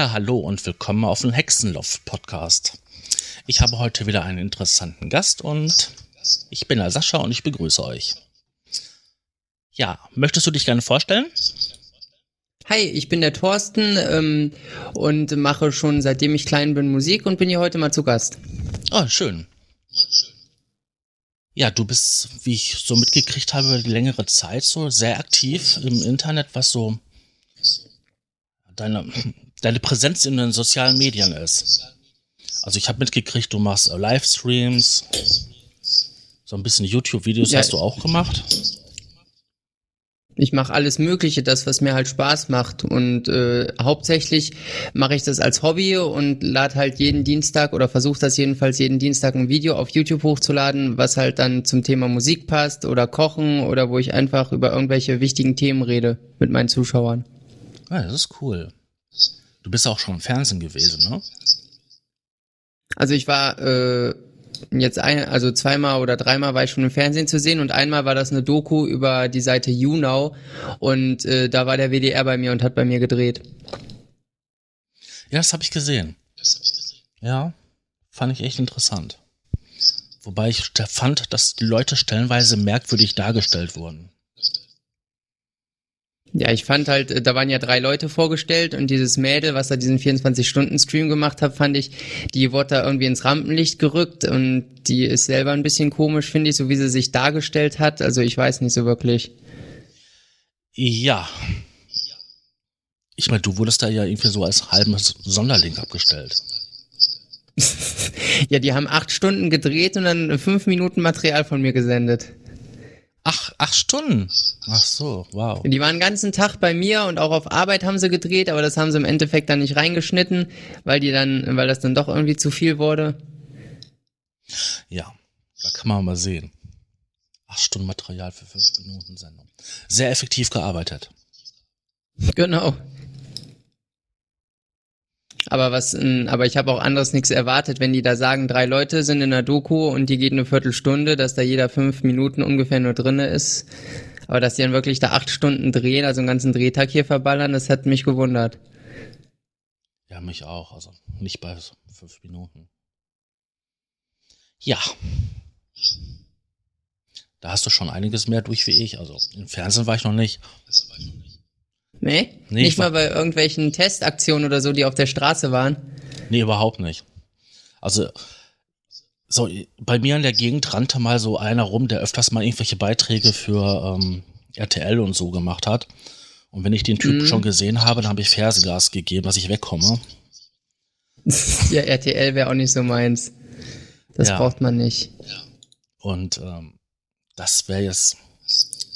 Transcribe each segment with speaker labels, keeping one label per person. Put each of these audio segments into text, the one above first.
Speaker 1: Ja, hallo und willkommen auf dem Hexenloft Podcast. Ich habe heute wieder einen interessanten Gast und ich bin der Sascha und ich begrüße euch. Ja, möchtest du dich gerne vorstellen?
Speaker 2: Hi, ich bin der Thorsten ähm, und mache schon seitdem ich klein bin Musik und bin hier heute mal zu Gast.
Speaker 1: Oh, schön. Ja, du bist, wie ich so mitgekriegt habe, über die längere Zeit so sehr aktiv im Internet, was so deine, deine Präsenz in den sozialen Medien ist. Also ich habe mitgekriegt, du machst Livestreams, so ein bisschen YouTube-Videos
Speaker 2: Ja.
Speaker 1: hast du auch gemacht.
Speaker 2: Ich mache alles Mögliche, das, was mir halt Spaß macht. Und äh, hauptsächlich mache ich das als Hobby und lade halt jeden Dienstag oder versuche das jedenfalls jeden Dienstag ein Video auf YouTube hochzuladen, was halt dann zum Thema Musik passt oder Kochen oder wo ich einfach über irgendwelche wichtigen Themen rede mit meinen Zuschauern.
Speaker 1: Ja, das ist cool. Du bist auch schon im Fernsehen gewesen, ne?
Speaker 2: Also ich war äh, jetzt ein, also zweimal oder dreimal war ich schon im Fernsehen zu sehen und einmal war das eine Doku über die Seite YouNow und äh, da war der WDR bei mir und hat bei mir gedreht.
Speaker 1: Ja, das habe ich gesehen. Ja, fand ich echt interessant. Wobei ich fand, dass die Leute stellenweise merkwürdig dargestellt wurden.
Speaker 2: Ja, ich fand halt, äh, da waren ja drei Leute vorgestellt und dieses Mädel, was da diesen 24-Stunden-Stream gemacht hat, fand ich, die wurde da irgendwie ins Rampenlicht gerückt und die ist selber ein bisschen komisch, finde ich, so wie sie sich dargestellt hat. Also ich weiß nicht so wirklich.
Speaker 1: Ja. Ich meine, du wurdest da ja irgendwie so als halbes Sonderling abgestellt.
Speaker 2: Ja, die haben acht Stunden gedreht und dann fünf Minuten Material von mir gesendet.
Speaker 1: Stunden. Ach so, wow.
Speaker 2: Die waren den ganzen Tag bei mir und auch auf Arbeit haben sie gedreht, aber das haben sie im Endeffekt dann nicht reingeschnitten, weil die dann, weil das dann doch irgendwie zu viel wurde.
Speaker 1: Ja, da kann man mal sehen. Acht Stunden Material für fünf Minuten Sendung. Sehr effektiv gearbeitet.
Speaker 2: Genau. Aber was, aber ich habe auch anderes nichts erwartet, wenn die da sagen, drei Leute sind in der Doku und die geht eine Viertelstunde, dass da jeder fünf Minuten ungefähr nur drinne ist. Aber dass die dann wirklich da acht Stunden drehen, also einen ganzen Drehtag hier verballern, das hat mich gewundert.
Speaker 1: Ja, mich auch. Also nicht bei fünf Minuten. Ja. Da hast du schon einiges mehr durch wie ich. Also im Fernsehen war ich noch nicht.
Speaker 2: Nee?
Speaker 1: Nee, ich
Speaker 2: nicht mal bei irgendwelchen Testaktionen oder so, die auf der Straße waren.
Speaker 1: Nee, überhaupt nicht. Also, so, bei mir in der Gegend rannte mal so einer rum, der öfters mal irgendwelche Beiträge für ähm, RTL und so gemacht hat. Und wenn ich den Typen
Speaker 2: Mhm.
Speaker 1: schon gesehen habe, dann habe ich Fersegas gegeben, dass ich wegkomme.
Speaker 2: Ja, RTL wäre auch nicht so meins. Das
Speaker 1: Ja.
Speaker 2: braucht man nicht.
Speaker 1: Und ähm, das wäre jetzt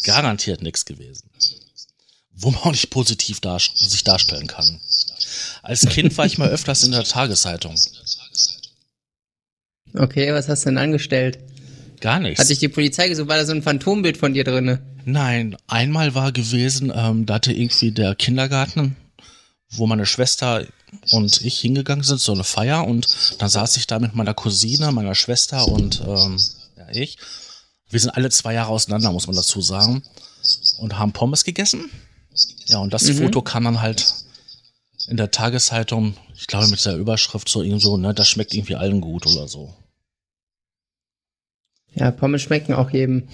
Speaker 1: garantiert nichts gewesen. Wo man auch nicht positiv dar sich darstellen kann. Als Kind war ich mal öfters in der Tageszeitung.
Speaker 2: Okay, was hast du denn angestellt?
Speaker 1: Gar nichts.
Speaker 2: Hat dich die Polizei gesucht? War da so ein Phantombild von dir drinne?
Speaker 1: Nein, einmal war gewesen, ähm, da hatte irgendwie der Kindergarten, wo meine Schwester und ich hingegangen sind, so eine Feier und dann saß ich da mit meiner Cousine, meiner Schwester und ähm, ja, ich. Wir sind alle zwei Jahre auseinander, muss man dazu sagen, und haben Pommes gegessen. Ja, und das
Speaker 2: Mhm.
Speaker 1: Foto kam dann halt in der Tageszeitung, ich glaube mit der Überschrift so irgendwie so, ne, das schmeckt irgendwie allen gut oder so.
Speaker 2: Ja, Pommes schmecken auch jedem.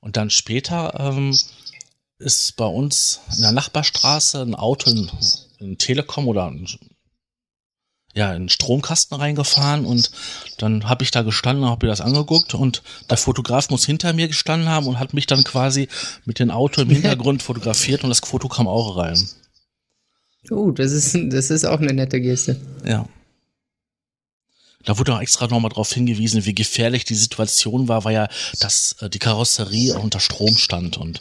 Speaker 1: Und dann später ähm, ist bei uns in der Nachbarstraße ein Auto in, in Telekom oder in, ja, in den Stromkasten reingefahren und dann habe ich da gestanden und habe mir das angeguckt und der Fotograf muss hinter mir gestanden haben und hat mich dann quasi mit dem Auto im Hintergrund fotografiert und das Foto kam auch rein.
Speaker 2: Uh, das ist, das ist auch eine nette Geste.
Speaker 1: Ja. Da wurde auch extra nochmal darauf hingewiesen, wie gefährlich die Situation war, weil ja das, äh, die Karosserie unter Strom stand und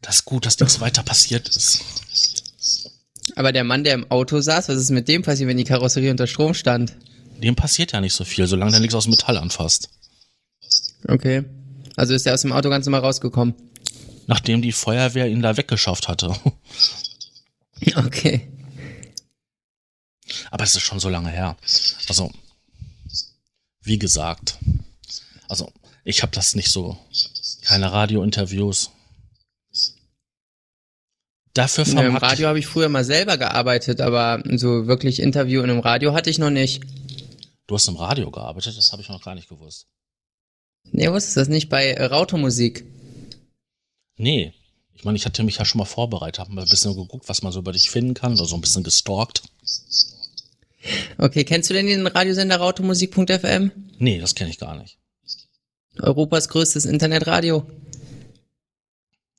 Speaker 1: das ist gut, dass nichts weiter passiert ist.
Speaker 2: Aber der Mann, der im Auto saß, was ist mit dem passiert, wenn die Karosserie unter Strom stand?
Speaker 1: Dem passiert ja nicht so viel, solange der nichts aus Metall anfasst.
Speaker 2: Okay. Also ist er aus dem Auto ganz normal rausgekommen.
Speaker 1: Nachdem die Feuerwehr ihn da weggeschafft hatte.
Speaker 2: Okay.
Speaker 1: Aber es ist schon so lange her. Also, wie gesagt, also ich habe das nicht so, keine Radiointerviews. Dafür
Speaker 2: Ja, Im Radio habe ich früher mal selber gearbeitet, aber so wirklich Interview in einem Radio hatte ich noch nicht.
Speaker 1: Du hast im Radio gearbeitet, das habe ich noch gar nicht gewusst.
Speaker 2: Nee, wusstest du das nicht bei äh, Rautomusik?
Speaker 1: Nee. Ich meine, ich hatte mich ja schon mal vorbereitet, habe mal ein bisschen geguckt, was man so über dich finden kann, oder so ein bisschen gestalkt.
Speaker 2: Okay, kennst du denn den Radiosender rautomusik.fm?
Speaker 1: Nee, das kenne ich gar nicht.
Speaker 2: Europas größtes Internetradio.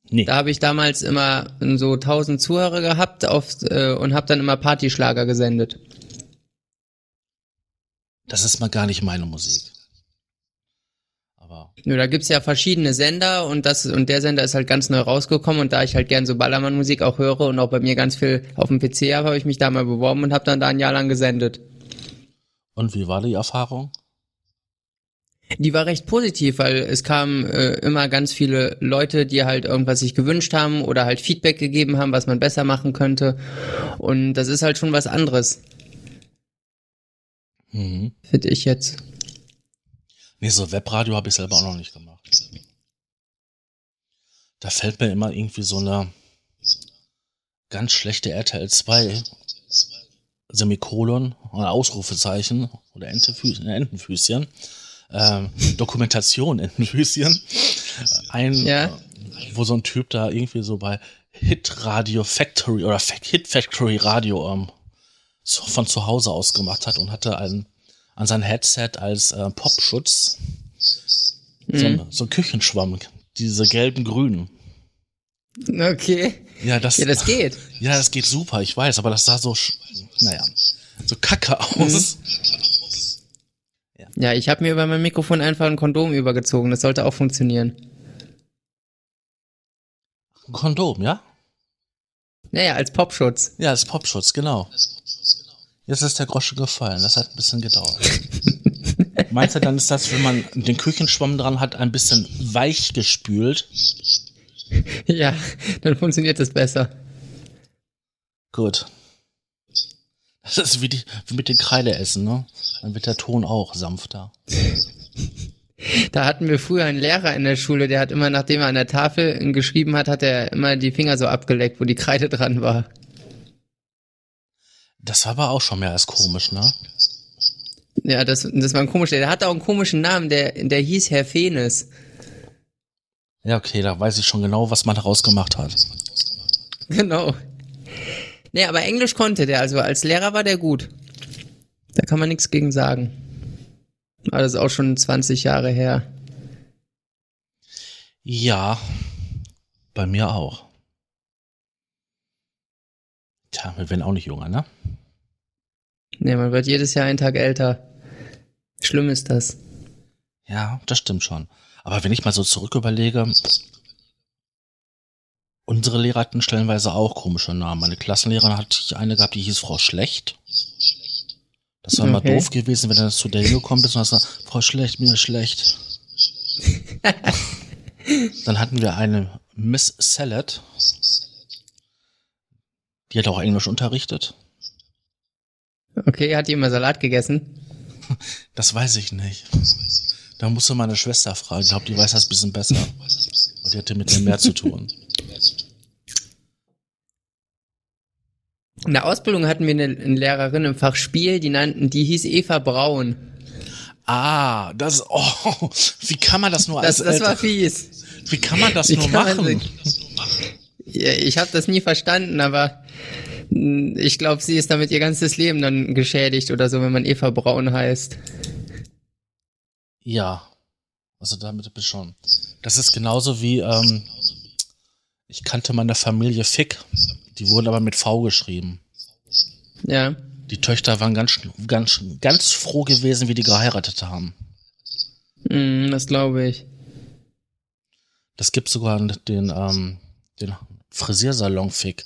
Speaker 1: Nee.
Speaker 2: Da habe ich damals immer so 1000 Zuhörer gehabt auf, äh, und habe dann immer Partyschlager gesendet.
Speaker 1: Das ist mal gar nicht meine Musik. Aber
Speaker 2: Nö, da gibt's ja verschiedene Sender und das und der Sender ist halt ganz neu rausgekommen und da ich halt gern so Ballermann-Musik auch höre und auch bei mir ganz viel auf dem PC habe, habe ich mich da mal beworben und habe dann da ein Jahr lang gesendet.
Speaker 1: und wie war die Erfahrung?
Speaker 2: Die war recht positiv, weil es kamen äh, immer ganz viele Leute, die halt irgendwas sich gewünscht haben oder halt Feedback gegeben haben, was man besser machen könnte. Und das ist halt schon was anderes,
Speaker 1: Mhm.
Speaker 2: finde ich jetzt.
Speaker 1: Nee, so Webradio habe ich selber auch noch nicht gemacht. Da fällt mir immer irgendwie so eine ganz schlechte RTL 2 Semikolon oder Ausrufezeichen oder Entenfü äh, Dokumentation Entenfüßchen. Ein,
Speaker 2: Ja.
Speaker 1: äh, wo so ein Typ da irgendwie so bei Hit Radio Factory oder Fa- Hit Factory Radio ähm, so von zu Hause aus gemacht hat und hatte einen, an sein Headset als äh, Popschutz so, ein, so ein Küchenschwamm, diese gelben Grünen.
Speaker 2: Okay.
Speaker 1: Ja, das,
Speaker 2: Ja, das geht.
Speaker 1: ja, das geht super, ich weiß, aber das sah so, naja, so kacke aus.
Speaker 2: Ja, ich habe mir über mein Mikrofon einfach ein Kondom übergezogen. Das sollte auch funktionieren.
Speaker 1: Ein Kondom, ja?
Speaker 2: Naja, als Popschutz.
Speaker 1: Ja, ist Popschutz, genau. Jetzt ist der Grosche gefallen, das hat ein bisschen gedauert. Meinst du, dann ist das, wenn man den Küchenschwamm dran hat, ein bisschen weich gespült?
Speaker 2: Ja, dann funktioniert das besser.
Speaker 1: Gut. Das ist wie, die, wie mit den Kreideessen, ne? Dann wird der Ton auch sanfter.
Speaker 2: Da hatten wir früher einen Lehrer in der Schule, der hat immer, nachdem er an der Tafel geschrieben hat, hat er immer die Finger so abgeleckt, wo die Kreide dran war.
Speaker 1: Das war aber auch schon mehr als komisch, ne?
Speaker 2: Ja, das, das war ein komischer. Der hatte auch einen komischen Namen, der, der hieß Herr Fenes.
Speaker 1: Ja, okay, da weiß ich schon genau, was man daraus gemacht hat.
Speaker 2: Genau. Nee, aber Englisch konnte der, also als Lehrer war der gut. Da kann man nichts gegen sagen. Aber das ist auch schon 20 Jahre her.
Speaker 1: Ja, bei mir auch. Tja, wir werden auch nicht jünger, ne?
Speaker 2: Nee, man wird jedes Jahr einen Tag älter. Schlimm ist das.
Speaker 1: Ja, das stimmt schon. Aber wenn ich mal so zurück überlege, unsere Lehrer hatten stellenweise auch komische Namen. Meine Klassenlehrerin hatte ich eine gehabt, die hieß Frau Schlecht. Das war immer
Speaker 2: Okay.
Speaker 1: doof gewesen, wenn du zu der hingekommen bist und hast gesagt, Frau Schlecht, mir ist schlecht. Dann hatten wir eine Miss Salad. Die hat auch Englisch unterrichtet.
Speaker 2: Okay, hat die immer Salat gegessen?
Speaker 1: Das weiß ich nicht. Da musst du meine Schwester fragen. Ich glaube, die weiß das ein bisschen besser. Und die hatte mit dem mehr zu tun.
Speaker 2: In der Ausbildung hatten wir eine, eine Lehrerin im Fach Spiel, die nannten, die hieß Eva Braun.
Speaker 1: Ah, das, oh, wie kann man das nur
Speaker 2: Das,
Speaker 1: als
Speaker 2: das war
Speaker 1: Eltern-
Speaker 2: fies.
Speaker 1: Wie kann man das
Speaker 2: Wie
Speaker 1: nur
Speaker 2: kann man
Speaker 1: machen?
Speaker 2: Ja, ich habe das nie verstanden, aber mh, ich glaube, sie ist damit ihr ganzes Leben dann geschädigt oder so, wenn man Eva Braun heißt.
Speaker 1: Ja, also damit bist schon. Das ist genauso wie, ähm, ich kannte meine Familie Fick. Die wurden aber mit V geschrieben.
Speaker 2: Ja.
Speaker 1: Die Töchter waren ganz, ganz, ganz froh gewesen, wie die geheiratet haben.
Speaker 2: Mm, das glaube ich.
Speaker 1: Das gibt sogar den, ähm, den Frisiersalon Fick.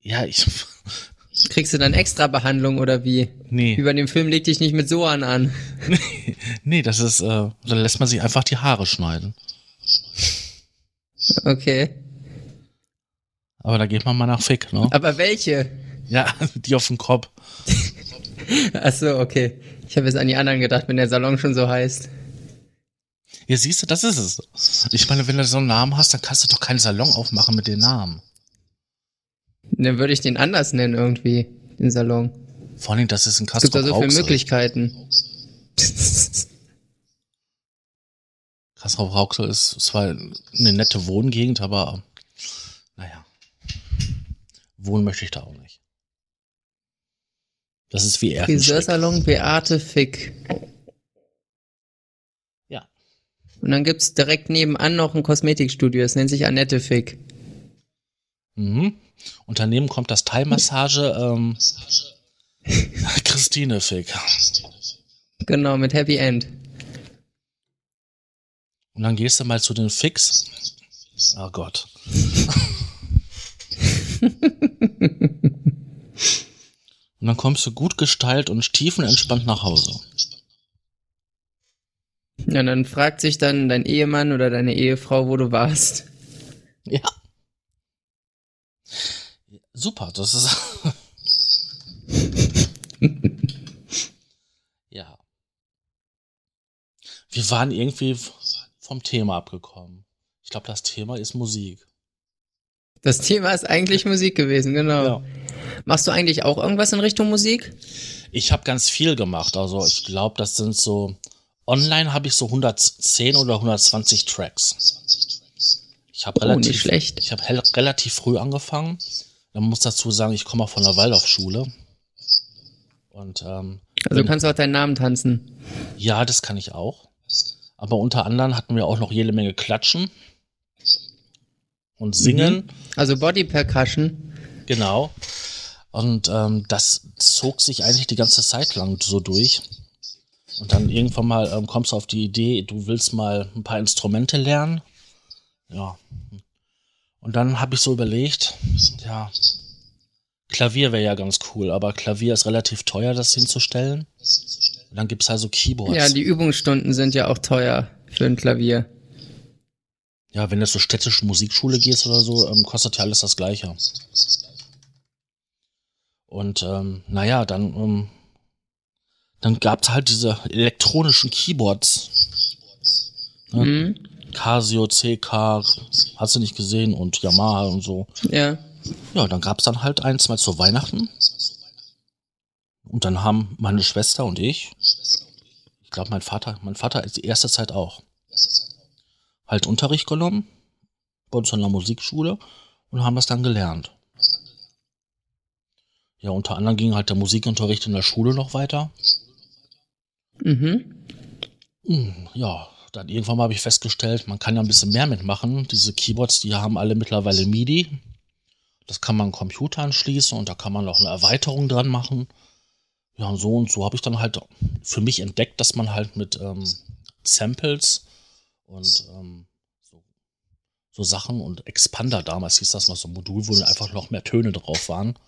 Speaker 1: ja, ich,
Speaker 2: Kriegst du dann extra Behandlung oder wie?
Speaker 1: Nee,
Speaker 2: bei dem Film leg dich nicht mit Soan an.
Speaker 1: nee, das ist, äh, da lässt man sich einfach die Haare schneiden.
Speaker 2: Okay.
Speaker 1: Aber da geht man mal nach Fick, ne?
Speaker 2: Aber welche?
Speaker 1: Ja, die auf dem Kopf.
Speaker 2: Ach so, okay. Ich habe jetzt an die anderen gedacht, wenn der Salon schon so heißt.
Speaker 1: Ja, siehst du, das ist es. Ich meine, wenn du so einen Namen hast, dann kannst du doch keinen Salon aufmachen mit dem Namen.
Speaker 2: Dann würde ich den anders nennen irgendwie, den Salon.
Speaker 1: Vor allem, das ist ein
Speaker 2: Es
Speaker 1: Castro
Speaker 2: gibt da so viele Möglichkeiten.
Speaker 1: Kassel Rauxel ist zwar eine nette Wohngegend, aber naja. Wohnen möchte ich da auch nicht. Das ist wie Erkenschwick.
Speaker 2: Friseursalon Beate Fick.
Speaker 1: Ja.
Speaker 2: Und dann gibt's direkt nebenan noch ein Kosmetikstudio, es nennt sich Annette Fick.
Speaker 1: Mhm. Und daneben kommt das Thai-Massage ähm, Christine Fick.
Speaker 2: Genau, mit Happy End.
Speaker 1: Und dann gehst du mal zu den Fix. Oh Gott. Und dann kommst du gut gestylt und tiefenentspannt nach Hause.
Speaker 2: Ja, und dann fragt sich dann dein Ehemann oder deine Ehefrau, wo du warst.
Speaker 1: Ja. Super, das ist. ja. Wir waren irgendwie vom Thema abgekommen. Ich glaube, das Thema ist Musik.
Speaker 2: Das Thema ist eigentlich Musik gewesen, genau.
Speaker 1: Ja.
Speaker 2: Machst du eigentlich auch irgendwas in Richtung Musik?
Speaker 1: Ich habe ganz viel gemacht. Also ich glaube, das sind so. Online habe ich so 110 oder 120 Tracks. Ich habe
Speaker 2: Oh,
Speaker 1: relativ, ich habe relativ früh angefangen. Man muss dazu sagen, ich komme auch von der Waldorfschule. Und ähm,
Speaker 2: Also du kannst auch deinen Namen tanzen.
Speaker 1: ja, das kann ich auch. Aber unter anderem hatten wir auch noch jede Menge Klatschen und Singen.
Speaker 2: Also Body Percussion.
Speaker 1: Genau. Und ähm, das zog sich eigentlich die ganze Zeit lang so durch. Und dann irgendwann mal ähm, kommst du auf die Idee, du willst mal ein paar Instrumente lernen. Ja. Und dann habe ich so überlegt, ja, Klavier wäre ja ganz cool, aber Klavier ist relativ teuer, das hinzustellen. Und dann gibt's halt so Keyboards.
Speaker 2: Ja, die Übungsstunden sind ja auch teuer für ein Klavier.
Speaker 1: Ja, wenn du zur städtischen Musikschule gehst oder so, ähm, kostet ja alles das Gleiche. Und ähm, naja, dann, ähm, dann gab's halt diese elektronischen Keyboards. Ne?
Speaker 2: Mhm.
Speaker 1: Casio, CK, hast du nicht gesehen und Yamaha und so.
Speaker 2: Ja.
Speaker 1: Ja, dann gab's dann halt eins mal zu Weihnachten. Und dann haben meine Schwester und ich, ich glaube mein Vater, mein Vater ist die erste Zeit auch, halt Unterricht genommen bei uns an der Musikschule und haben das dann gelernt. Ja, unter anderem ging halt der Musikunterricht in der Schule noch weiter.
Speaker 2: Mhm.
Speaker 1: Hm, Ja, dann irgendwann mal habe ich festgestellt, man kann ja ein bisschen mehr mitmachen. Diese Keyboards, die haben alle mittlerweile MIDI. Das kann man am Computer anschließen und da kann man noch eine Erweiterung dran machen. Ja, und so und so habe ich dann halt für mich entdeckt, dass man halt mit ähm, Samples und ähm, so, so Sachen und Expander, damals hieß das noch so ein Modul, wo einfach noch mehr Töne drauf waren,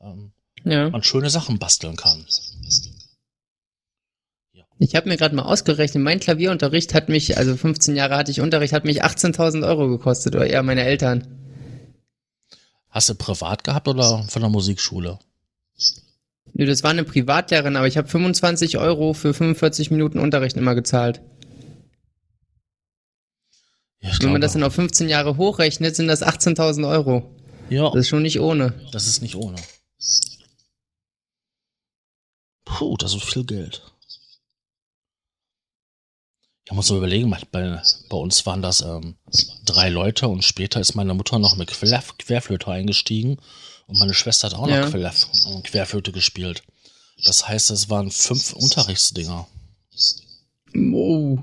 Speaker 1: ähm,
Speaker 2: Ja.
Speaker 1: man schöne Sachen basteln kann.
Speaker 2: Ich habe mir gerade mal ausgerechnet, mein Klavierunterricht hat mich, also 15 Jahre hatte ich Unterricht, hat mich 18.000 Euro gekostet, oder eher meine Eltern.
Speaker 1: Hast du privat gehabt oder von der Musikschule?
Speaker 2: Nö, das war eine Privatlehrerin, aber ich habe 25 Euro für 45 Minuten Unterricht immer gezahlt.
Speaker 1: Ja,
Speaker 2: Wenn man das dann auf 15 Jahre hochrechnet, sind das 18.000 Euro.
Speaker 1: Ja,
Speaker 2: Das ist schon nicht ohne.
Speaker 1: das ist nicht ohne. Puh, das ist viel Geld. Ich muss mal überlegen, bei, bei uns waren das ähm, drei Leute und später ist meine Mutter noch mit Quer, Querflöte eingestiegen und meine Schwester hat auch
Speaker 2: Ja.
Speaker 1: noch Quer, äh, Querflöte gespielt. Das heißt, es waren fünf Unterrichtsdinger.
Speaker 2: Oh.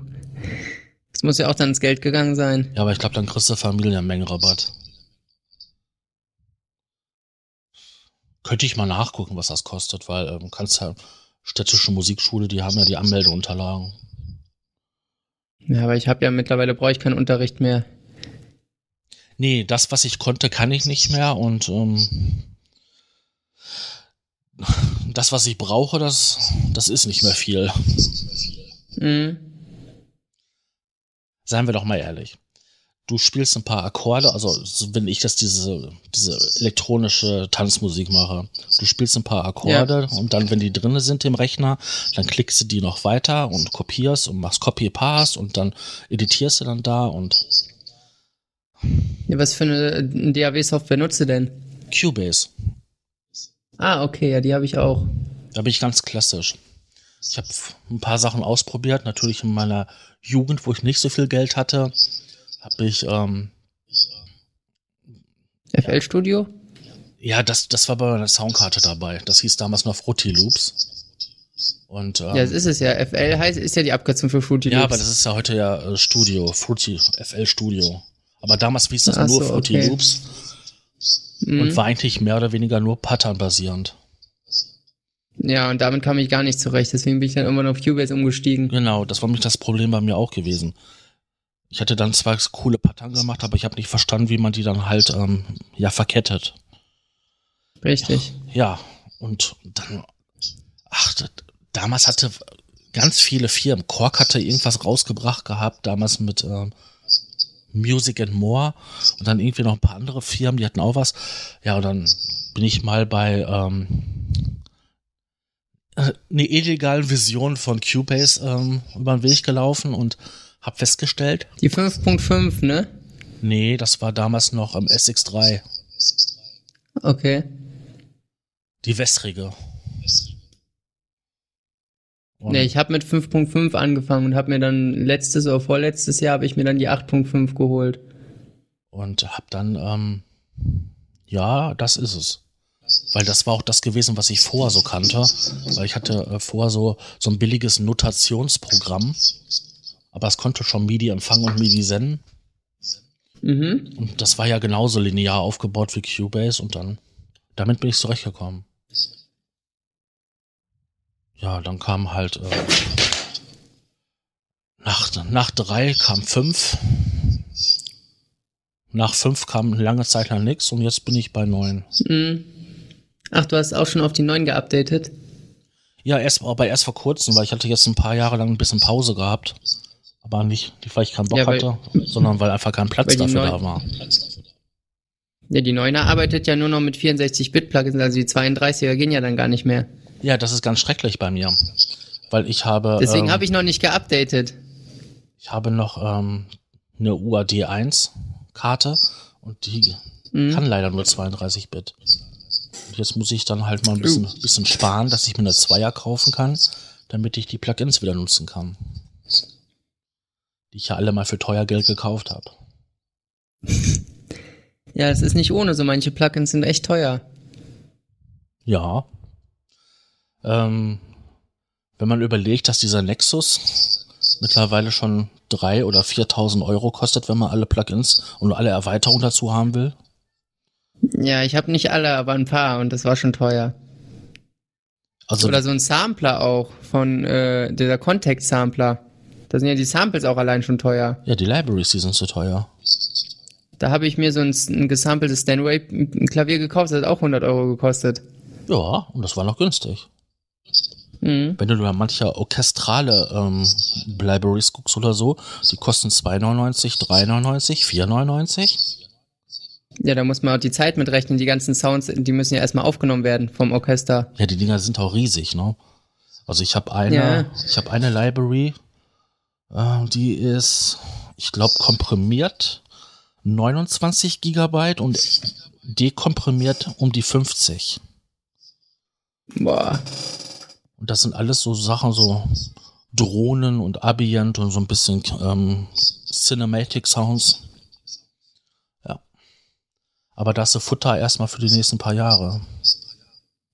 Speaker 2: Das muss ja auch dann ins Geld gegangen sein.
Speaker 1: Ja, aber ich glaube, dann kriegst du Familienmengenrabatt. Könnte ich mal nachgucken, was das kostet, weil ähm, kannst ja städtische Musikschule, die haben ja die Anmeldeunterlagen.
Speaker 2: Ja, aber ich habe ja mittlerweile brauche ich keinen Unterricht mehr.
Speaker 1: Nee, das, was ich konnte, kann ich nicht mehr und ähm, das, was ich brauche, das, das ist nicht mehr viel.
Speaker 2: Mhm.
Speaker 1: Seien wir doch mal ehrlich. du spielst ein paar Akkorde, also so, wenn ich das diese, diese elektronische Tanzmusik mache, du spielst ein paar Akkorde ja. und dann, wenn die drinne sind im Rechner, dann klickst du die noch weiter und kopierst und machst Copy-Paste und dann editierst du dann da und
Speaker 2: ja, was für eine DAW-Software nutzt du denn?
Speaker 1: Cubase.
Speaker 2: Ah, okay, ja, die habe ich auch.
Speaker 1: Da bin ich ganz klassisch. Ich habe ein paar Sachen ausprobiert, natürlich in meiner Jugend, wo ich nicht so viel Geld hatte, habe ich ähm,
Speaker 2: FL Studio?
Speaker 1: Ja, das, das war bei meiner Soundkarte dabei. Das hieß damals noch Fruity Loops. Und, ähm,
Speaker 2: ja, das ist es ja. FL heißt, ist ja die Abkürzung für Fruity
Speaker 1: Loops. Ja, aber das ist ja heute ja äh, Studio, Fruity, FL Studio. Aber damals hieß das Ach nur so, Fruity okay. Loops mhm. und war eigentlich mehr oder weniger nur Pattern basierend.
Speaker 2: Ja, und damit kam ich gar nicht zurecht, deswegen bin ich dann irgendwann auf Cubase umgestiegen.
Speaker 1: Genau, das war nämlich das Problem bei mir auch gewesen. Ich hatte dann zwar coole Pattern gemacht, aber ich habe nicht verstanden, wie man die dann halt ähm, ja verkettet.
Speaker 2: Richtig.
Speaker 1: Ja, und dann, ach, damals hatte ganz viele Firmen, Kork hatte irgendwas rausgebracht gehabt, damals mit ähm, Music and More und dann irgendwie noch ein paar andere Firmen, die hatten auch was. Ja, und dann bin ich mal bei ähm, äh, eine illegalen Vision von Cubase ähm, über den Weg gelaufen und hab festgestellt.
Speaker 2: Die 5.5, ne?
Speaker 1: Nee, das war damals noch am SX3.
Speaker 2: Okay.
Speaker 1: Die wässrige.
Speaker 2: Und nee, ich habe mit 5.5 angefangen und habe mir dann letztes oder vorletztes Jahr habe ich mir dann die 8.5 geholt.
Speaker 1: Und hab dann, ähm, ja, das ist es. Weil das war auch das gewesen, was ich vorher so kannte. Weil ich hatte äh, vorher so, so ein billiges Notationsprogramm aber es konnte schon MIDI empfangen und MIDI senden. Mhm. Und das war ja genauso linear aufgebaut wie Cubase und dann, damit bin ich zurechtgekommen. Ja, dann kam halt, äh, nach, nach drei kam fünf. Nach fünf kam lange Zeit lang nichts und jetzt bin ich bei neun. Mhm.
Speaker 2: Ach, du hast auch schon auf die neun geupdatet?
Speaker 1: Ja, erst, aber erst vor kurzem, weil ich hatte jetzt ein paar Jahre lang ein bisschen Pause gehabt aber nicht, weil ich keinen Bock ja, weil, hatte, sondern weil einfach kein Platz dafür da war.
Speaker 2: Ja, die Neuner arbeitet ja nur noch mit 64-Bit-Plugins, also die 32er gehen ja dann gar nicht mehr.
Speaker 1: Ja, das ist ganz schrecklich bei mir, weil ich habe.
Speaker 2: Deswegen ähm, habe ich noch nicht geupdatet.
Speaker 1: Ich habe noch ähm, eine UAD1-Karte und die mhm. kann leider nur 32-Bit. Jetzt muss ich dann halt mal ein bisschen, uh. bisschen sparen, dass ich mir eine Zweier kaufen kann, damit ich die Plugins wieder nutzen kann die ich ja alle mal für teuer Geld gekauft habe.
Speaker 2: Ja, es ist nicht ohne, so manche Plugins sind echt teuer.
Speaker 1: Ja. Ähm, wenn man überlegt, dass dieser Nexus mittlerweile schon 3.000 oder 4.000 Euro kostet, wenn man alle Plugins und alle Erweiterungen dazu haben will.
Speaker 2: Ja, ich habe nicht alle, aber ein paar und das war schon teuer. Also, Oder so ein Sampler auch von äh, dieser Contact-Sampler. Da sind ja die Samples auch allein schon teuer.
Speaker 1: Ja, die Libraries, die sind so teuer.
Speaker 2: Da habe ich mir so ein, ein gesampeltes Stanway-Klavier gekauft, das hat auch 100 Euro gekostet.
Speaker 1: Ja, und das war noch günstig. Mhm. Wenn du da manche orchestrale ähm, Libraries guckst oder so, die kosten 2,99, 3,99, 4,99.
Speaker 2: Ja, da muss man auch die Zeit mitrechnen. Die ganzen Sounds, die müssen ja erstmal aufgenommen werden vom Orchester.
Speaker 1: Ja, die Dinger sind auch riesig, ne? Also ich habe eine, ja. ich habe eine Library, äh, die ist, ich glaube, komprimiert 29 Gigabyte und dekomprimiert um die 50.
Speaker 2: Boah.
Speaker 1: Und das sind alles so Sachen, so Drohnen und Ambient und so ein bisschen ähm, Cinematic Sounds. Ja. Aber das ist Futter erstmal für die nächsten paar Jahre.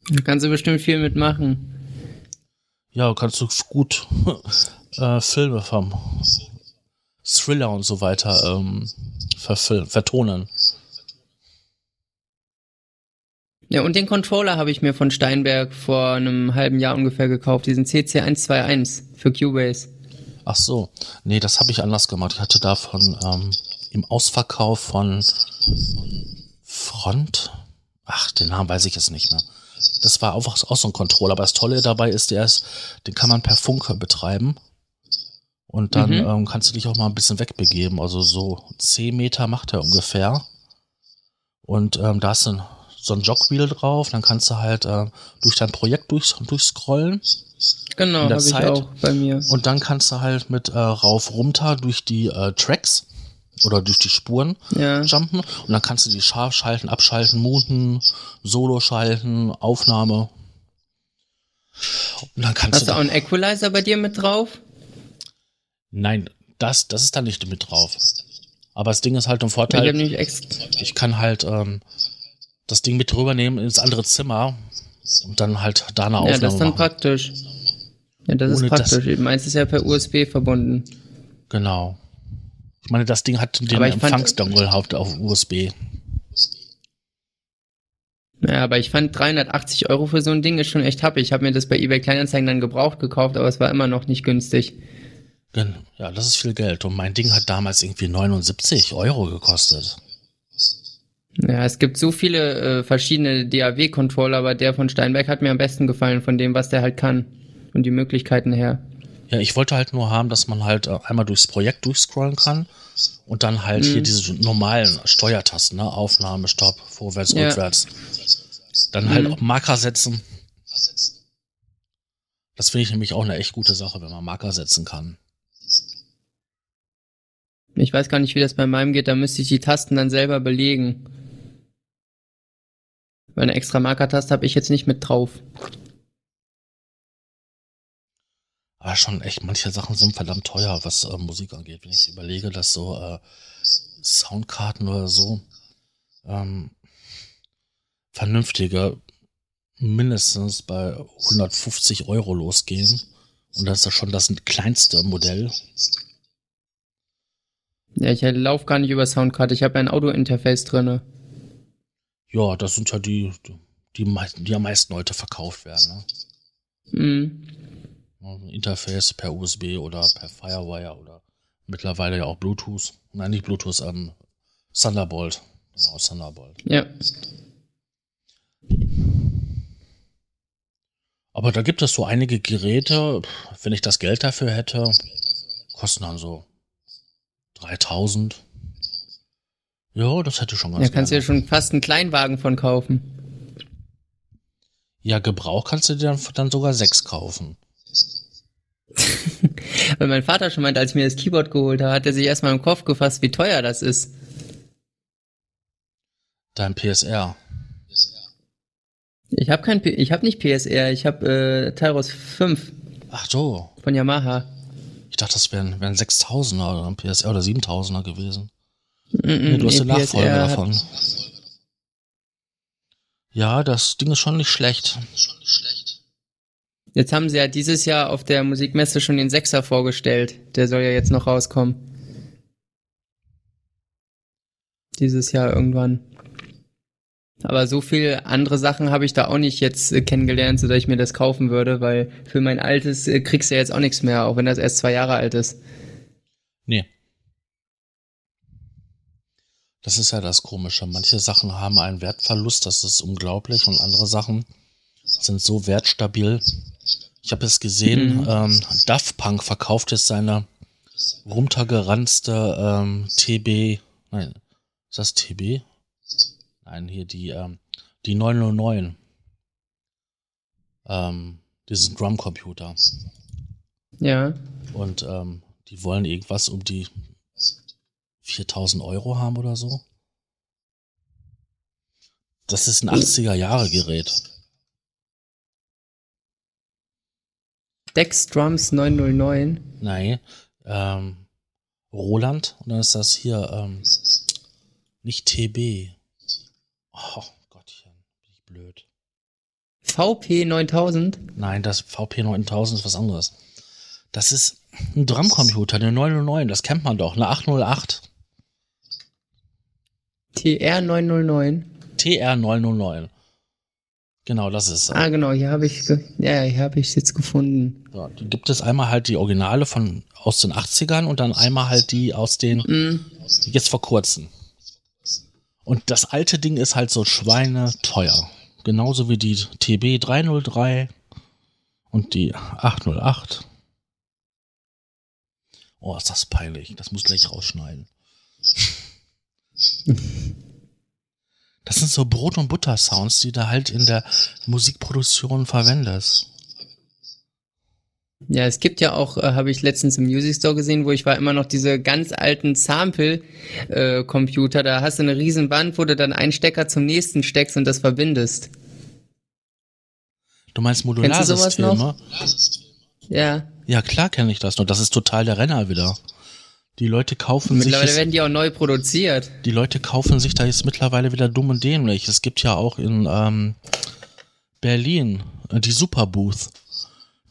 Speaker 2: Da kannst du bestimmt viel mitmachen.
Speaker 1: Ja, kannst du gut äh, Filme vom Thriller und so weiter ähm, vertonen.
Speaker 2: Ja, und den Controller habe ich mir von Steinberg vor einem halben Jahr ungefähr gekauft, diesen CC121 für Cubase.
Speaker 1: Ach so, nee, das habe ich anders gemacht. Ich hatte davon ähm, im Ausverkauf von Front, ach, den Namen weiß ich jetzt nicht mehr. Das war einfach auch so ein Controller, aber das Tolle dabei ist, der ist, den kann man per Funke betreiben. Und dann mhm. ähm, kannst du dich auch mal ein bisschen wegbegeben. Also so 10 Meter macht er ungefähr. Und ähm, da ist ein, so ein Jogwheel drauf. Dann kannst du halt äh, durch dein Projekt durch, durchscrollen.
Speaker 2: Genau, habe ich auch bei mir.
Speaker 1: Und dann kannst du halt mit äh, rauf runter durch die äh, Tracks oder durch die Spuren
Speaker 2: ja.
Speaker 1: jumpen. Und dann kannst du die scharf schalten, abschalten, muten, Solo schalten, Aufnahme.
Speaker 2: Und dann kannst Hast du, du auch einen Equalizer bei dir mit drauf?
Speaker 1: Nein, das, das ist da nicht mit drauf. Aber das Ding ist halt ein Vorteil. Ich, ich kann halt ähm, das Ding mit rübernehmen ins andere Zimmer und dann halt da eine Aufnahme
Speaker 2: Ja, das ist dann
Speaker 1: machen.
Speaker 2: praktisch. Ja, das Ohne ist praktisch. Das, Meins ist ja per USB verbunden.
Speaker 1: Genau. Ich meine, das Ding hat den Empfangsdongle auf, auf USB.
Speaker 2: Ja, aber ich fand 380 Euro für so ein Ding ist schon echt happig. Ich habe mir das bei eBay Kleinanzeigen dann gebraucht gekauft, aber es war immer noch nicht günstig.
Speaker 1: Ja, das ist viel Geld. Und mein Ding hat damals irgendwie 79 Euro gekostet.
Speaker 2: Ja, es gibt so viele äh, verschiedene DAW-Controller, aber der von Steinberg hat mir am besten gefallen, von dem, was der halt kann und die Möglichkeiten her.
Speaker 1: Ja, ich wollte halt nur haben, dass man halt äh, einmal durchs Projekt durchscrollen kann und dann halt mhm. hier diese normalen Steuertasten, ne? Aufnahme, Stopp, vorwärts, ja. rückwärts. Dann halt mhm. auch Marker setzen. Das finde ich nämlich auch eine echt gute Sache, wenn man Marker setzen kann.
Speaker 2: Ich weiß gar nicht, wie das bei meinem geht, da müsste ich die Tasten dann selber belegen. Weil eine extra Markertaste habe ich jetzt nicht mit drauf.
Speaker 1: Aber schon echt, manche Sachen sind verdammt teuer, was äh, Musik angeht. Wenn ich überlege, dass so äh, Soundkarten oder so ähm, vernünftige mindestens bei 150 Euro losgehen. Und das ist ja schon das kleinste Modell.
Speaker 2: Ja, ich laufe gar nicht über Soundkarte. Ich habe ein Audio-Interface drin.
Speaker 1: Ja, das sind ja die, die, die am meisten heute verkauft werden. Ne? Mhm. Interface per USB oder per Firewire oder mittlerweile ja auch Bluetooth. Nein, nicht Bluetooth, ähm, Thunderbolt. Genau, Thunderbolt.
Speaker 2: Ja.
Speaker 1: Aber da gibt es so einige Geräte, wenn ich das Geld dafür hätte, kosten dann so 3000. Ja, das hätte schon
Speaker 2: ganz Da kannst du ja schon fast einen Kleinwagen von kaufen.
Speaker 1: Ja, Gebrauch kannst du dir dann, dann sogar sechs kaufen.
Speaker 2: Weil mein Vater schon meint, als ich mir das Keyboard geholt habe, hat er sich erstmal im Kopf gefasst, wie teuer das ist.
Speaker 1: Dein PSR.
Speaker 2: Ich habe kein, P ich habe nicht PSR, ich habe äh, Tyros 5.
Speaker 1: Ach so.
Speaker 2: Von Yamaha.
Speaker 1: Ich dachte, das wären, wären 6000er oder ein PSR oder 7000er gewesen. Nee, du hast nee, den Nachfolger davon. Ja, das Ding ist schon nicht schlecht.
Speaker 2: Jetzt haben sie ja dieses Jahr auf der Musikmesse schon den Sechser vorgestellt. Der soll ja jetzt noch rauskommen. Dieses Jahr irgendwann. Aber so viel andere Sachen habe ich da auch nicht jetzt äh, kennengelernt, sodass ich mir das kaufen würde, weil für mein altes äh, kriegst du ja jetzt auch nichts mehr, auch wenn das erst zwei Jahre alt ist.
Speaker 1: Nee. Das ist ja das Komische. Manche Sachen haben einen Wertverlust, das ist unglaublich, und andere Sachen sind so wertstabil. Ich habe es gesehen, mhm. ähm, Daft Punk verkauft jetzt seine runtergeranzte ähm, TB, nein, ist das TB? Nein, hier die, ähm, die 909. Ähm, diesen Drumcomputer.
Speaker 2: Ja.
Speaker 1: Und ähm, die wollen irgendwas um die 4000 Euro haben oder so. Das ist ein 80er Jahre Gerät.
Speaker 2: Dex Drums 909.
Speaker 1: Nein. Ähm, Roland. Und dann ist das hier ähm, nicht TB. Oh Gottchen, bin ich blöd.
Speaker 2: VP 9000?
Speaker 1: Nein, das VP 9000 ist was anderes. Das ist ein Drumcomputer, eine 909, das kennt man doch, eine 808.
Speaker 2: TR 909?
Speaker 1: TR 909. Genau, das ist.
Speaker 2: Ah, genau, hier habe ich, ja, hier habe ich jetzt gefunden.
Speaker 1: Ja, gibt es einmal halt die Originale von aus den 80ern und dann einmal halt die aus den mm. jetzt vor kurzem. Und das alte Ding ist halt so schweineteuer. Genauso wie die TB 303 und die 808. Oh, ist das peinlich. Das muss gleich rausschneiden. Das sind so Brot- und Butter-Sounds, die du halt in der Musikproduktion verwendest.
Speaker 2: Ja, es gibt ja auch, äh, habe ich letztens im Music Store gesehen, wo ich war, immer noch diese ganz alten Sample-Computer. da hast du eine riesen Wand, wo du dann einen Stecker zum nächsten steckst und das verbindest.
Speaker 1: Du meinst Modularsysteme?
Speaker 2: Ja.
Speaker 1: Ja, klar kenne ich das nur. Das ist total der Renner wieder. Die Leute kaufen
Speaker 2: mittlerweile
Speaker 1: sich.
Speaker 2: Mittlerweile werden die auch neu produziert.
Speaker 1: Die Leute kaufen sich da jetzt mittlerweile wieder dumm und dämlich. Es gibt ja auch in ähm, Berlin äh, die Superbooth.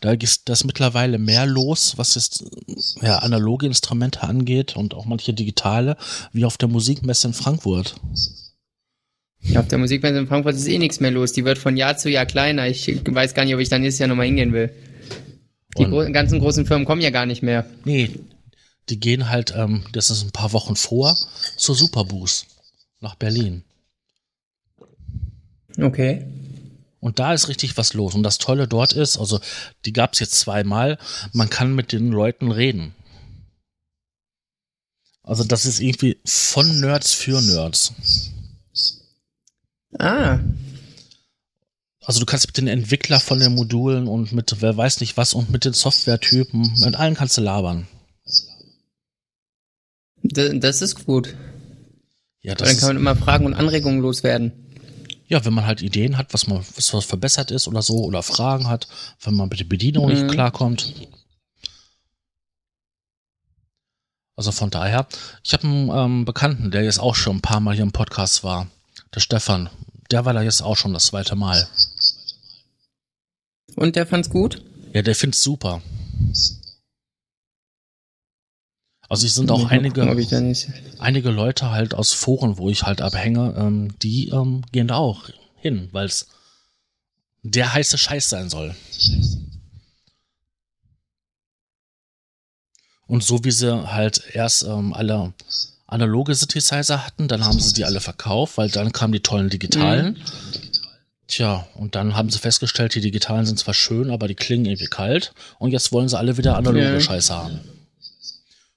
Speaker 1: Da ist das mittlerweile mehr los, was jetzt ja, analoge Instrumente angeht und auch manche digitale, wie auf der Musikmesse in Frankfurt.
Speaker 2: Ja, auf der Musikmesse in Frankfurt ist eh nichts mehr los. Die wird von Jahr zu Jahr kleiner. Ich weiß gar nicht, ob ich dann nächstes Jahr nochmal hingehen will. Die gro ganzen großen Firmen kommen ja gar nicht mehr.
Speaker 1: Nee, die gehen halt, ähm, das ist ein paar Wochen vor, zur Superboost nach Berlin.
Speaker 2: Okay.
Speaker 1: Und da ist richtig was los. Und das Tolle dort ist, also die gab es jetzt zweimal, man kann mit den Leuten reden. Also das ist irgendwie von Nerds für Nerds.
Speaker 2: Ah.
Speaker 1: Also du kannst mit den Entwicklern von den Modulen und mit wer weiß nicht was und mit den Softwaretypen, mit allen kannst du labern.
Speaker 2: Das ist gut.
Speaker 1: Ja, das
Speaker 2: dann kann man immer Fragen und Anregungen loswerden.
Speaker 1: Ja, wenn man halt Ideen hat, was man was, was verbessert ist oder so, oder Fragen hat, wenn man mit der Bedienung mhm. nicht klarkommt. Also von daher, ich habe einen ähm, Bekannten, der jetzt auch schon ein paar Mal hier im Podcast war, der Stefan. Der war da jetzt auch schon das zweite Mal.
Speaker 2: Und der fand's gut?
Speaker 1: Ja, der find's super. Also es sind auch einige, einige Leute halt aus Foren, wo ich halt abhänge, ähm, die ähm, gehen da auch hin, weil es der heiße Scheiß sein soll. Und so wie sie halt erst ähm, alle analoge Synthesizer hatten, dann haben sie die alle verkauft, weil dann kamen die tollen digitalen. Mhm. Tja, und dann haben sie festgestellt, die digitalen sind zwar schön, aber die klingen irgendwie kalt. Und jetzt wollen sie alle wieder analoge ja. Scheiße haben.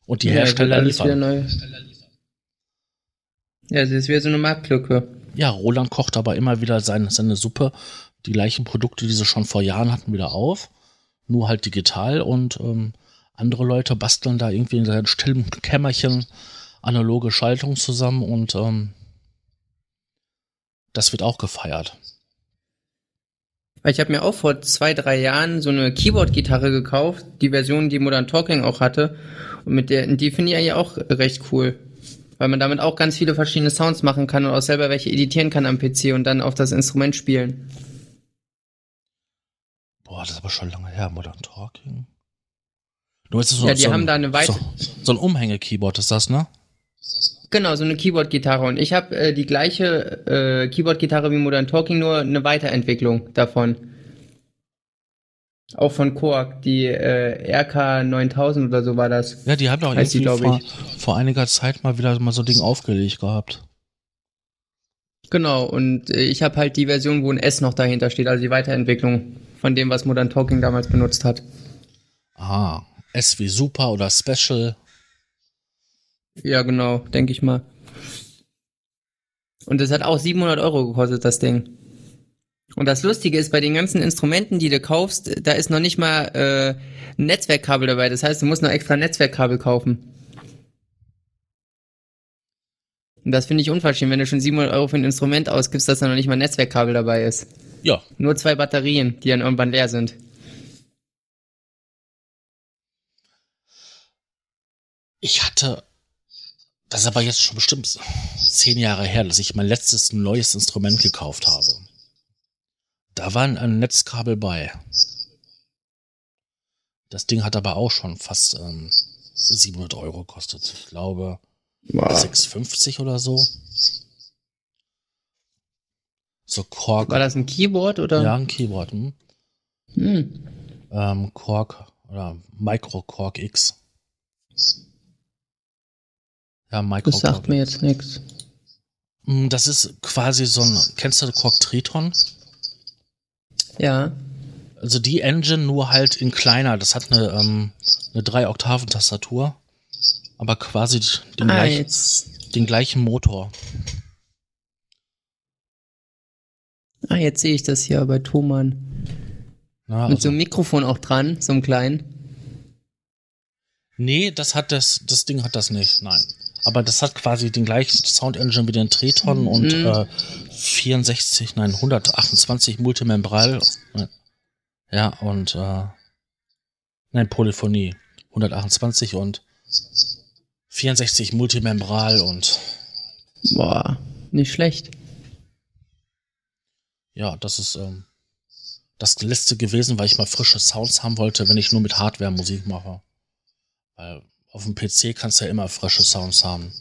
Speaker 1: Und die ja, Hersteller liefern.
Speaker 2: Ja, das ist wieder so eine Marktlücke.
Speaker 1: Ja, Roland kocht aber immer wieder seine, seine Suppe, die gleichen Produkte, die sie schon vor Jahren hatten, wieder auf. Nur halt digital und ähm, andere Leute basteln da irgendwie in seinem stillen Kämmerchen analoge Schaltung zusammen und ähm, das wird auch gefeiert.
Speaker 2: Ich habe mir auch vor zwei, drei Jahren so eine Keyboard-Gitarre gekauft, die Version, die Modern Talking auch hatte. Und mit der, die finde ich eigentlich auch recht cool. Weil man damit auch ganz viele verschiedene Sounds machen kann und auch selber welche editieren kann am PC und dann auf das Instrument spielen.
Speaker 1: Boah, das ist aber schon lange her, Modern Talking. Du weißt, so,
Speaker 2: ja, die so haben ein, da eine weite.
Speaker 1: So, so ein Umhänge-Keyboard ist das, ne?
Speaker 2: Genau, so eine Keyboard-Gitarre. Und ich habe äh, die gleiche äh, Keyboard-Gitarre wie Modern Talking, nur eine Weiterentwicklung davon. Auch von Korg, die äh, RK 9000 oder so war das.
Speaker 1: Ja, die haben doch irgendwie die, vor, vor, einiger Zeit mal wieder mal so ein Ding aufgelegt gehabt.
Speaker 2: Genau, und äh, ich habe halt die Version, wo ein S noch dahinter steht, also die Weiterentwicklung von dem, was Modern Talking damals benutzt hat.
Speaker 1: Ah, S wie Super oder Special.
Speaker 2: Ja, genau, denke ich mal. Und es hat auch 700 Euro gekostet, das Ding. Und das Lustige ist, bei den ganzen Instrumenten, die du kaufst, da ist noch nicht mal äh, ein Netzwerkkabel dabei. Das heißt, du musst noch extra Netzwerkkabel kaufen. Und das finde ich unverschämt, wenn du schon 700 Euro für ein Instrument ausgibst, dass da noch nicht mal ein Netzwerkkabel dabei ist.
Speaker 1: Ja.
Speaker 2: Nur zwei Batterien, die dann irgendwann leer sind.
Speaker 1: Ich hatte das ist aber jetzt schon bestimmt zehn Jahre her, dass ich mein letztes neues Instrument gekauft habe. Da war ein Netzkabel bei. Das Ding hat aber auch schon fast ähm, 700 Euro gekostet. Ich glaube wow. 6,50 oder so. So Korg.
Speaker 2: War das ein Keyboard oder?
Speaker 1: Ja, ein Keyboard. Hm. Hm. Ähm, Korg oder Micro Korg X.
Speaker 2: Ja, Micro Das sagt mir jetzt nichts.
Speaker 1: Mm, das ist quasi so ein, kennst du Quark Triton?
Speaker 2: Ja.
Speaker 1: Also die Engine nur halt in kleiner. Das hat eine, ähm, eine 3-Oktaven-Tastatur. Aber quasi den,
Speaker 2: Ah,
Speaker 1: gleichen, den gleichen Motor.
Speaker 2: ah, jetzt sehe ich das hier bei Thomann.
Speaker 1: Ja,
Speaker 2: Mit
Speaker 1: also,
Speaker 2: so einem Mikrofon auch dran, so einem kleinen.
Speaker 1: nee, das hat das, das Ding hat das nicht, nein. Aber das hat quasi den gleichen Sound Engine wie den Treton und
Speaker 2: Mhm.
Speaker 1: äh, 64, nein, 128 Multimembral. Ja, und äh, nein, Polyphonie. 128 und 64 Multimembral und
Speaker 2: Boah, nicht schlecht.
Speaker 1: ja, das ist ähm, das letzte gewesen, weil ich mal frische Sounds haben wollte, wenn ich nur mit Hardware Musik mache. Weil auf dem PC kannst du ja immer frische Sounds haben.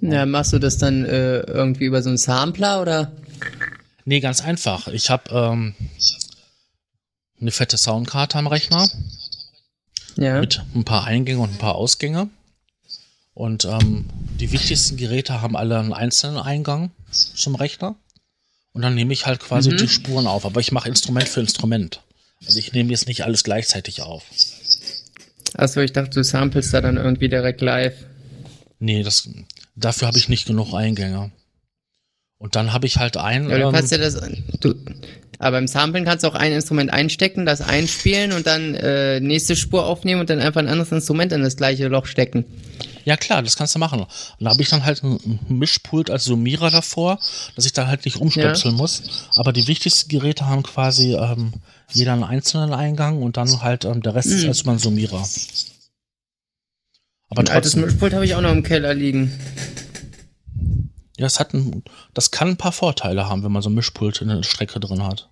Speaker 2: Ja, machst du das dann äh, irgendwie über so einen Sampler oder?
Speaker 1: Nee, ganz einfach. Ich habe ähm, eine fette Soundkarte am Rechner
Speaker 2: Ja.
Speaker 1: mit ein paar Eingänge und ein paar Ausgänge. Und ähm, die wichtigsten Geräte haben alle einen einzelnen Eingang zum Rechner. Und dann nehme ich halt quasi
Speaker 2: Mhm.
Speaker 1: die Spuren auf. Aber ich mache Instrument für Instrument. Also ich nehme jetzt nicht alles gleichzeitig auf.
Speaker 2: Achso, ich dachte, du samplest da dann irgendwie direkt live.
Speaker 1: Nee, das, dafür habe ich nicht genug Eingänge. Und dann habe ich halt ein.
Speaker 2: Ja, du
Speaker 1: ähm,
Speaker 2: ja das. Du, aber beim Samplen kannst du auch ein Instrument einstecken, das einspielen und dann äh, nächste Spur aufnehmen und dann einfach ein anderes Instrument in das gleiche Loch stecken.
Speaker 1: Ja klar, das kannst du machen. Und da habe ich dann halt ein Mischpult als Summierer davor, dass ich dann halt nicht umstöpseln muss. Aber die wichtigsten Geräte haben quasi ähm, jeder einen einzelnen Eingang und dann halt ähm, der Rest ist
Speaker 2: Mhm.
Speaker 1: erstmal ein Summierer. Aber
Speaker 2: Ein altes
Speaker 1: trotzdem,
Speaker 2: Mischpult habe ich auch noch im Keller liegen.
Speaker 1: ja, es hat ein, das kann ein paar Vorteile haben, wenn man so ein Mischpult in der Strecke drin hat.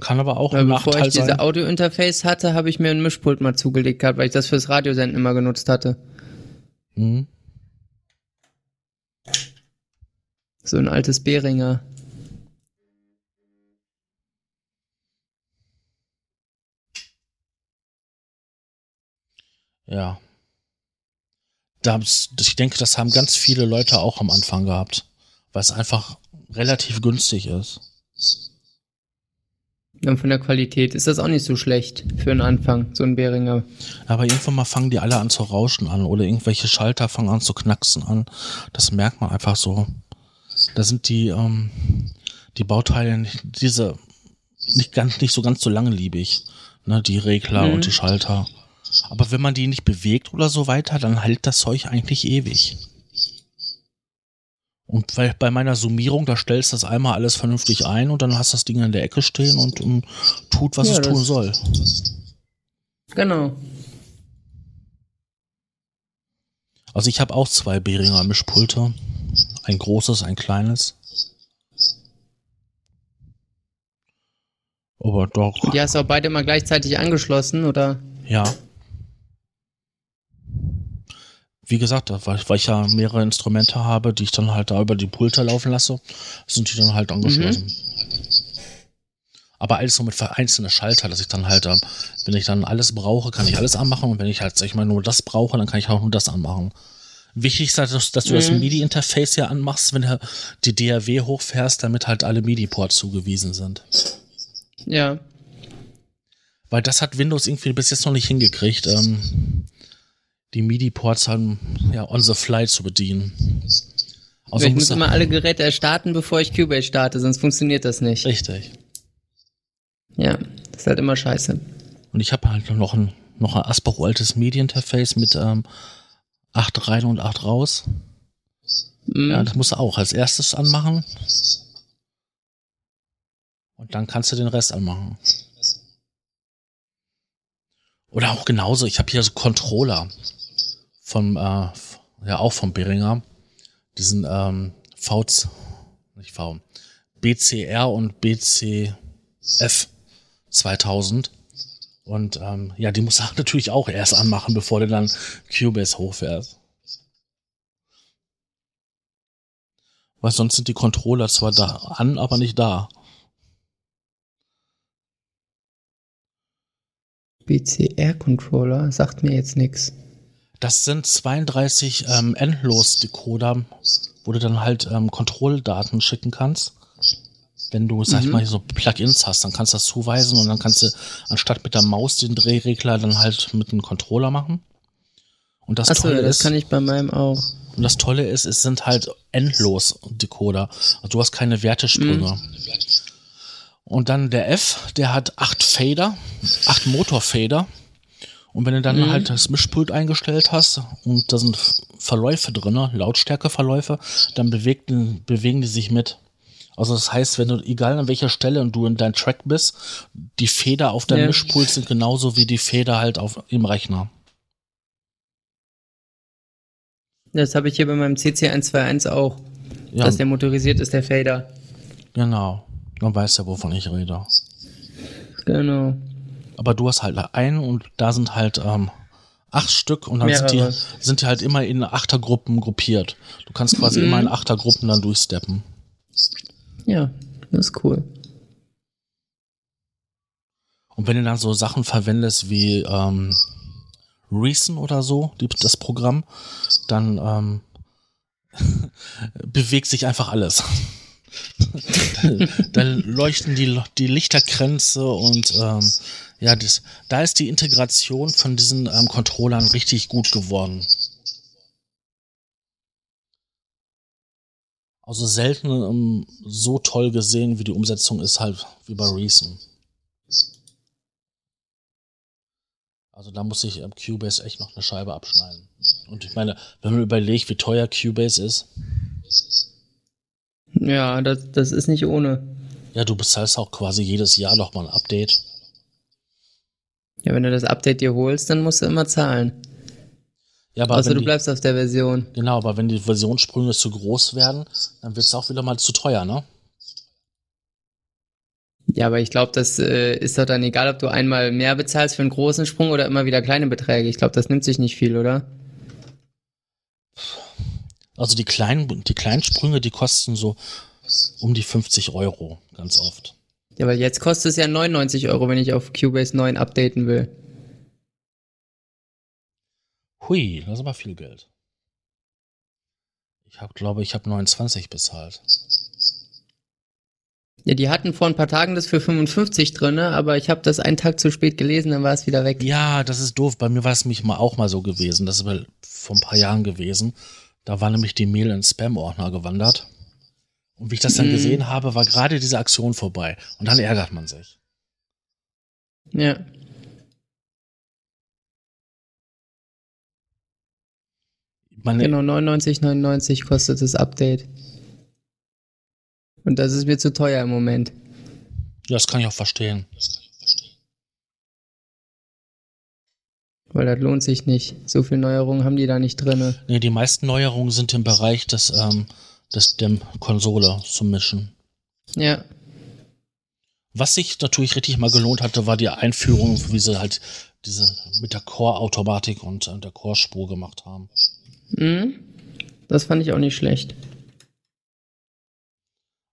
Speaker 1: Kann aber auch ein
Speaker 2: bevor
Speaker 1: Nachteil
Speaker 2: ich diese
Speaker 1: sein.
Speaker 2: Audio-Interface hatte, habe ich mir ein Mischpult mal zugelegt gehabt, weil ich das fürs Radiosenden immer genutzt hatte.
Speaker 1: Mhm.
Speaker 2: So ein altes Behringer.
Speaker 1: Ja. Das, ich denke, das haben ganz viele Leute auch am Anfang gehabt, weil es einfach relativ günstig ist.
Speaker 2: Und von der Qualität ist das auch nicht so schlecht für einen Anfang, so ein Behringer.
Speaker 1: Aber irgendwann mal fangen die alle an zu rauschen an oder irgendwelche Schalter fangen an zu knacksen an. Das merkt man einfach so. Da sind die, ähm, die Bauteile nicht, diese nicht ganz, nicht so ganz so langlebig. Ne, die Regler
Speaker 2: Mhm.
Speaker 1: und die Schalter. Aber wenn man die nicht bewegt oder so weiter, dann hält das Zeug eigentlich ewig. Und weil bei meiner Summierung, da stellst du das einmal alles vernünftig ein und dann hast das Ding in der Ecke stehen und, und tut, was
Speaker 2: Ja,
Speaker 1: es tun soll.
Speaker 2: Genau.
Speaker 1: Also ich habe auch zwei Behringer Mischpulte. Ein großes, ein kleines. Aber doch,
Speaker 2: Die hast du auch beide mal gleichzeitig angeschlossen, oder?
Speaker 1: ja. Wie gesagt, weil, weil ich ja mehrere Instrumente habe, die ich dann halt da über die Pulte laufen lasse, sind die dann halt angeschlossen. Aber alles so mit vereinzelten Schalter, dass ich dann halt, ähm, wenn ich dann alles brauche, kann ich alles anmachen und wenn ich halt, sag ich mal, nur das brauche, dann kann ich auch nur das anmachen. Wichtig ist halt, dass, dass du das
Speaker 2: Mhm.
Speaker 1: MIDI-Interface ja anmachst, wenn du die DAW hochfährst, damit halt alle MIDI-Ports zugewiesen sind.
Speaker 2: Ja.
Speaker 1: Weil das hat Windows irgendwie bis jetzt noch nicht hingekriegt, ähm, die MIDI-Ports haben, ja, on the fly zu bedienen. Also
Speaker 2: ich
Speaker 1: muss
Speaker 2: immer alle Geräte erstarten, bevor ich Cubase starte, sonst funktioniert das nicht.
Speaker 1: richtig.
Speaker 2: Ja, das ist halt immer scheiße.
Speaker 1: Und ich habe halt noch ein, noch ein Asbach altes MIDI-Interface mit ähm, 8 rein und 8 raus.
Speaker 2: Mhm.
Speaker 1: Ja, das musst du auch als erstes anmachen. Und dann kannst du den Rest anmachen. Oder auch genauso, ich habe hier so Controller vom, äh, ja auch vom Behringer. Diesen ähm, V, nicht V, BCR und BCF 2000. Und ähm, ja, die musst du natürlich auch erst anmachen, bevor du dann Cubase hochfährst. Weil sonst sind die Controller zwar da an, aber nicht da.
Speaker 2: BCR-Controller sagt mir jetzt nichts.
Speaker 1: Das sind 32 ähm, Endlos-Decoder, wo du dann halt ähm, Kontrolldaten schicken kannst. Wenn du, sag ich
Speaker 2: Mhm.
Speaker 1: mal, so Plugins hast, dann kannst du das zuweisen und dann kannst du anstatt mit der Maus den Drehregler dann halt mit einem Controller machen. Und das
Speaker 2: Achso,
Speaker 1: Tolle
Speaker 2: das
Speaker 1: ist,
Speaker 2: kann ich bei meinem auch.
Speaker 1: und das Tolle ist, es sind halt endlos Decoder. Also du hast keine Wertesprünge. Und dann der F, der hat acht Fader, acht Motorfader. Und wenn du dann halt das Mischpult eingestellt hast und da sind Verläufe drin, Lautstärkeverläufe, dann bewegen, bewegen die sich mit. Also das heißt, wenn du, egal an welcher Stelle du in deinem Track bist, die Feder auf deinem
Speaker 2: Ja.
Speaker 1: Mischpult sind genauso wie die Feder halt auf, im Rechner.
Speaker 2: Das habe ich hier bei meinem CC121 auch.
Speaker 1: Ja,
Speaker 2: Dass der motorisiert ist, der Fader.
Speaker 1: genau. Man weiß ja, wovon ich rede.
Speaker 2: Genau.
Speaker 1: Aber du hast halt einen und da sind halt ähm, acht Stück und dann sind die, sind die halt immer in Achtergruppen gruppiert. Du kannst quasi
Speaker 2: Mhm.
Speaker 1: immer in Achtergruppen dann durchsteppen.
Speaker 2: Ja, das ist cool.
Speaker 1: Und wenn du dann so Sachen verwendest wie ähm, Reason oder so, die, das Programm, dann ähm, bewegt sich einfach alles. dann leuchten die, die Lichterkränze und ähm, ja, das, da ist die Integration von diesen ähm, Controllern richtig gut geworden. Also selten ähm, so toll gesehen, wie die Umsetzung ist halt wie bei Reason. Also da muss ich am Cubase echt noch eine Scheibe abschneiden. Und ich meine, wenn man überlegt, wie teuer Cubase ist,
Speaker 2: Ja, das, das ist nicht ohne.
Speaker 1: ja, du bezahlst auch quasi jedes Jahr noch mal ein Update.
Speaker 2: Ja, wenn du das Update dir holst, dann musst du immer zahlen.
Speaker 1: Ja, aber
Speaker 2: Außer du
Speaker 1: die,
Speaker 2: bleibst auf der Version.
Speaker 1: genau, aber wenn die Versionssprünge zu groß werden, dann wird es auch wieder mal zu teuer, ne?
Speaker 2: Ja, aber ich glaube, das äh, ist doch dann egal, ob du einmal mehr bezahlst für einen großen Sprung oder immer wieder kleine Beträge. Ich glaube, das nimmt sich nicht viel, oder?
Speaker 1: Also die kleinen, die kleinen Sprünge, die kosten so um die 50 Euro, ganz oft.
Speaker 2: Ja, weil jetzt kostet es ja 99 Euro, wenn ich auf Cubase 9 updaten will.
Speaker 1: Hui, das ist aber viel Geld. Ich habe, glaube ich, habe 29 bezahlt.
Speaker 2: Ja, die hatten vor ein paar Tagen das für 55 drinne, aber ich habe das einen Tag zu spät gelesen, dann war es wieder weg.
Speaker 1: Ja, das ist doof. Bei mir war es mich mal auch mal so gewesen. Das ist vor ein paar Jahren gewesen. Da war nämlich die Mail in Spam-Ordner gewandert. Und wie ich das dann
Speaker 2: Mhm.
Speaker 1: gesehen habe, war gerade diese Aktion vorbei. Und dann ärgert man sich.
Speaker 2: Ja.
Speaker 1: Meine,
Speaker 2: Genau, 99,99 kostet das Update. Und das ist mir zu teuer im Moment.
Speaker 1: Ja, das kann ich auch verstehen.
Speaker 2: Weil das lohnt sich nicht. So viel Neuerungen haben die da nicht drinne.
Speaker 1: Nee, die meisten Neuerungen sind im Bereich des, ähm, des der Konsole zum Mischen.
Speaker 2: Ja.
Speaker 1: Was sich natürlich richtig mal gelohnt hatte, war die Einführung, wie sie halt diese mit der Core-Automatik und äh, der Core-Spur gemacht haben.
Speaker 2: Mhm. Das fand ich auch nicht schlecht.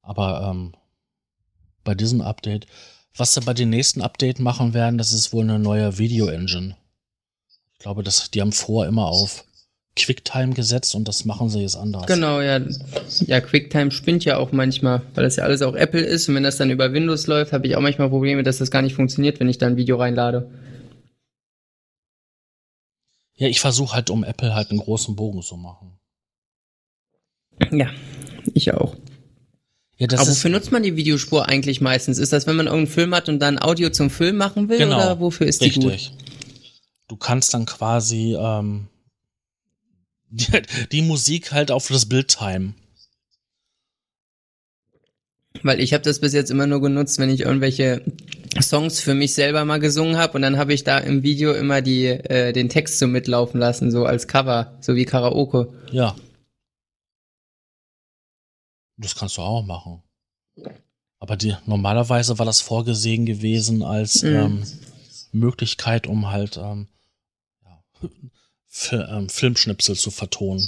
Speaker 1: Aber ähm, bei diesem Update, was sie bei den nächsten Update machen werden, das ist wohl eine neue Video-Engine. Ich glaube, das, die haben vor immer auf QuickTime gesetzt und das machen sie jetzt anders.
Speaker 2: Genau, ja. Ja, QuickTime spinnt ja auch manchmal, weil das ja alles auch Apple ist. Und wenn das dann über Windows läuft, habe ich auch manchmal Probleme, dass das gar nicht funktioniert, wenn ich da ein Video reinlade.
Speaker 1: Ja, ich versuche halt um Apple halt einen großen Bogen zu machen.
Speaker 2: Ja, ich auch.
Speaker 1: Ja, das
Speaker 2: Aber
Speaker 1: ist,
Speaker 2: wofür nutzt man die Videospur eigentlich meistens? Ist das, wenn man irgendeinen Film hat und dann Audio zum Film machen will?
Speaker 1: genau,
Speaker 2: Oder wofür ist die gut?
Speaker 1: richtig. Du kannst dann quasi ähm, die, die Musik halt auf das Bild timen.
Speaker 2: Weil ich habe das bis jetzt immer nur genutzt, wenn ich irgendwelche Songs für mich selber mal gesungen habe und dann habe ich da im Video immer die äh, den Text so mitlaufen lassen, so als Cover, so wie Karaoke.
Speaker 1: Ja. Das kannst du auch machen. Aber die, normalerweise war das vorgesehen gewesen als
Speaker 2: Mhm.
Speaker 1: ähm, Möglichkeit, um halt ähm, ja, Fi- ähm, Filmschnipsel zu vertonen.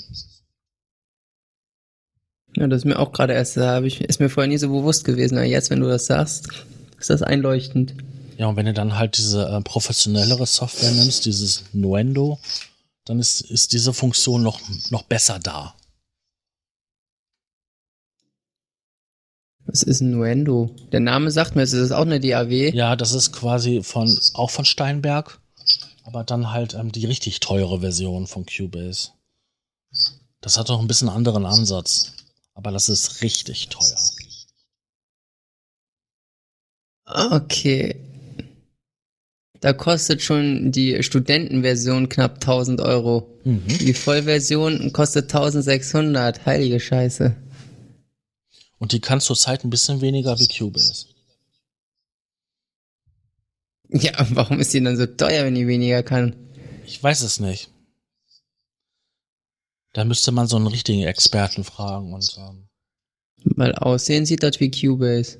Speaker 2: Ja, das ist mir auch gerade erst, da ich, ist mir vorher nie so bewusst gewesen. Aber jetzt, wenn du das sagst, ist das einleuchtend.
Speaker 1: Ja, und wenn du dann halt diese äh, professionellere Software nimmst, dieses Nuendo, dann ist, ist diese Funktion noch, noch besser da.
Speaker 2: Was ist ein Nuendo? Der Name sagt mir, es ist auch eine DAW.
Speaker 1: Ja, das ist quasi von, auch von Steinberg. Aber dann halt ähm, die richtig teure Version von Cubase. Das hat doch ein bisschen anderen Ansatz. Aber das ist richtig teuer.
Speaker 2: Okay. Da kostet schon die Studentenversion knapp 1000 Euro.
Speaker 1: Mhm.
Speaker 2: Die Vollversion kostet 1600. Heilige Scheiße.
Speaker 1: Und die kann zurzeit ein bisschen weniger wie Cubase.
Speaker 2: Ja, warum ist die dann so teuer, wenn die weniger kann?
Speaker 1: Ich weiß es nicht. Da müsste man so einen richtigen Experten fragen und ähm,
Speaker 2: Weil aussehen sieht das wie Cubase.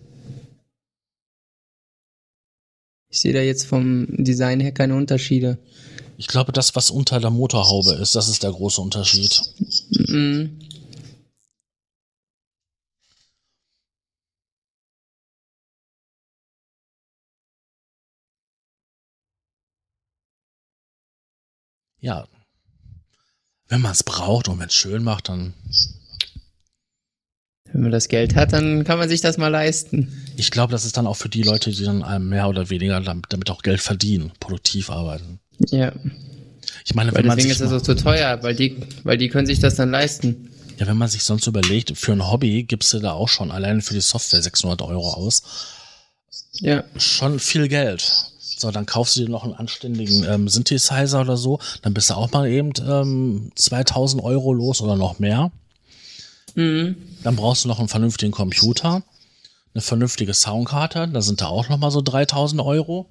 Speaker 2: Ich sehe da jetzt vom Design her keine Unterschiede.
Speaker 1: ich glaube, das, was unter der Motorhaube ist, das ist der große Unterschied.
Speaker 2: Mhm.
Speaker 1: Ja. Wenn man es braucht und wenn es schön macht, dann.
Speaker 2: Wenn man das Geld hat, dann kann man sich das mal leisten.
Speaker 1: Ich glaube, das ist dann auch für die Leute, die dann einem mehr oder weniger damit, auch Geld verdienen, produktiv arbeiten.
Speaker 2: Ja.
Speaker 1: Ich meine,
Speaker 2: Weil
Speaker 1: wenn man,
Speaker 2: deswegen
Speaker 1: sich
Speaker 2: ist das auch so teuer, weil die, weil die können sich das dann leisten.
Speaker 1: ja, wenn man sich sonst überlegt, für ein Hobby gibst du da auch schon allein für die Software 600 Euro aus.
Speaker 2: Ja.
Speaker 1: Schon viel Geld. So, dann kaufst du dir noch einen anständigen ähm, Synthesizer oder so, dann bist du auch mal eben ähm, 2000 Euro los oder noch mehr.
Speaker 2: Mhm.
Speaker 1: Dann brauchst du noch einen vernünftigen Computer, eine vernünftige Soundkarte, da sind da auch noch mal so 3000 Euro.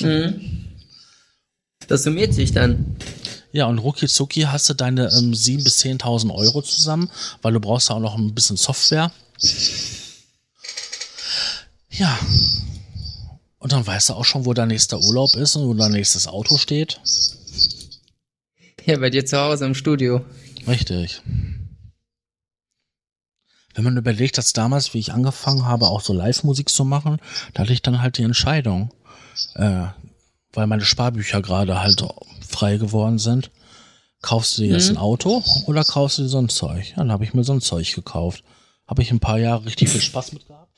Speaker 2: Mhm. Das summiert sich dann.
Speaker 1: Ja, und rucki zucki hast du deine ähm, 7.000 bis 10.000 Euro zusammen, weil du brauchst ja auch noch ein bisschen Software. Ja. Und dann weißt du auch schon, wo dein nächster Urlaub ist und wo dein nächstes Auto steht.
Speaker 2: Ja, bei dir zu Hause im Studio.
Speaker 1: Richtig. Wenn man überlegt, dass damals, wie ich angefangen habe, auch so Live-Musik zu machen, da hatte ich dann halt die Entscheidung, äh, weil meine Sparbücher gerade halt frei geworden sind. Kaufst du dir jetzt
Speaker 2: Mhm.
Speaker 1: ein Auto oder kaufst du dir so ein Zeug? Dann habe ich mir so ein Zeug gekauft. Habe ich ein paar Jahre richtig viel Spaß mit gehabt.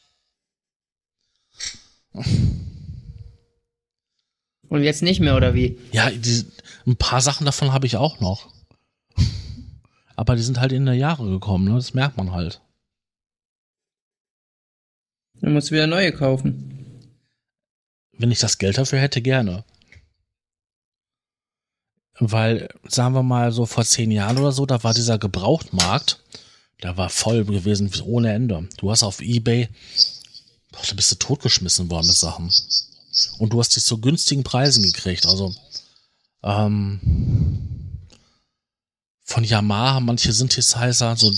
Speaker 2: Und jetzt nicht mehr, oder wie?
Speaker 1: Ja, die, ein paar Sachen davon habe ich auch noch. Aber die sind halt in der Jahre gekommen, ne? das merkt man halt.
Speaker 2: Dann musst du wieder neue kaufen.
Speaker 1: wenn ich das Geld dafür hätte, gerne. Weil, sagen wir mal, so vor zehn Jahren oder so, da war dieser Gebrauchtmarkt, der war voll gewesen ohne Ende. Du hast auf Ebay, boah, da bist du totgeschmissen worden mit Sachen. Und du hast dich zu günstigen Preisen gekriegt. Also, ähm, von Yamaha, manche Synthesizer, so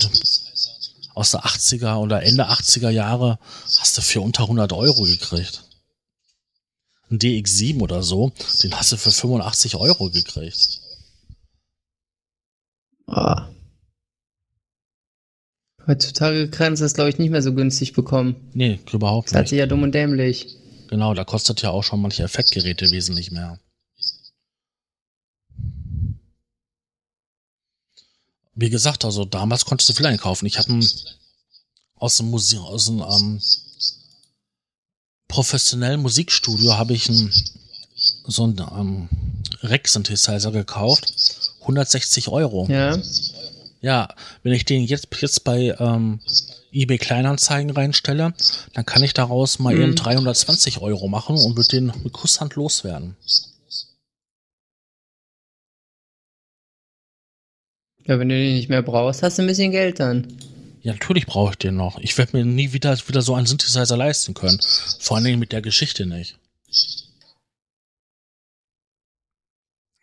Speaker 1: aus der 80er oder Ende 80er Jahre, hast du für unter 100 Euro gekriegt ein DX7 oder so, den hast du für 85 Euro gekriegt.
Speaker 2: Ah. Heutzutage kannst du das, glaube ich, nicht mehr so günstig bekommen.
Speaker 1: Nee, überhaupt
Speaker 2: Das
Speaker 1: nicht.
Speaker 2: sich ja dumm und dämlich.
Speaker 1: Genau, da kostet ja auch schon manche Effektgeräte wesentlich mehr. Wie gesagt, also damals konntest du viel einkaufen. Ich einen- aus dem Museum, aus dem ähm, professionellen Musikstudio habe ich einen, so einen ähm, Rack-Synthesizer gekauft. 160 Euro.
Speaker 2: Ja.
Speaker 1: Ja, wenn ich den jetzt, jetzt bei ähm, eBay Kleinanzeigen reinstelle, dann kann ich daraus mal
Speaker 2: Mhm.
Speaker 1: eben 320 Euro machen und wird den mit Kusshand loswerden.
Speaker 2: Ja, wenn du den nicht mehr brauchst, hast du ein bisschen Geld dann.
Speaker 1: Ja, natürlich brauche ich den noch. Ich werde mir nie wieder, wieder so einen Synthesizer leisten können. Vor allen Dingen mit der Geschichte nicht.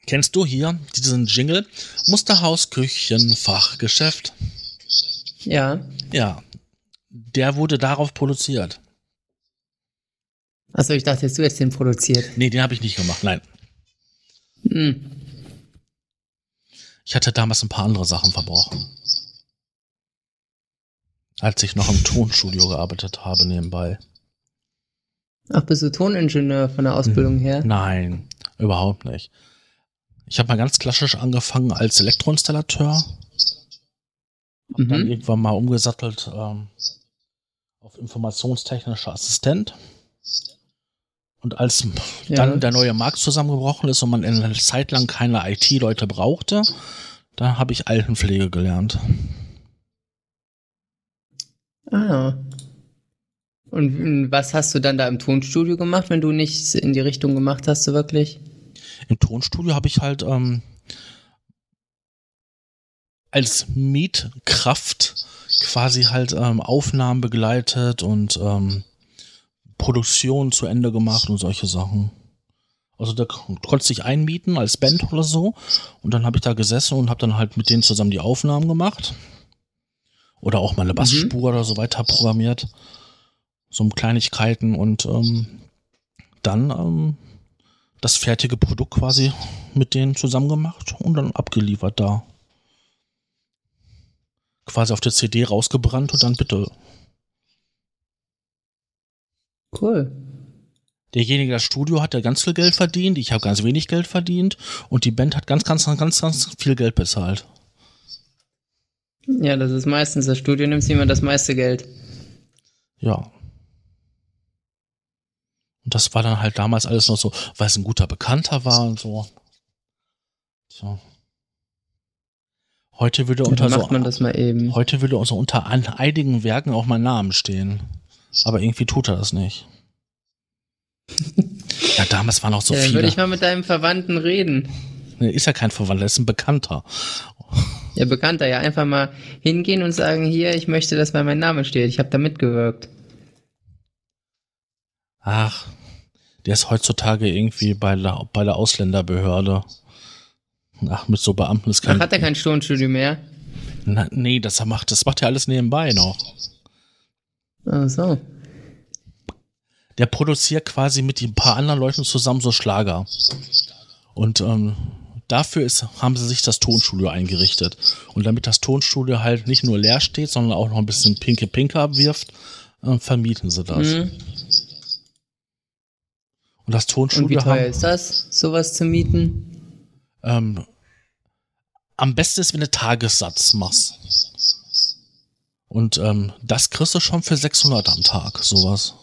Speaker 1: Kennst du hier diesen Jingle? Musterhaus, Küchen, Fachgeschäft?
Speaker 2: Ja.
Speaker 1: Ja, der wurde darauf produziert.
Speaker 2: Achso, ich dachte, jetzt du hättest den produziert.
Speaker 1: Nee, den habe ich nicht gemacht, nein.
Speaker 2: Hm.
Speaker 1: Ich hatte damals ein paar andere Sachen verbrochen. Als ich noch im Tonstudio gearbeitet habe nebenbei.
Speaker 2: Ach, bist du Toningenieur von der Ausbildung her?
Speaker 1: Nein, überhaupt nicht. Ich habe mal ganz klassisch angefangen als Elektroinstallateur. Hab dann
Speaker 2: Mhm.
Speaker 1: irgendwann mal umgesattelt ähm, auf informationstechnischer Assistent. Und als ja. dann der neue Markt zusammengebrochen ist und man eine Zeit lang keine IT-Leute brauchte, da habe ich Altenpflege gelernt.
Speaker 2: Ah. Und was hast du dann da im Tonstudio gemacht, wenn du nichts in die Richtung gemacht hast, so wirklich?
Speaker 1: Im Tonstudio habe ich halt ähm, als Mietkraft quasi halt ähm, Aufnahmen begleitet und ähm, Produktion zu Ende gemacht und solche Sachen. Also da konntest dich einmieten als Band oder so und dann habe ich da gesessen und habe dann halt mit denen zusammen die Aufnahmen gemacht oder auch meine Bassspur mhm. oder so weiter programmiert, so um Kleinigkeiten und ähm, dann ähm, das fertige Produkt quasi mit denen zusammen gemacht und dann abgeliefert da. Quasi auf der CD rausgebrannt und dann bitte.
Speaker 2: Cool.
Speaker 1: Derjenige, das Studio hat ja ganz viel Geld verdient, ich habe ganz wenig Geld verdient und die Band hat ganz, ganz, ganz, ganz viel Geld bezahlt.
Speaker 2: Ja, das ist meistens, das Studio nimmt immer das meiste Geld.
Speaker 1: Ja. Und das war dann halt damals alles noch so, weil es ein guter Bekannter war und so. Tja. Heute würde unter
Speaker 2: macht so, man das mal eben.
Speaker 1: Heute würde so unter einigen Werken auch mein Name stehen. Aber irgendwie tut er das nicht. ja, damals waren auch so ja, viele.
Speaker 2: Würde ich mal mit deinem Verwandten reden.
Speaker 1: Nee, ist ja kein Verwandter, ist ein Bekannter.
Speaker 2: Ja, Bekannter, ja, einfach mal hingehen und sagen, hier, ich möchte, dass bei mein Name steht. Ich habe da mitgewirkt.
Speaker 1: Ach, der ist heutzutage irgendwie bei der, bei der Ausländerbehörde. Ach, mit so Beamten ist
Speaker 2: kein. Ach, hat er kein Tonstudio mehr?
Speaker 1: Na, nee, das macht, das macht er alles nebenbei noch.
Speaker 2: Ach so.
Speaker 1: Der produziert quasi mit ein paar anderen Leuten zusammen so Schlager. Und ähm, dafür ist, haben sie sich das Tonstudio eingerichtet. Und damit das Tonstudio halt nicht nur leer steht, sondern auch noch ein bisschen Pinke Pinke abwirft, äh, vermieten sie das. Mhm. Und das Tonstudio. Und wie
Speaker 2: teuer haben, ist das, sowas zu mieten?
Speaker 1: Ähm, am besten ist, wenn du Tagessatz machst. Und ähm, das kriegst du schon für 600 am Tag, sowas.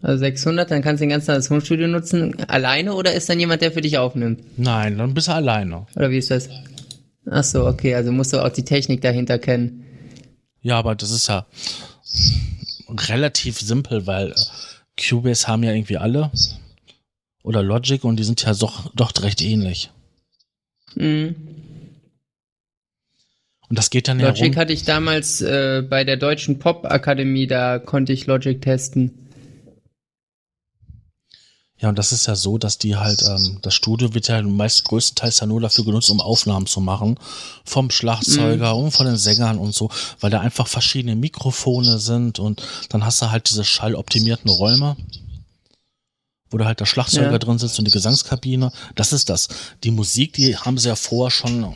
Speaker 2: Also 600, dann kannst du den ganzen Tag das Tonstudio nutzen, alleine oder ist dann jemand, der für dich aufnimmt?
Speaker 1: Nein, dann bist du alleine.
Speaker 2: Oder wie ist das? Ach so, okay, also musst du auch die Technik dahinter kennen.
Speaker 1: Ja, aber das ist ja relativ simpel, weil äh, Cubase haben ja irgendwie alle. Oder Logic und die sind ja doch, doch recht ähnlich. Mhm. Und das geht dann
Speaker 2: Logic herum. hatte ich damals äh, bei der Deutschen Pop Akademie, da konnte ich Logic testen.
Speaker 1: Ja, und das ist ja so, dass die halt, ähm, das Studio wird ja meist größtenteils ja nur dafür genutzt, um Aufnahmen zu machen. Vom Schlagzeuger mm. und von den Sängern und so, weil da einfach verschiedene Mikrofone sind und dann hast du halt diese schalloptimierten Räume, wo da halt der Schlagzeuger ja. drin sitzt und die Gesangskabine. Das ist das. Die Musik, die haben sie ja vorher schon,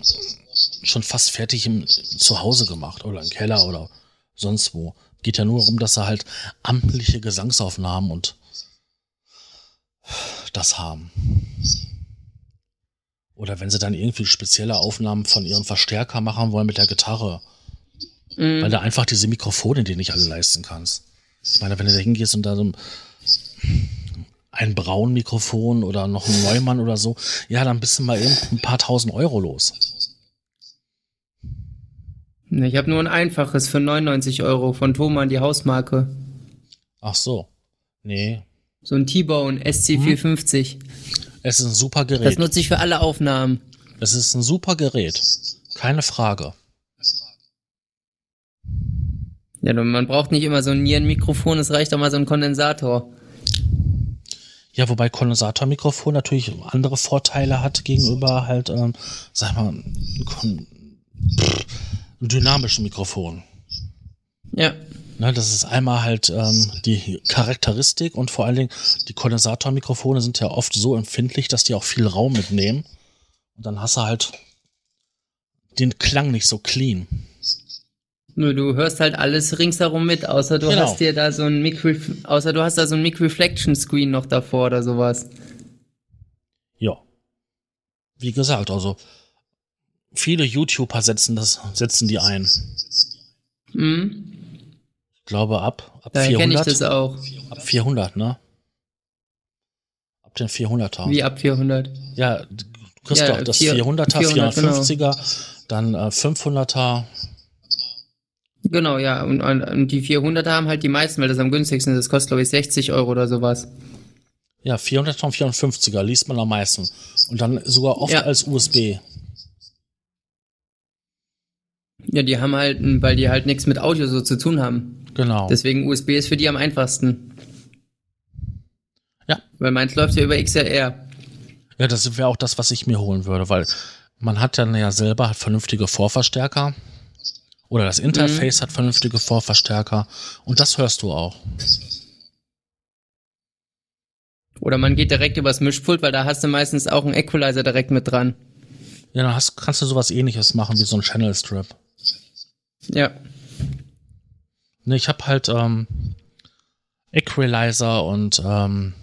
Speaker 1: schon fast fertig im Zuhause gemacht oder im Keller oder sonst wo. Geht ja nur darum, dass sie halt amtliche Gesangsaufnahmen und das haben. Oder wenn sie dann irgendwie spezielle Aufnahmen von ihren Verstärker machen wollen mit der Gitarre. Mhm. Weil du einfach diese Mikrofone, die nicht alle leisten kannst. Ich meine, wenn du da hingehst und da so ein braun Mikrofon oder noch ein Neumann oder so, ja, dann bist du mal eben ein paar tausend Euro los.
Speaker 2: Ich habe nur ein einfaches für 99 Euro von Thomann, die Hausmarke.
Speaker 1: Ach so. Nee,
Speaker 2: so ein T-Bone SC450. Hm.
Speaker 1: Es ist ein super Gerät.
Speaker 2: Das nutze ich für alle Aufnahmen.
Speaker 1: Es ist ein super Gerät. Keine Frage.
Speaker 2: Ja, man braucht nicht immer so ein Nierenmikrofon, es reicht auch mal so ein Kondensator.
Speaker 1: Ja, wobei Kondensatormikrofon natürlich andere Vorteile hat gegenüber halt, ähm, sag mal, ein dynamischen Mikrofon.
Speaker 2: Ja.
Speaker 1: Ne, das ist einmal halt ähm, die Charakteristik und vor allen Dingen die Kondensatormikrofone sind ja oft so empfindlich, dass die auch viel Raum mitnehmen. Und dann hast du halt den Klang nicht so clean.
Speaker 2: Nur du hörst halt alles ringsherum mit, außer du genau. hast dir da so ein Mic außer du hast da so ein Mic Reflection Screen noch davor oder sowas.
Speaker 1: Ja. Wie gesagt, also viele YouTuber setzen das, setzen die ein. Mhm glaube ab, ab
Speaker 2: Daher 400. kenne ich das auch.
Speaker 1: Ab 400, ne? den 400er.
Speaker 2: Wie ab 400?
Speaker 1: Ja, kriegst
Speaker 2: Ja,
Speaker 1: das
Speaker 2: vier-
Speaker 1: 400er,
Speaker 2: 400,
Speaker 1: 450er, dann äh, 500er.
Speaker 2: Genau, ja. Und, und, und die 400er haben halt die meisten, weil das am günstigsten ist. Das kostet, glaube ich, 60 Euro oder sowas.
Speaker 1: Ja, 400er und 450er liest man am meisten. Und dann sogar oft
Speaker 2: Ja.
Speaker 1: als USB.
Speaker 2: Ja, die haben halt, weil die halt nichts mit Audio so zu tun haben.
Speaker 1: Genau.
Speaker 2: Deswegen USB ist für die am einfachsten.
Speaker 1: Ja.
Speaker 2: Weil meins läuft ja über XLR.
Speaker 1: Ja, das wäre auch das, was ich mir holen würde, weil man hat dann ja selber vernünftige Vorverstärker. Oder das Interface hat vernünftige Vorverstärker. Und das hörst du auch.
Speaker 2: Oder man geht direkt übers Mischpult, weil da hast du meistens auch einen Equalizer direkt mit dran.
Speaker 1: Ja, dann hast, kannst du sowas ähnliches machen wie so ein Channel Strip.
Speaker 2: Ja.
Speaker 1: Ne, ich habe halt ähm, Equalizer und ähm,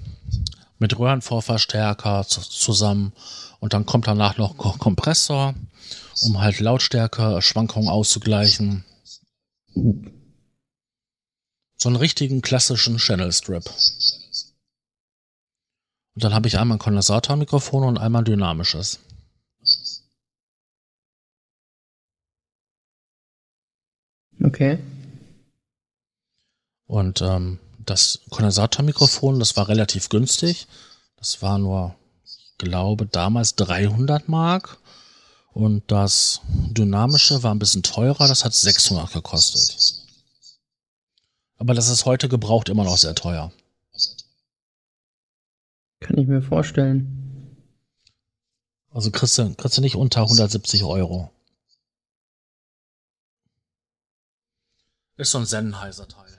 Speaker 1: mit Röhrenvorverstärker zu, zusammen und dann kommt danach noch Ko Kompressor, um halt Lautstärke, Schwankungen auszugleichen. So einen richtigen klassischen Channel Strip. Und dann habe ich einmal ein Kondensatormikrofon und einmal ein dynamisches.
Speaker 2: Okay.
Speaker 1: Und ähm, das Kondensatormikrofon, das war relativ günstig. Das war nur, ich glaube, damals 300 Mark. Und das dynamische war ein bisschen teurer, das hat 600 gekostet. Aber das ist heute gebraucht immer noch sehr teuer.
Speaker 2: Kann ich mir vorstellen.
Speaker 1: Also kriegst du, kriegst du nicht unter 170 Euro. Ist so ein Sennheiser-Teil.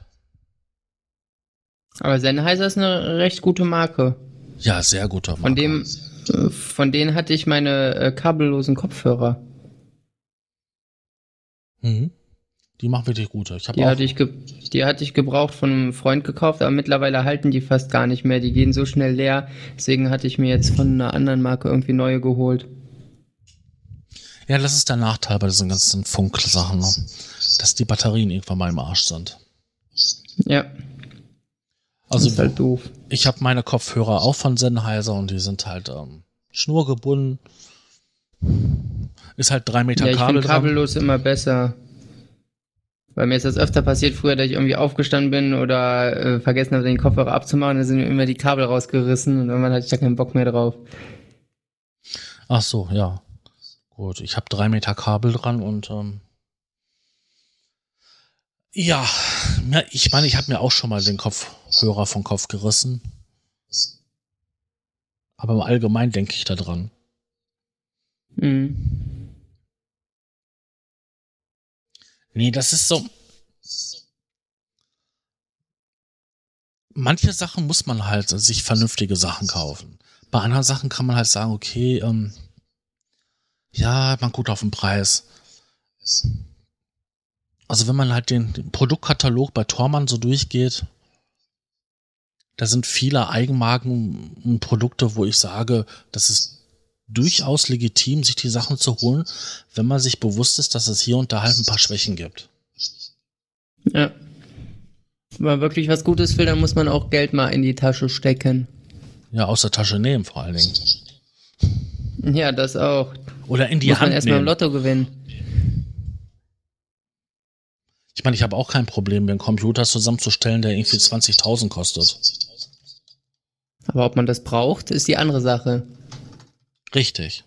Speaker 2: Aber Sennheiser ist eine recht gute Marke.
Speaker 1: Ja, sehr guter Marke.
Speaker 2: Von dem, äh, von denen hatte ich meine äh, kabellosen Kopfhörer.
Speaker 1: Mhm. Die machen wirklich gute. Ich
Speaker 2: Die
Speaker 1: auch
Speaker 2: hatte ich, die hatte ich gebraucht von einem Freund gekauft, aber mittlerweile halten die fast gar nicht mehr. Die gehen so schnell leer. Deswegen hatte ich mir jetzt von einer anderen Marke irgendwie neue geholt.
Speaker 1: Ja, das ist der Nachteil bei diesen ganzen Funksachen, ne? dass die Batterien irgendwann mal im Arsch sind.
Speaker 2: Ja, das
Speaker 1: Also
Speaker 2: ist halt doof.
Speaker 1: ich habe meine Kopfhörer auch von Sennheiser und die sind halt ähm, schnurgebunden. Ist halt drei Meter
Speaker 2: Ja, ich
Speaker 1: Kabel
Speaker 2: finde
Speaker 1: dran.
Speaker 2: kabellos immer besser. Weil mir ist das öfter passiert früher, dass ich irgendwie aufgestanden bin oder äh, vergessen habe, den Kopfhörer abzumachen, dann sind mir immer die Kabel rausgerissen und irgendwann hatte ich da keinen Bock mehr drauf.
Speaker 1: Ach so, ja. Gut, ich habe drei Meter Kabel dran und ähm, ja, ich meine, ich habe mir auch schon mal den Kopfhörer vom Kopf gerissen. Aber im Allgemeinen denke ich da dran.
Speaker 2: Mhm.
Speaker 1: Nee, das ist so. Manche Sachen muss man halt sich vernünftige Sachen kaufen. Bei anderen Sachen kann man halt sagen, okay, ähm, ja, man guckt auf den Preis. Also wenn man halt den, den Produktkatalog bei Tormann so durchgeht, da sind viele Eigenmarken und Produkte, wo ich sage, das ist durchaus legitim, sich die Sachen zu holen, wenn man sich bewusst ist, dass es hier und da halt ein paar Schwächen gibt.
Speaker 2: Ja. Wenn man wirklich was Gutes will, dann muss man auch Geld mal in die Tasche stecken.
Speaker 1: Ja, aus der Tasche nehmen vor allen Dingen.
Speaker 2: Ja, das auch.
Speaker 1: Oder in die
Speaker 2: muss man
Speaker 1: Hand
Speaker 2: erstmal im. Lotto gewinnen.
Speaker 1: Ich meine, ich habe auch kein Problem, mir einen Computer zusammenzustellen, der irgendwie 20.000 kostet.
Speaker 2: Aber ob man das braucht, ist die andere Sache.
Speaker 1: Richtig.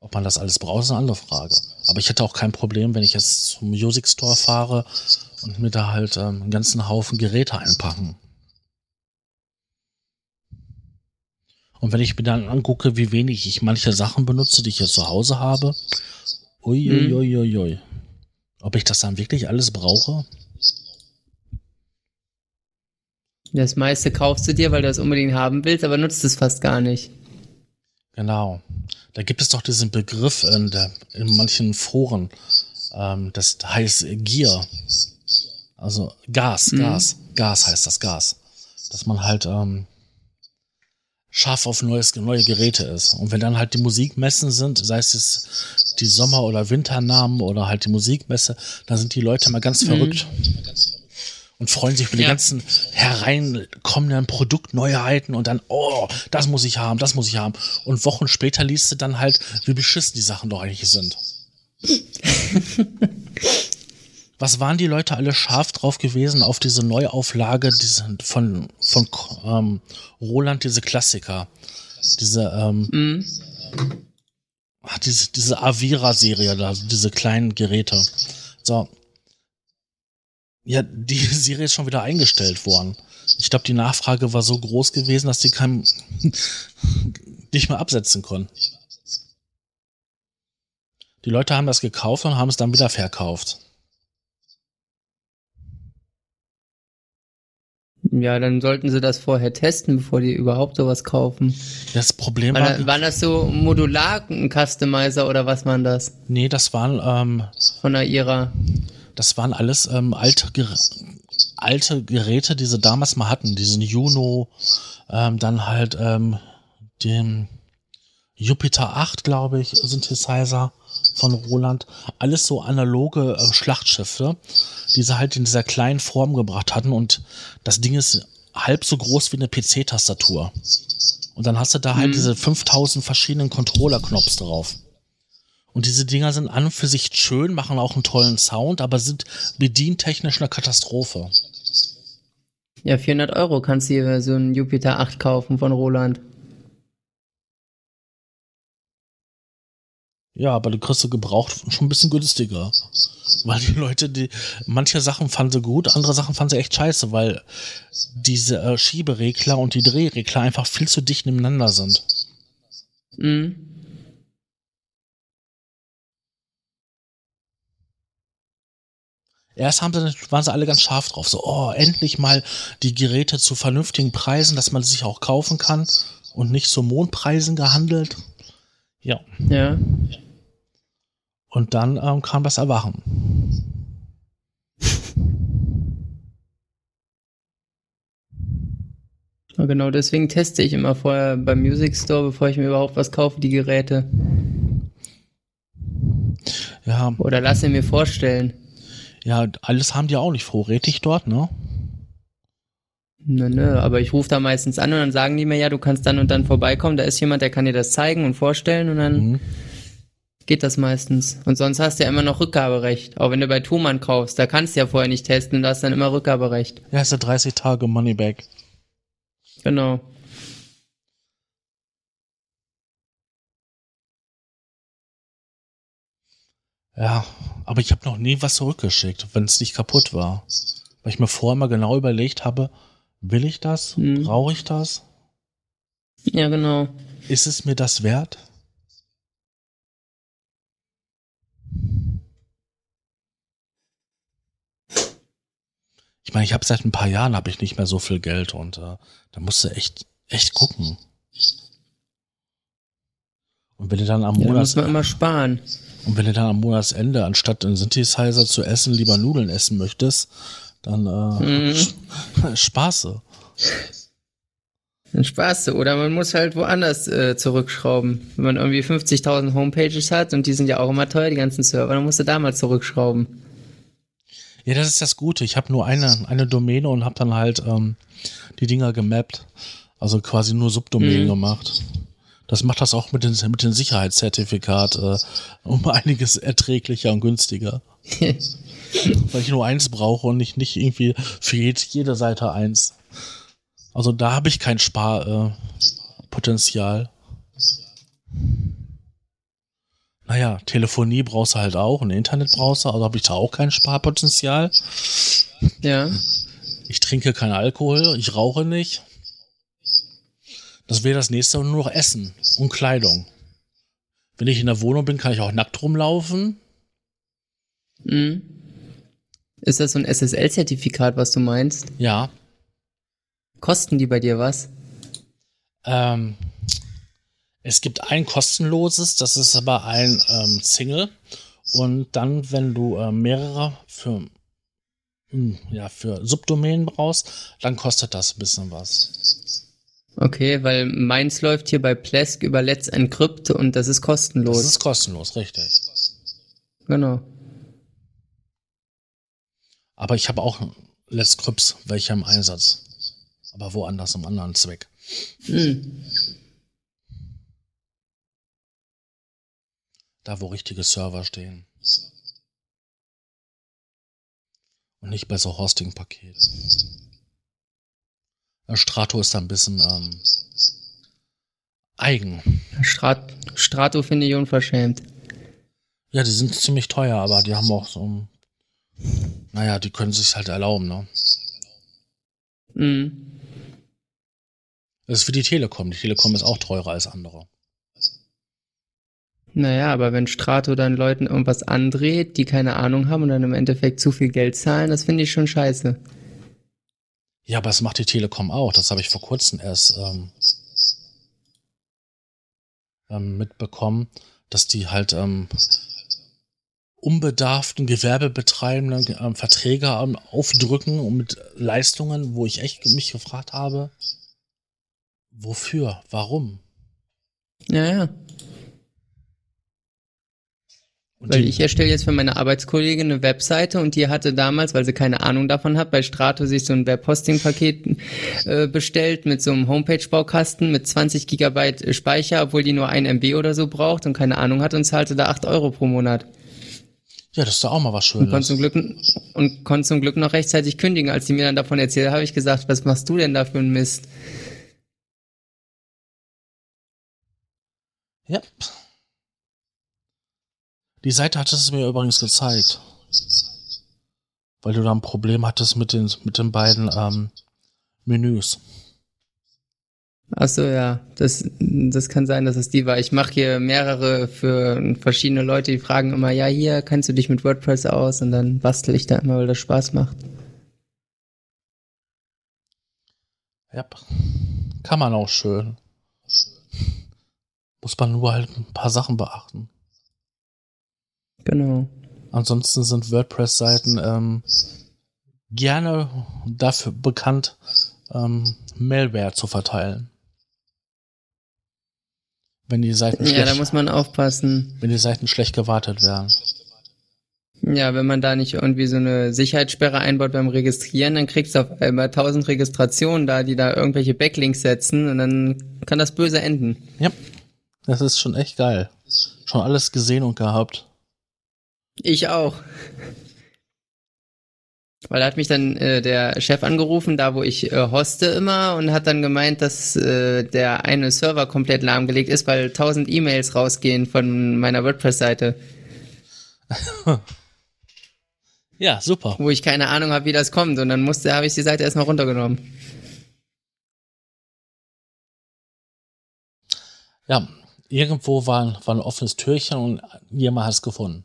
Speaker 1: Ob man das alles braucht, ist eine andere Frage. Aber ich hätte auch kein Problem, wenn ich jetzt zum Music Store fahre und mir da halt ähm, einen ganzen Haufen Geräte einpacken. Und wenn ich mir dann angucke, wie wenig ich manche Sachen benutze, die ich jetzt zu Hause habe, uiuiuiui. Ob ich das dann wirklich alles brauche?
Speaker 2: Das meiste kaufst du dir, weil du das unbedingt haben willst, aber nutzt es fast gar nicht.
Speaker 1: Genau. Da gibt es doch diesen Begriff in, der, in manchen Foren. Ähm, das heißt Gear. Also Gas,
Speaker 2: Mhm.
Speaker 1: Gas, Gas heißt das Gas. Dass man halt ähm, scharf auf neues, neue Geräte ist. Und wenn dann halt die Musikmessen sind, sei es jetzt die Sommer- oder Winternamen oder halt die Musikmesse, dann sind die Leute mal ganz
Speaker 2: Mhm.
Speaker 1: verrückt. und freuen sich über die
Speaker 2: Ja.
Speaker 1: ganzen hereinkommenden Produktneuheiten und dann, oh, das muss ich haben, das muss ich haben. Und Wochen später liest du dann halt, wie beschissen die Sachen doch eigentlich sind. Was waren die Leute alle scharf drauf gewesen auf diese Neuauflage diese, von, von ähm, Roland, diese Klassiker? Diese, ähm,
Speaker 2: Mhm.
Speaker 1: ach, diese, diese Avira-Serie da, also diese kleinen Geräte. So. Ja, die Serie ist schon wieder eingestellt worden. Ich glaube, die Nachfrage war so groß gewesen, dass die kein, nicht mehr absetzen konnten. Die Leute haben das gekauft und haben es dann wieder verkauft.
Speaker 2: Ja, dann sollten sie das vorher testen, bevor die überhaupt sowas kaufen.
Speaker 1: Das Problem
Speaker 2: War,
Speaker 1: war,
Speaker 2: waren das so modular ein Customizer oder was waren das?
Speaker 1: nee, das waren, ähm,
Speaker 2: Von der Ira.
Speaker 1: das waren alles ähm, alte, Ger alte Geräte, die sie damals mal hatten. Diesen Juno, ähm, dann halt ähm, den Jupiter 8, glaube ich, Synthesizer von Roland. Alles so analoge äh, Schlachtschiffe, die sie halt in dieser kleinen Form gebracht hatten. Und das Ding ist halb so groß wie eine PC-Tastatur. Und dann hast du da halt
Speaker 2: Mhm.
Speaker 1: diese 5000 verschiedenen Controller-Knopf drauf. Und diese Dinger sind an und für sich schön, machen auch einen tollen Sound, aber sind bedientechnisch eine Katastrophe.
Speaker 2: Ja, 400 Euro kannst du hier so einen Jupiter 8 kaufen von Roland.
Speaker 1: Ja, aber du kriegst du gebraucht schon ein bisschen günstiger. Weil die Leute, die, manche Sachen fanden sie gut, andere Sachen fanden sie echt scheiße, weil diese äh, Schieberegler und die Drehregler einfach viel zu dicht nebeneinander sind.
Speaker 2: Mhm.
Speaker 1: Erst haben sie, waren sie alle ganz scharf drauf. So, oh, endlich mal die Geräte zu vernünftigen Preisen, dass man sie sich auch kaufen kann und nicht zu Mondpreisen gehandelt. Ja.
Speaker 2: Ja.
Speaker 1: Und dann ähm, kam das Erwachen.
Speaker 2: Ja, Genau, deswegen teste ich immer vorher beim Music Store, bevor ich mir überhaupt was kaufe, die Geräte.
Speaker 1: Ja,
Speaker 2: Oder lasse mir vorstellen.
Speaker 1: ja, alles haben die auch nicht vorrätig dort, ne?
Speaker 2: Nö, nö, aber ich rufe da meistens an und dann sagen die mir, ja, du kannst dann und dann vorbeikommen, da ist jemand, der kann dir das zeigen und vorstellen und dann
Speaker 1: Mhm.
Speaker 2: geht das meistens. Und sonst hast du ja immer noch Rückgaberecht. Auch wenn du bei Thumann kaufst, da kannst du ja vorher nicht testen und da hast dann immer Rückgaberecht.
Speaker 1: Ja, ist ja 30 Tage Moneyback.
Speaker 2: Genau.
Speaker 1: Ja, aber ich habe noch nie was zurückgeschickt, wenn es nicht kaputt war. Weil ich mir vorher mal genau überlegt habe, will ich das?
Speaker 2: Mhm.
Speaker 1: Brauche ich das?
Speaker 2: Ja, genau.
Speaker 1: Ist es mir das wert? Ich meine, ich habe seit ein paar Jahren habe ich nicht mehr so viel Geld und äh, da musst du echt echt gucken. Und wenn du dann am
Speaker 2: Ja,
Speaker 1: Monats
Speaker 2: muss man immer sparen.
Speaker 1: und wenn du dann am Monatsende anstatt einen Synthesizer zu essen lieber Nudeln essen möchtest, dann äh,
Speaker 2: Mhm.
Speaker 1: Spaße.
Speaker 2: Dann du. Oder man muss halt woanders äh, zurückschrauben. Wenn man irgendwie 50.000 Homepages hat und die sind ja auch immer teuer, die ganzen Server, dann musst du da mal zurückschrauben.
Speaker 1: Ja, das ist das Gute. Ich habe nur eine, eine Domäne und habe dann halt ähm, die Dinger gemappt. Also quasi nur Subdomänen
Speaker 2: Mhm.
Speaker 1: gemacht. Das macht das auch mit dem mit dem Sicherheitszertifikat äh, um einiges erträglicher und günstiger. Weil ich nur eins brauche und nicht, nicht irgendwie für jede, Seite eins. Also da habe ich kein Sparpotenzial. Äh, naja, Telefonie brauchst du halt auch, ein Internet brauchst du, also habe ich da auch kein Sparpotenzial.
Speaker 2: ja.
Speaker 1: Ich trinke keinen Alkohol, ich rauche nicht. Das wäre das nächste und nur noch Essen und Kleidung. Wenn ich in der Wohnung bin, kann ich auch nackt rumlaufen.
Speaker 2: Mhm. Ist das so ein SSL-Zertifikat, was du meinst?
Speaker 1: Ja.
Speaker 2: Kosten die bei dir was?
Speaker 1: Ähm, es gibt ein kostenloses, das ist aber ein ähm, Single. Und dann, wenn du äh, mehrere für, hm, ja, für Subdomänen brauchst, dann kostet das ein bisschen was.
Speaker 2: Okay, weil meins läuft hier bei Plesk über Let's Encrypt und das ist kostenlos.
Speaker 1: Das ist kostenlos, richtig.
Speaker 2: genau.
Speaker 1: Aber ich habe auch Let's Crypts welche im Einsatz. Aber woanders im anderen Zweck. Mhm. Da, wo richtige Server stehen. Und nicht bei so Hosting-Paketen. Strato ist da ein bisschen ähm, eigen.
Speaker 2: Strat Strato finde ich unverschämt.
Speaker 1: Ja, die sind ziemlich teuer, aber die haben auch so, naja, die können sich halt erlauben, ne? Mhm. Das ist wie die Telekom. Die Telekom ist auch teurer als andere.
Speaker 2: Naja, aber wenn Strato dann Leuten irgendwas andreht, die keine Ahnung haben und dann im Endeffekt zu viel Geld zahlen, das finde ich schon scheiße.
Speaker 1: Ja, aber das macht die Telekom auch. Das habe ich vor kurzem erst ähm, ähm, mitbekommen, dass die halt ähm, unbedarften Gewerbebetreibenden ähm, Verträge ähm, aufdrücken und mit Leistungen, wo ich echt mich gefragt habe, wofür, warum?
Speaker 2: Ja, ja. Und weil ich erstelle jetzt für meine Arbeitskollegin eine Webseite und die hatte damals, weil sie keine Ahnung davon hat, bei Strato sich so ein Webhosting-Paket äh, bestellt mit so einem Homepage-Baukasten mit 20 Gigabyte Speicher, obwohl die nur ein MB oder so braucht und keine Ahnung hat und zahlte da 8 Euro pro Monat.
Speaker 1: Ja, das ist doch auch mal was Schönes.
Speaker 2: Und konnte zum Glück, und konnte zum Glück noch rechtzeitig kündigen. Als die mir dann davon erzählt, habe ich gesagt, was machst du denn da für einen Mist?
Speaker 1: Ja. Die Seite hat es mir übrigens gezeigt. Weil du da ein Problem hattest mit den, mit den beiden ähm, Menüs.
Speaker 2: Ach so, ja, das, das kann sein, dass es die war. Ich mache hier mehrere für verschiedene Leute, die fragen immer, ja, hier kennst du dich mit WordPress aus und dann bastel ich da immer, weil das Spaß macht.
Speaker 1: Ja, kann man auch schön. Muss man nur halt ein paar Sachen beachten.
Speaker 2: Genau.
Speaker 1: Ansonsten sind WordPress-Seiten ähm, gerne dafür bekannt, ähm, Malware zu verteilen. Wenn die Seiten
Speaker 2: ja, schlecht, da muss man aufpassen.
Speaker 1: Wenn die Seiten schlecht gewartet werden.
Speaker 2: Ja, wenn man da nicht irgendwie so eine Sicherheitssperre einbaut beim Registrieren, dann kriegst du auf einmal tausend Registrationen da, die da irgendwelche Backlinks setzen und dann kann das böse enden.
Speaker 1: Ja, das ist schon echt geil. Schon alles gesehen und gehabt.
Speaker 2: Ich auch. Weil da hat mich dann äh, der Chef angerufen, da wo ich äh, hoste immer, und hat dann gemeint, dass äh, der eine Server komplett lahmgelegt ist, weil 1000 E-Mails rausgehen von meiner WordPress-Seite.
Speaker 1: ja, super.
Speaker 2: Wo ich keine Ahnung habe, wie das kommt. Und dann musste, habe ich die Seite erstmal runtergenommen.
Speaker 1: Ja, irgendwo war, war ein offenes Türchen und jemand hat es gefunden.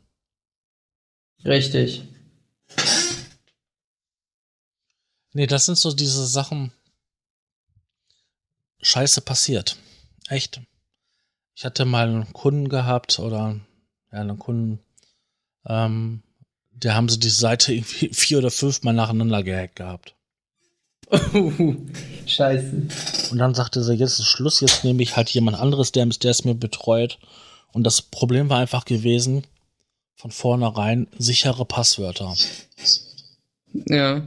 Speaker 2: Richtig.
Speaker 1: Nee, das sind so diese Sachen. Scheiße passiert. Echt. Ich hatte mal einen Kunden gehabt oder ja, einen Kunden, ähm, der haben sie die Seite irgendwie vier oder fünf Mal nacheinander gehackt gehabt.
Speaker 2: Scheiße.
Speaker 1: Und dann sagte sie, jetzt ist Schluss, jetzt nehme ich halt jemand anderes, der, der es mir betreut. Und das Problem war einfach gewesen, von vornherein sichere Passwörter.
Speaker 2: Ja.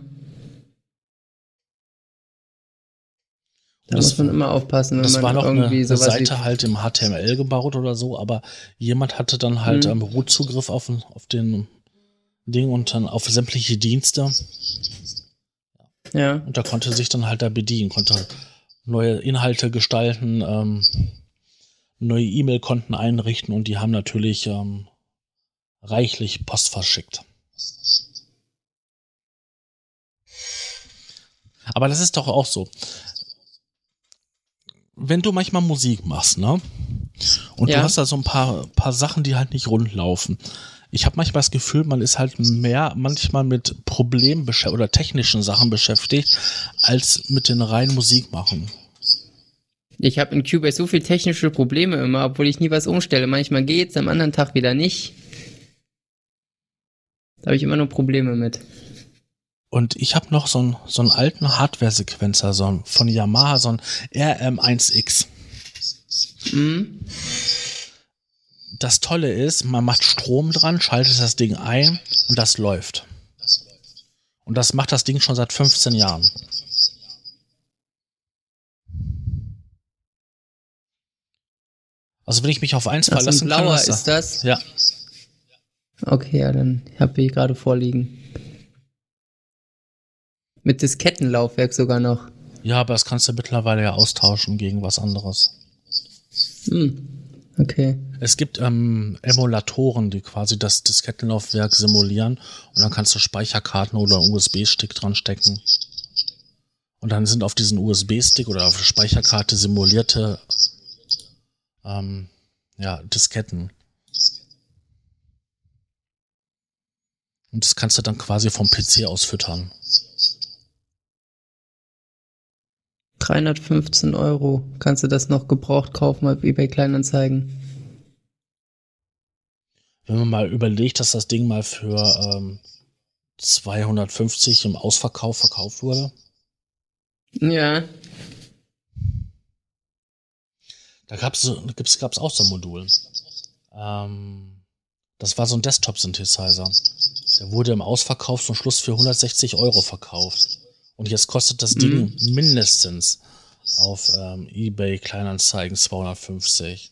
Speaker 2: Da das, muss man immer aufpassen, wenn
Speaker 1: das
Speaker 2: man
Speaker 1: war noch
Speaker 2: irgendwie
Speaker 1: eine, sowas eine Seite halt im HTML gebaut oder so, aber jemand hatte dann halt mhm. Root-Zugriff auf, auf den Ding und dann auf sämtliche Dienste.
Speaker 2: Ja.
Speaker 1: Und da konnte sich dann halt da bedienen, konnte neue Inhalte gestalten, ähm, neue E-Mail-Konten einrichten und die haben natürlich ähm, reichlich Post verschickt. Aber das ist doch auch so. Wenn du manchmal Musik machst, ne? Und ja. du hast da so ein paar, paar Sachen, die halt nicht rund laufen. Ich habe manchmal das Gefühl, man ist halt mehr manchmal mit Problemen oder technischen Sachen beschäftigt, als mit den reinen Musikmachen.
Speaker 2: Ich habe in Cubase so viele technische Probleme immer, obwohl ich nie was umstelle. Manchmal geht's, am anderen Tag wieder nicht. Da habe ich immer nur Probleme mit.
Speaker 1: Und ich habe noch so einen, so einen alten Hardware-Sequenzer so von Yamaha, so ein RM1X. Mhm. Das Tolle ist, man macht Strom dran, schaltet das Ding ein und das läuft. Und das macht das Ding schon seit 15 Jahren. Also wenn ich mich auf eins
Speaker 2: ein
Speaker 1: verlassen kann,
Speaker 2: blauer ist das?
Speaker 1: ja,
Speaker 2: Okay, ja, dann habe ich gerade vorliegen. Mit Diskettenlaufwerk sogar noch.
Speaker 1: ja, aber das kannst du mittlerweile ja austauschen gegen was anderes.
Speaker 2: Hm. Okay.
Speaker 1: Es gibt ähm, Emulatoren, die quasi das Diskettenlaufwerk simulieren und dann kannst du Speicherkarten oder einen USB-Stick dran stecken. Und dann sind auf diesen USB-Stick oder auf der Speicherkarte simulierte ähm, ja, Disketten. Und das kannst du dann quasi vom PC aus füttern.
Speaker 2: 315 Euro. Kannst du das noch gebraucht kaufen auf eBay Kleinanzeigen?
Speaker 1: Wenn man mal überlegt, dass das Ding mal für ähm, 250 im Ausverkauf verkauft wurde,
Speaker 2: Ja.
Speaker 1: Da so, gibt's, gab's auch so ein Modul. Ähm, das war so ein Desktop-Synthesizer. Der wurde im Ausverkauf zum Schluss für 160 Euro verkauft. Und jetzt kostet das Ding mindestens auf ähm, eBay Kleinanzeigen 250.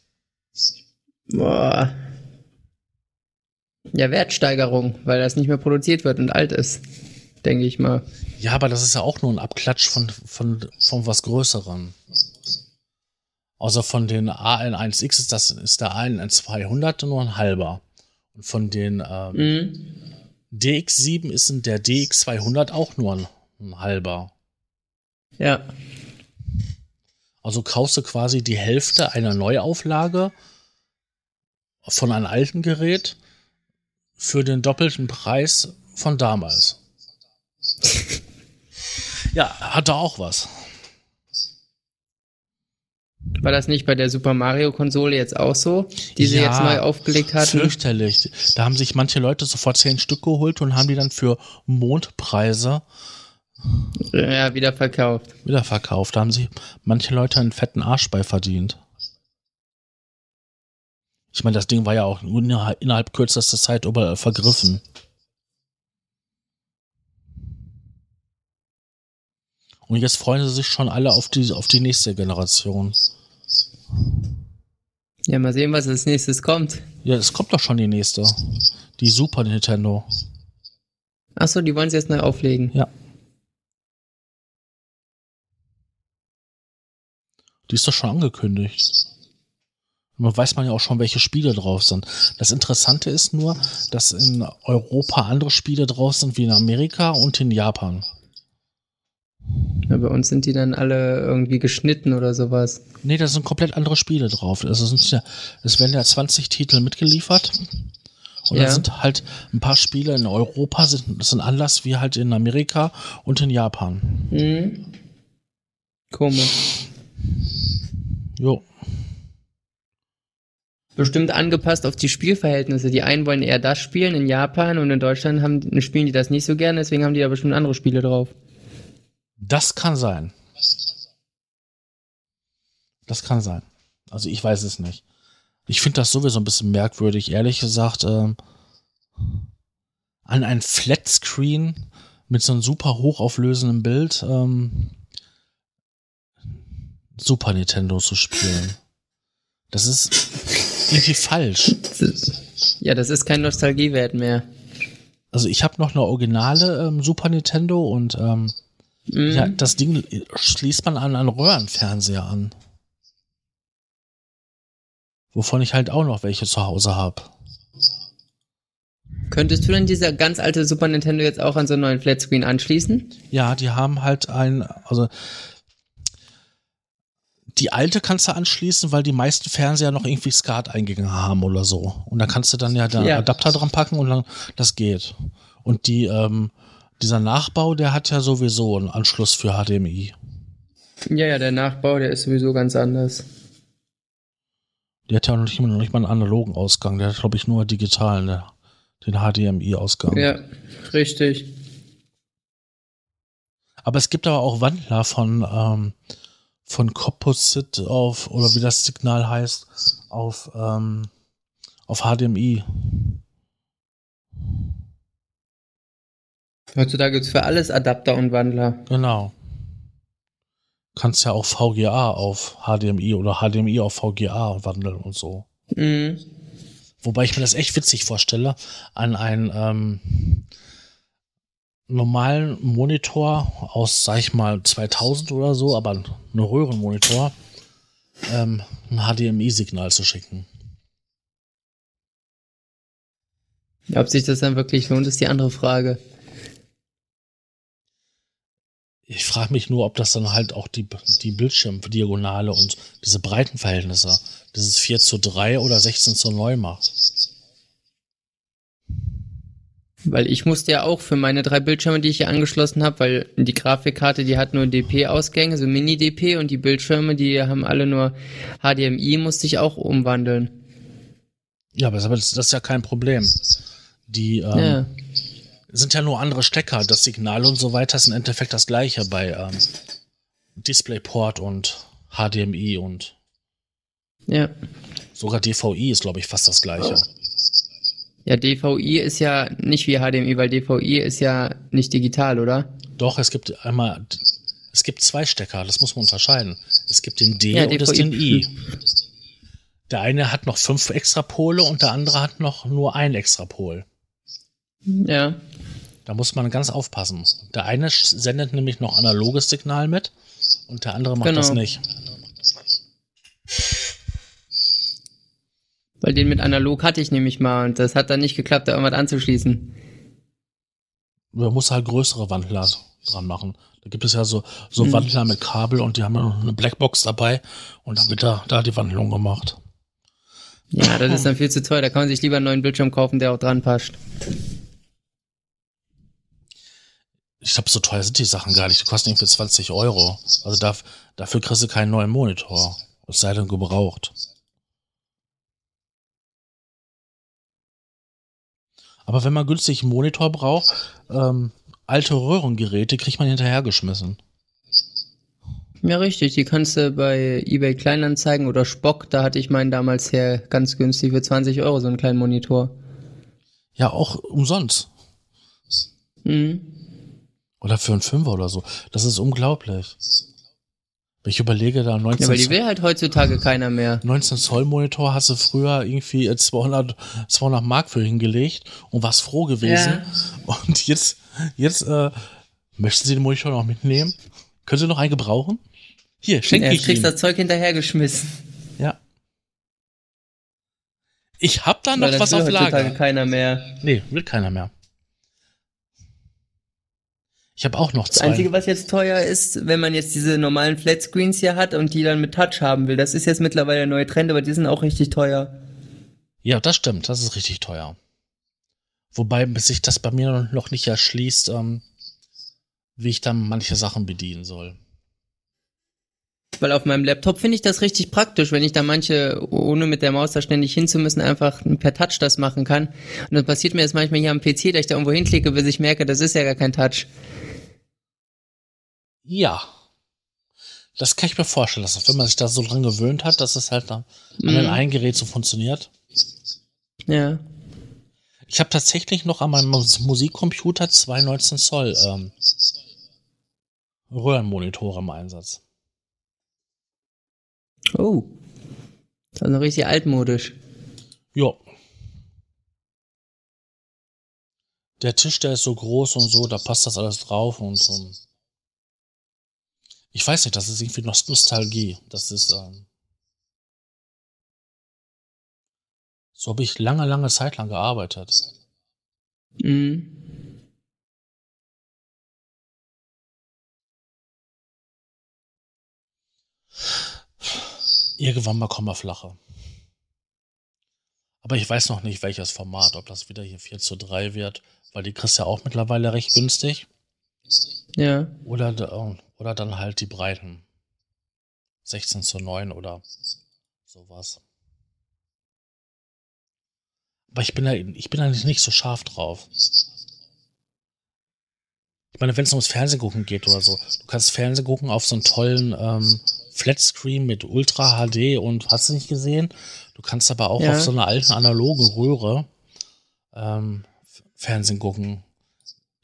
Speaker 2: Boah. Ja, Wertsteigerung, weil das nicht mehr produziert wird und alt ist. Denke ich mal.
Speaker 1: Ja, aber das ist ja auch nur ein Abklatsch von, von, von was Größerem. Außer von den AN1X ist, das, ist der AN200 nur ein halber. Und von den ähm,
Speaker 2: Mhm.
Speaker 1: DX7 ist der DX200 auch nur ein, ein halber.
Speaker 2: Ja.
Speaker 1: Also kaufst du quasi die Hälfte einer Neuauflage von einem alten Gerät für den doppelten Preis von damals. ja, hat da auch was.
Speaker 2: War das nicht bei der Super Mario Konsole jetzt auch so, die sie
Speaker 1: Ja,
Speaker 2: jetzt neu aufgelegt hatten?
Speaker 1: Fürchterlich. Da haben sich manche Leute sofort zehn Stück geholt und haben die dann für Mondpreise
Speaker 2: Ja, wieder verkauft.
Speaker 1: wieder verkauft. Da haben sich manche Leute einen fetten Arsch bei verdient. Ich meine, das Ding war ja auch innerhalb, innerhalb kürzester Zeit überall vergriffen. Und jetzt freuen sie sich schon alle auf die, auf die nächste Generation.
Speaker 2: Ja, mal sehen, was als nächstes kommt.
Speaker 1: Ja, es kommt doch schon die nächste. Die Super Nintendo.
Speaker 2: Achso, die wollen sie jetzt neu auflegen.
Speaker 1: Ja. Die ist doch schon angekündigt. Man weiß man ja auch schon, welche Spiele drauf sind. Das Interessante ist nur, dass in Europa andere Spiele drauf sind wie in Amerika und in Japan.
Speaker 2: Ja, bei uns sind die dann alle irgendwie geschnitten oder sowas.
Speaker 1: Nee, da sind komplett andere Spiele drauf. Also ja, es werden ja 20 Titel mitgeliefert. Und
Speaker 2: Ja.
Speaker 1: da sind halt ein paar Spiele in Europa, sind, das sind anders wie halt in Amerika und in Japan.
Speaker 2: Mhm. Komisch.
Speaker 1: Jo.
Speaker 2: Bestimmt angepasst auf die Spielverhältnisse. Die einen wollen eher das spielen in Japan und in Deutschland haben, spielen die das nicht so gerne, deswegen haben die da bestimmt andere Spiele drauf.
Speaker 1: Das kann sein. Das kann sein. Also ich weiß es nicht. Ich finde das sowieso ein bisschen merkwürdig, ehrlich gesagt. Ähm, an ein Flatscreen mit so einem super hochauflösenden Bild ähm, Super Nintendo zu spielen. Das ist irgendwie falsch.
Speaker 2: Das ist, ja, das ist kein Nostalgiewert mehr.
Speaker 1: Also ich habe noch eine originale ähm, Super Nintendo und ähm,
Speaker 2: Mhm.
Speaker 1: ja, das Ding schließt man an einen Röhrenfernseher an. Wovon ich halt auch noch welche zu Hause habe.
Speaker 2: Könntest du denn dieser ganz alte Super Nintendo jetzt auch an so einen neuen Flatscreen anschließen?
Speaker 1: Ja, die haben halt ein, also die alte kannst du anschließen, weil die meisten Fernseher noch irgendwie SCART-Eingänge haben oder so. Und da kannst du dann ja den
Speaker 2: Ja.
Speaker 1: Adapter dran packen und dann das geht. Und die, ähm, dieser Nachbau, der hat ja sowieso einen Anschluss für HDMI.
Speaker 2: Ja, ja, der Nachbau, der ist sowieso ganz anders.
Speaker 1: Der hat ja noch nicht, noch nicht mal einen analogen Ausgang. Der hat, glaube ich, nur digitalen, der, den HDMI-Ausgang.
Speaker 2: Ja, richtig.
Speaker 1: Aber es gibt aber auch Wandler von, ähm, von Composite auf, oder wie das Signal heißt, auf, ähm, auf HDMI.
Speaker 2: Heutzutage gibt es für alles Adapter und Wandler.
Speaker 1: Genau. Kannst ja auch VGA auf HDMI oder HDMI auf VGA wandeln und so.
Speaker 2: Mhm.
Speaker 1: Wobei ich mir das echt witzig vorstelle, an einen ähm, normalen Monitor aus, sag ich mal, 2000 oder so, aber ein Röhrenmonitor, ähm, ein HDMI-Signal zu schicken.
Speaker 2: Ob sich das dann wirklich lohnt, ist die andere Frage.
Speaker 1: Ich frage mich nur, ob das dann halt auch die, die Bildschirmdiagonale und diese Breitenverhältnisse, dieses 4 zu 3 oder 16 zu 9 macht.
Speaker 2: Weil ich musste ja auch für meine drei Bildschirme, die ich hier angeschlossen habe, weil die Grafikkarte, die hat nur DP-Ausgänge, so Mini-DP und die Bildschirme, die haben alle nur HDMI, musste ich auch umwandeln.
Speaker 1: Ja, aber das, ist ja kein Problem. Die ähm, ja. sind ja nur andere Stecker. Das Signal und so weiter ist im Endeffekt das gleiche bei ähm, DisplayPort und HDMI und
Speaker 2: ja.
Speaker 1: sogar DVI ist, glaube ich, fast das gleiche.
Speaker 2: Ja, DVI ist ja nicht wie HDMI, weil DVI ist ja nicht digital, oder?
Speaker 1: Doch, es gibt einmal, es gibt zwei Stecker, das muss man unterscheiden. Es gibt den D ja, und DVI. den I. Der eine hat noch fünf extra Pole und der andere hat noch nur ein extra Pol.
Speaker 2: Ja.
Speaker 1: Da muss man ganz aufpassen. Der eine sendet nämlich noch analoges Signal mit und der andere macht genau. das nicht.
Speaker 2: Weil den mit analog hatte ich nämlich mal und das hat dann nicht geklappt, da irgendwas anzuschließen.
Speaker 1: Man muss halt größere Wandler dran machen. Da gibt es ja so, so hm. Wandler mit Kabel und die haben ja eine Blackbox dabei und dann wird da, da die Wandlung gemacht.
Speaker 2: Ja, das ist dann viel zu teuer. Da kann man sich lieber einen neuen Bildschirm kaufen, der auch dran passt.
Speaker 1: Ich glaube, so teuer sind die Sachen gar nicht. Die kosten irgendwie 20 Euro. Also darf, dafür kriegst du keinen neuen Monitor. Es sei denn gebraucht. Aber wenn man günstig einen Monitor braucht, ähm, alte Röhrengeräte kriegt man hinterhergeschmissen.
Speaker 2: Ja, richtig. Die kannst du bei eBay Kleinanzeigen oder Spock, da hatte ich meinen damals her ganz günstig für 20 Euro, so einen kleinen Monitor.
Speaker 1: Ja, auch umsonst.
Speaker 2: Mhm.
Speaker 1: Oder für einen Fünfer oder so. Das ist unglaublich. Ich überlege da 19
Speaker 2: Ja, aber die will halt heutzutage keiner mehr.
Speaker 1: 19 Zoll Monitor hast du früher irgendwie 200, 200 Mark für hingelegt und warst froh gewesen. Ja. Und jetzt, jetzt, äh, möchten Sie den Monitor noch mitnehmen? Können Sie noch einen gebrauchen? Hier, schenke ja, ich
Speaker 2: kriegst
Speaker 1: Ihnen.
Speaker 2: das Zeug hinterhergeschmissen.
Speaker 1: Ja. Ich hab da noch was auf Lager.
Speaker 2: Keiner mehr.
Speaker 1: Nee, will keiner mehr. Ich habe auch noch zwei.
Speaker 2: Das Einzige, was jetzt teuer ist, wenn man jetzt diese normalen Flatscreens hier hat und die dann mit Touch haben will. Das ist jetzt mittlerweile der neue Trend, aber die sind auch richtig teuer.
Speaker 1: Ja, das stimmt. Das ist richtig teuer. Wobei sich das bei mir noch nicht erschließt, ähm, wie ich dann manche Sachen bedienen soll.
Speaker 2: Weil auf meinem Laptop finde ich das richtig praktisch, wenn ich da manche, ohne mit der Maus da ständig hinzumüssen, einfach per Touch das machen kann. Und dann passiert mir das manchmal hier am PC, dass ich da irgendwo hinklicke, bis ich merke, das ist ja gar kein Touch.
Speaker 1: Ja. Das kann ich mir vorstellen, dass wenn man sich da so dran gewöhnt hat, dass es halt an mhm. einem Gerät so funktioniert.
Speaker 2: Ja.
Speaker 1: Ich habe tatsächlich noch an meinem Musikcomputer zwei 19 Zoll ähm, Röhrenmonitore im Einsatz.
Speaker 2: Oh. Das ist noch richtig altmodisch.
Speaker 1: Ja. Der Tisch, der ist so groß und so, da passt das alles drauf und so. Ich weiß nicht, das ist irgendwie Nostalgie. Das ist, ähm, so habe ich lange, lange Zeit lang gearbeitet.
Speaker 2: Mhm.
Speaker 1: Irgendwann mal kommen wir flache. Aber ich weiß noch nicht, welches Format, ob das wieder hier 4 zu 3 wird, weil die kriegst ja auch mittlerweile recht günstig.
Speaker 2: Ja.
Speaker 1: Oder, oder dann halt die Breiten. 16 zu 9 oder sowas. Aber ich bin da, ich bin da nicht so scharf drauf. Ich meine, wenn es ums Fernsehen gucken geht oder so, du kannst Fernsehen gucken auf so einen tollen ähm, Flatscreen mit Ultra HD und hast du nicht gesehen? Du kannst aber auch ja. auf so einer alten analogen Röhre ähm, Fernsehen gucken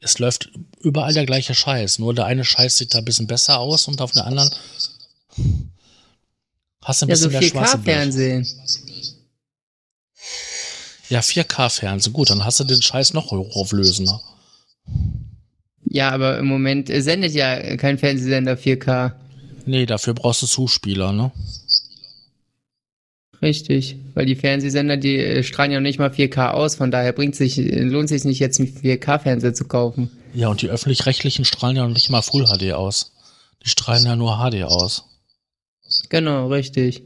Speaker 1: es läuft überall der gleiche Scheiß. Nur der eine Scheiß sieht da ein bisschen besser aus und auf der anderen hast du ein
Speaker 2: Ja, so
Speaker 1: bisschen mehr schwarze Blech.
Speaker 2: 4K-Fernsehen.
Speaker 1: Ja, 4K-Fernsehen. Gut, dann hast du den Scheiß noch hochauflösender.
Speaker 2: Ja, aber im Moment äh, sendet ja kein Fernsehsender 4K.
Speaker 1: Nee, dafür brauchst du Zuspieler, ne?
Speaker 2: Richtig, weil die Fernsehsender, die äh, strahlen ja noch nicht mal 4K aus, von daher bringt sich, äh, lohnt sich nicht jetzt einen 4K-Fernseher zu kaufen.
Speaker 1: Ja, und die öffentlich-rechtlichen strahlen ja noch nicht mal Full HD aus. Die strahlen ja nur HD aus.
Speaker 2: Genau, richtig.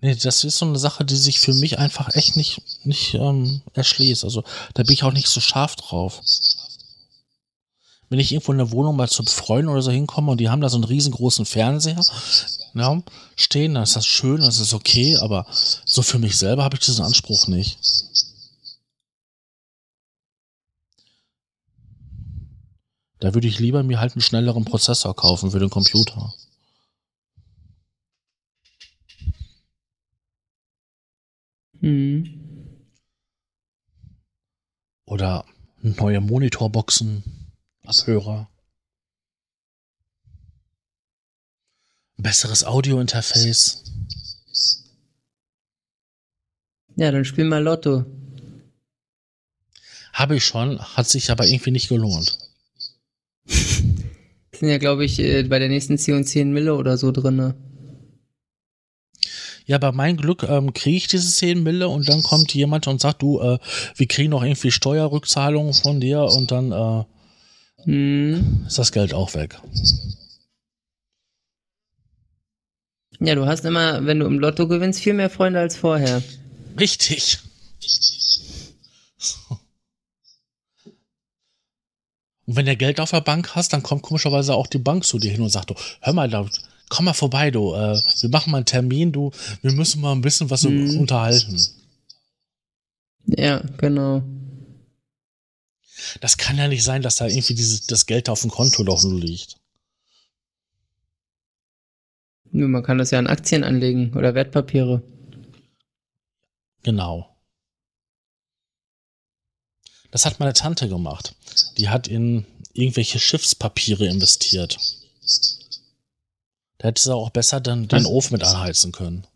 Speaker 1: Nee, das ist so eine Sache, die sich für mich einfach echt nicht, nicht ähm, erschließt. Also da bin ich auch nicht so scharf drauf. Wenn ich irgendwo in der Wohnung mal zu Freunden oder so hinkomme und die haben da so einen riesengroßen Fernseher ja, stehen, dann ist das schön, das ist okay, aber so für mich selber habe ich diesen Anspruch nicht. Da würde ich lieber mir halt einen schnelleren Prozessor kaufen für den Computer.
Speaker 2: Hm.
Speaker 1: Oder neue Monitorboxen, Abhörer. Besseres Audiointerface.
Speaker 2: Ja, dann spiel mal Lotto.
Speaker 1: Habe ich schon, hat sich aber irgendwie nicht gelohnt.
Speaker 2: Sind ja, glaube ich, äh, bei der nächsten C&C 10 Mille oder so drinne.
Speaker 1: Ja, bei meinem Glück ähm, kriege ich diese 10 Mille und dann kommt jemand und sagt, du, äh, wir kriegen noch irgendwie Steuerrückzahlungen von dir und dann äh,
Speaker 2: Hm.
Speaker 1: ist das Geld auch weg.
Speaker 2: Ja, du hast immer, wenn du im Lotto gewinnst, viel mehr Freunde als vorher.
Speaker 1: Richtig. Und wenn du Geld auf der Bank hast, dann kommt komischerweise auch die Bank zu dir hin und sagt, du, hör mal, da, komm mal vorbei, du, äh, wir machen mal einen Termin, du, wir müssen mal ein bisschen was
Speaker 2: Mhm.
Speaker 1: unterhalten.
Speaker 2: Ja, genau.
Speaker 1: Das kann ja nicht sein, dass da irgendwie dieses, das Geld auf dem Konto doch nur liegt.
Speaker 2: Nur man kann das ja an Aktien anlegen oder Wertpapiere.
Speaker 1: Genau. Das hat meine Tante gemacht. Die hat in irgendwelche Schiffspapiere investiert. Da hätte sie auch besser dann den
Speaker 2: Was?
Speaker 1: Ofen mit anheizen können.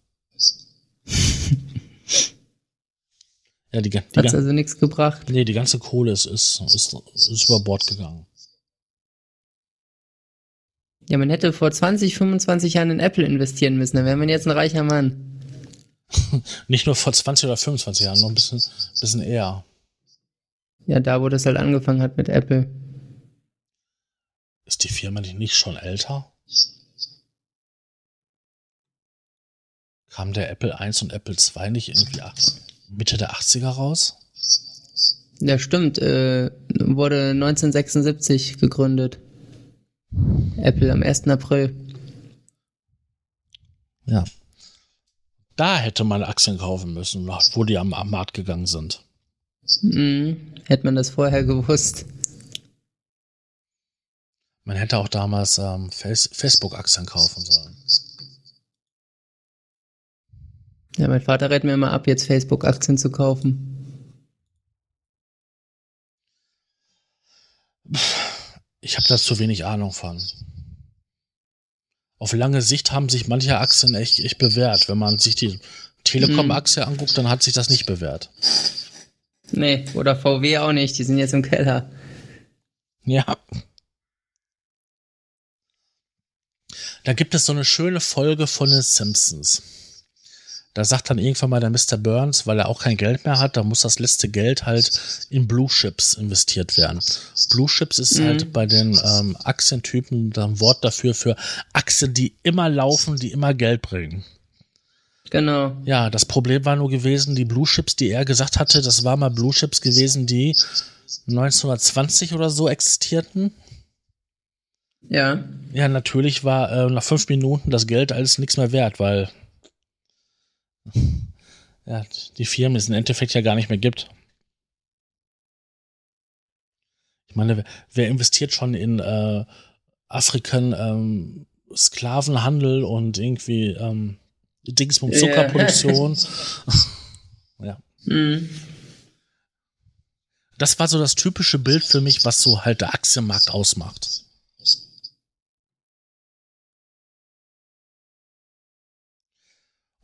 Speaker 1: ja, die, die, gan-
Speaker 2: also nichts gebracht.
Speaker 1: nee, die ganze Kohle ist, ist, ist, ist über Bord gegangen.
Speaker 2: Ja, man hätte vor 20, 25 Jahren in Apple investieren müssen, dann wäre man jetzt ein reicher Mann.
Speaker 1: Nicht nur vor 20 oder 25 Jahren, noch ein bisschen, bisschen eher.
Speaker 2: Ja, da, wo das halt angefangen hat mit Apple.
Speaker 1: Ist die Firma nicht schon älter? Kam der Apple 1 und Apple 2 nicht irgendwie ach- Mitte der 80er raus?
Speaker 2: Ja, stimmt. Äh, wurde 1976 gegründet. Apple am 1. April.
Speaker 1: Ja. Da hätte man Aktien kaufen müssen, wo die am, am Markt gegangen sind.
Speaker 2: Mhm. Hätte man das vorher gewusst.
Speaker 1: Man hätte auch damals ähm, Face Facebook-Aktien kaufen sollen.
Speaker 2: Ja, mein Vater rät mir immer ab, jetzt Facebook-Aktien zu kaufen.
Speaker 1: Ich habe da zu wenig Ahnung von. Auf lange Sicht haben sich manche Aktien echt, echt bewährt. Wenn man sich die Telekom-Aktie anguckt, dann hat sich das nicht bewährt.
Speaker 2: Nee, oder VW auch nicht, die sind jetzt im Keller.
Speaker 1: Ja. Da gibt es so eine schöne Folge von den Simpsons. Da sagt dann irgendwann mal der Mr. Burns, weil er auch kein Geld mehr hat, da muss das letzte Geld halt in Blue Chips investiert werden. Blue Chips ist
Speaker 2: Mhm.
Speaker 1: halt bei den ähm, Aktientypen ein Wort dafür für Aktien, die immer laufen, die immer Geld bringen.
Speaker 2: Genau.
Speaker 1: Ja, das Problem war nur gewesen, die Blue Chips, die er gesagt hatte, das war mal Blue Chips gewesen, die 1920 oder so existierten.
Speaker 2: Ja.
Speaker 1: Ja, natürlich war äh, nach fünf Minuten das Geld alles nichts mehr wert, weil ja, die Firmen es im Endeffekt ja gar nicht mehr gibt. Ich meine, wer, investiert schon in äh, Afrikan ähm, Sklavenhandel und irgendwie ähm, Dings mit
Speaker 2: Ja.
Speaker 1: Zuckerproduktion? ja.
Speaker 2: Mhm.
Speaker 1: Das war so das typische Bild für mich, was so halt der Aktienmarkt ausmacht.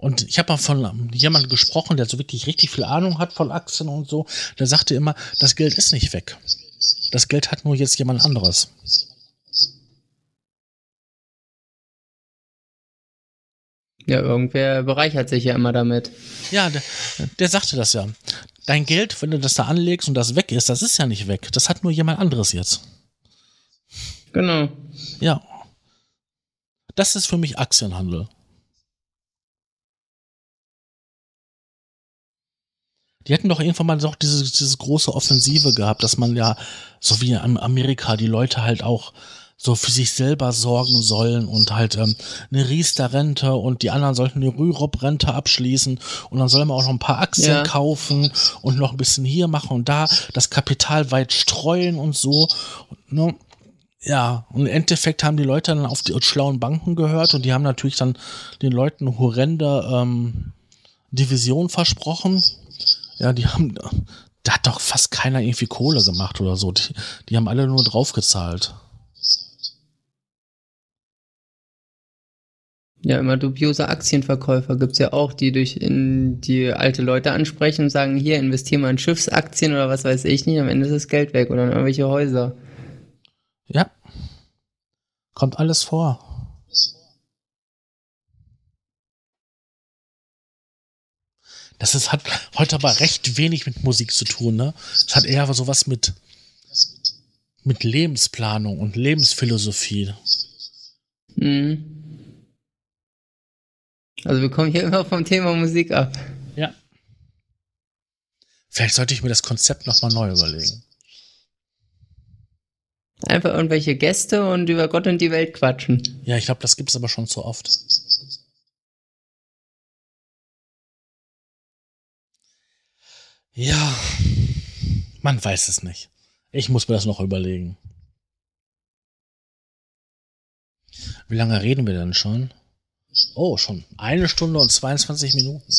Speaker 1: Und ich habe mal von jemandem gesprochen, der so wirklich richtig viel Ahnung hat von Aktien und so. Der sagte immer, das Geld ist nicht weg. Das Geld hat nur jetzt jemand anderes.
Speaker 2: Ja, irgendwer bereichert sich ja immer damit.
Speaker 1: Ja, der, der sagte das ja. Dein Geld, wenn du das da anlegst und das weg ist, das ist ja nicht weg. Das hat nur jemand anderes jetzt.
Speaker 2: Genau.
Speaker 1: Ja. Das ist für mich Aktienhandel. Die hätten doch irgendwann mal doch diese, diese große Offensive gehabt, dass man ja, so wie in Amerika, die Leute halt auch so für sich selber sorgen sollen und halt ähm, eine Riester-Rente und die anderen sollten eine Rürup-Rente abschließen und dann soll man auch noch ein paar Aktien ja. kaufen und noch ein bisschen hier machen und da das Kapital weit streuen und so. Ne? Ja, und im Endeffekt haben die Leute dann auf die schlauen Banken gehört und die haben natürlich dann den Leuten horrende ähm, Division versprochen ja, die haben, da hat doch fast keiner irgendwie Kohle gemacht oder so. Die, die haben alle nur draufgezahlt.
Speaker 2: Ja, immer dubiose Aktienverkäufer gibt's ja auch, die durch in die alte Leute ansprechen und sagen, hier, investier mal in Schiffsaktien oder was weiß ich nicht, am Ende ist das Geld weg oder in irgendwelche Häuser.
Speaker 1: Ja. Kommt alles vor. Das ist, hat heute aber recht wenig mit Musik zu tun, ne? Es hat eher so was mit, mit Lebensplanung und Lebensphilosophie.
Speaker 2: Mhm. Also wir kommen hier immer vom Thema Musik ab.
Speaker 1: Ja. Vielleicht sollte ich mir das Konzept nochmal neu überlegen.
Speaker 2: Einfach irgendwelche Gäste und über Gott und die Welt quatschen.
Speaker 1: Ja, ich glaube, das gibt es aber schon zu oft. Ja, man weiß es nicht. Ich muss mir das noch überlegen. Wie lange reden wir denn schon? Oh, schon eine Stunde und 22 Minuten.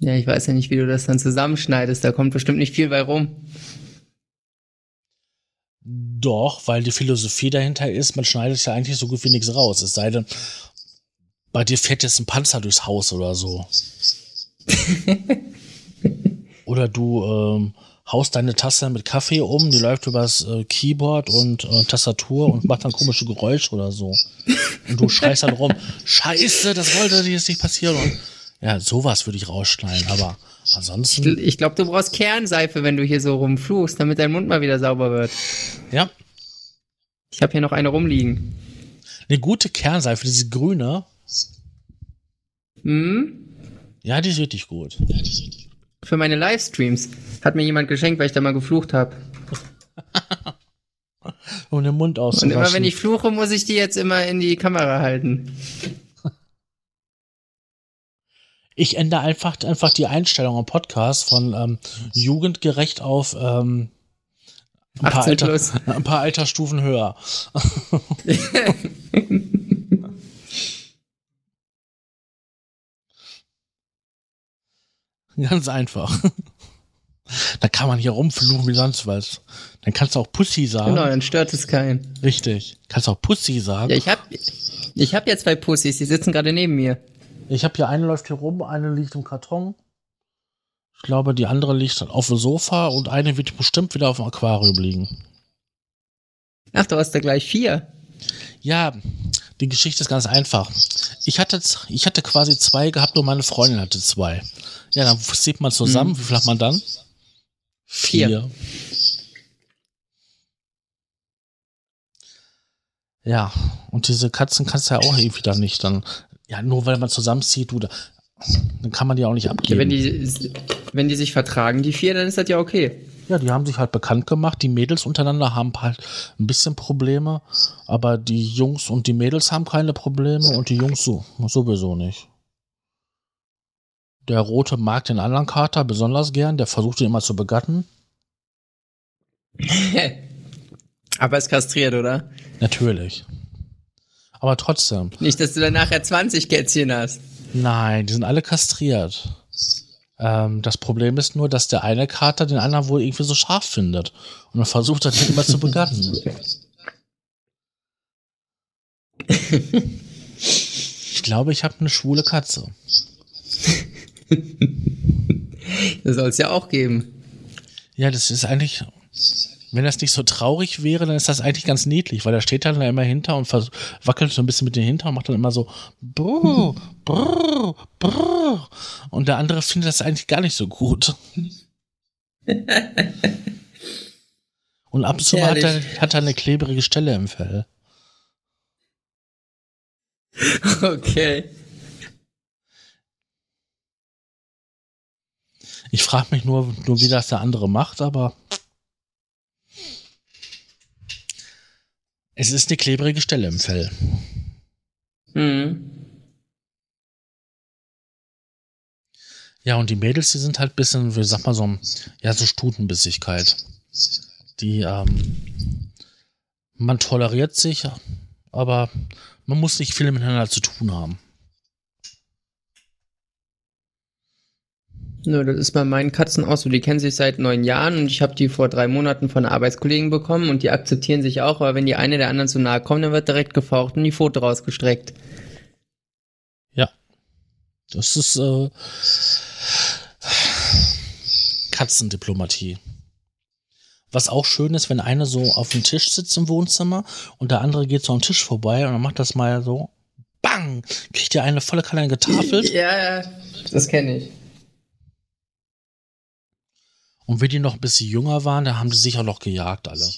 Speaker 2: Ja, ich weiß ja nicht, wie du das dann zusammenschneidest. Da kommt bestimmt nicht viel bei rum.
Speaker 1: Doch, weil die Philosophie dahinter ist, man schneidet ja eigentlich so gut wie nichts raus. Es sei denn, bei dir fährt jetzt ein Panzer durchs Haus oder so. Oder du ähm, haust deine Tasse mit Kaffee um, die läuft übers äh, Keyboard und äh, Tastatur und macht dann komische Geräusche oder so. Und du schreist dann rum, Scheiße, das wollte dir jetzt nicht passieren. Und ja, sowas würde ich rausschneiden, aber ansonsten.
Speaker 2: Ich, ich glaube, du brauchst Kernseife, wenn du hier so rumfluchst, damit dein Mund mal wieder sauber wird.
Speaker 1: Ja.
Speaker 2: Ich habe hier noch eine rumliegen.
Speaker 1: Eine gute Kernseife, diese grüne.
Speaker 2: Hm?
Speaker 1: Ja, die ist richtig gut.
Speaker 2: Für meine Livestreams. Hat mir jemand geschenkt, weil ich da mal geflucht habe.
Speaker 1: um den Mund auszuwaschen.
Speaker 2: Und immer wenn ich fluche, muss ich die jetzt immer in die Kamera halten.
Speaker 1: Ich ändere einfach, einfach die Einstellung am Podcast von ähm, jugendgerecht auf ähm, ein, paar Alter, ein paar Altersstufen höher. Ganz einfach. da kann man hier rumfluchen wie sonst was. Dann kannst du auch Pussy sagen.
Speaker 2: Genau, dann stört es keinen.
Speaker 1: Richtig. Kannst du auch Pussy sagen.
Speaker 2: Ja, ich hab, ich hab ja zwei Pussys, die sitzen gerade neben mir.
Speaker 1: Ich habe hier eine läuft hier rum, eine liegt im Karton. Ich glaube, die andere liegt auf dem Sofa und eine wird bestimmt wieder auf dem Aquarium liegen.
Speaker 2: Ach, du hast da gleich vier.
Speaker 1: Ja, die Geschichte ist ganz einfach. Ich hatte, ich hatte quasi zwei gehabt und meine Freundin hatte zwei. Ja, dann sieht man zusammen. Hm. Wie viel hat man dann?
Speaker 2: Vier. Vier.
Speaker 1: Ja, und diese Katzen kannst du ja auch irgendwie dann nicht dann, ja, nur weil man zusammenzieht, du, dann kann man die auch nicht abgeben. Ja,
Speaker 2: wenn die, wenn die sich vertragen, die vier, dann ist das ja okay.
Speaker 1: Ja, die haben sich halt bekannt gemacht. Die Mädels untereinander haben halt ein bisschen Probleme, aber die Jungs und die Mädels haben keine Probleme und die Jungs so, sowieso nicht. Der Rote mag den anderen Kater besonders gern, der versucht ihn immer zu begatten.
Speaker 2: aber ist kastriert, oder?
Speaker 1: Natürlich. Aber trotzdem.
Speaker 2: Nicht, dass du dann nachher 20 Kätzchen hast.
Speaker 1: Nein, die sind alle kastriert. Ähm, das Problem ist nur, dass der eine Kater den anderen wohl irgendwie so scharf findet. Und dann versucht er den immer zu begatten. ich glaube, ich habe eine schwule Katze.
Speaker 2: das soll es ja auch geben.
Speaker 1: Ja, das ist eigentlich, wenn das nicht so traurig wäre, dann ist das eigentlich ganz niedlich, weil da steht dann immer hinter und wackelt so ein bisschen mit den Hintern und macht dann immer so brrr, brrr, brrr. und der andere findet das eigentlich gar nicht so gut. und ab und zu hat er, hat er eine klebrige Stelle im Fell.
Speaker 2: Okay.
Speaker 1: Ich frage mich nur, nur, wie das der andere macht, aber es ist eine klebrige Stelle im Fell. Mhm. Ja, und die Mädels, die sind halt ein bisschen, wie sag mal, so, ja, so Stutenbissigkeit. Die, ähm, man toleriert sich, aber man muss nicht viel miteinander zu tun haben.
Speaker 2: Nö, das ist bei meinen Katzen auch so. Die kennen sich seit neun Jahren und ich habe die vor drei Monaten von einer Arbeitskollegen bekommen und die akzeptieren sich auch, aber wenn die eine der anderen zu nahe kommt, dann wird direkt gefaucht und die Foto rausgestreckt.
Speaker 1: Ja. Das ist äh, Katzendiplomatie. Was auch schön ist, wenn eine so auf dem Tisch sitzt im Wohnzimmer und der andere geht so am Tisch vorbei und dann macht das mal so, bang, kriegt ihr eine volle Kanne getafelt.
Speaker 2: Ja, ja, das kenne ich.
Speaker 1: Und wenn die noch ein bisschen jünger waren, da haben die sich auch noch gejagt alle.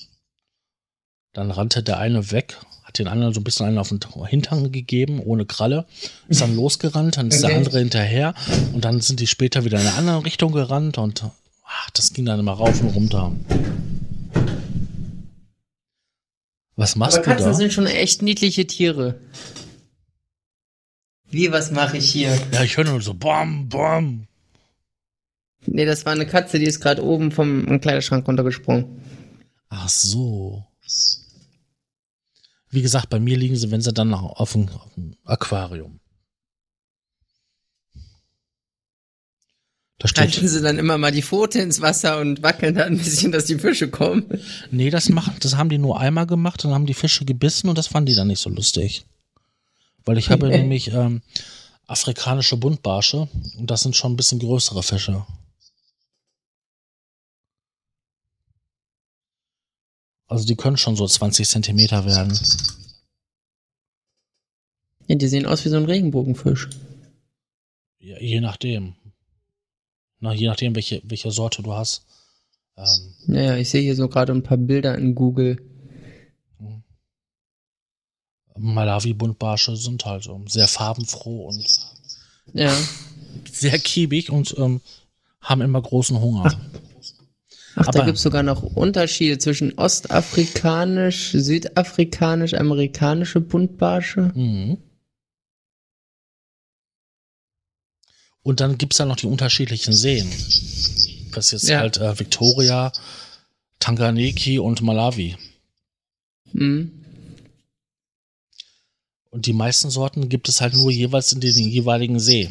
Speaker 1: Dann rannte der eine weg, hat den anderen so ein bisschen einen auf den Hintern gegeben, ohne Kralle, ist dann losgerannt, dann ist okay. der andere hinterher und dann sind die später wieder in eine andere Richtung gerannt und ach, das ging dann immer rauf und runter. Was machst Aber
Speaker 2: du Katzen
Speaker 1: da?
Speaker 2: sind schon echt niedliche Tiere. Wie, was mache ich hier?
Speaker 1: Ja, ich höre nur so bam, bam.
Speaker 2: Nee, das war eine Katze, die ist gerade oben vom Kleiderschrank runtergesprungen.
Speaker 1: Ach so. Wie gesagt, bei mir liegen sie, wenn sie dann auf dem, auf dem Aquarium.
Speaker 2: Da Halten sie dann immer mal die Pfote ins Wasser und wackeln da ein bisschen, dass die Fische kommen?
Speaker 1: Nee, das machen, das haben die nur einmal gemacht und haben die Fische gebissen und das fanden die dann nicht so lustig. Weil ich habe nämlich ähm, afrikanische Buntbarsche und das sind schon ein bisschen größere Fische. Also die können schon so 20 Zentimeter werden.
Speaker 2: Ja, die sehen aus wie so ein Regenbogenfisch.
Speaker 1: Ja, je nachdem. Na, je nachdem, welche, welche Sorte du hast.
Speaker 2: Ähm, naja, ich sehe hier so gerade ein paar Bilder in Google. Hm.
Speaker 1: Malawi-Buntbarsche sind halt so sehr farbenfroh und
Speaker 2: ja.
Speaker 1: sehr kiebig und ähm, haben immer großen Hunger.
Speaker 2: Ach, Aber da gibt es sogar noch Unterschiede zwischen ostafrikanisch, südafrikanisch, amerikanische Buntbarsche. Mhm.
Speaker 1: Und dann gibt es da noch die unterschiedlichen Seen. Das ist jetzt ja. halt äh, Victoria, Tanganiki und Malawi. Mhm. Und die meisten Sorten gibt es halt nur jeweils in den jeweiligen See.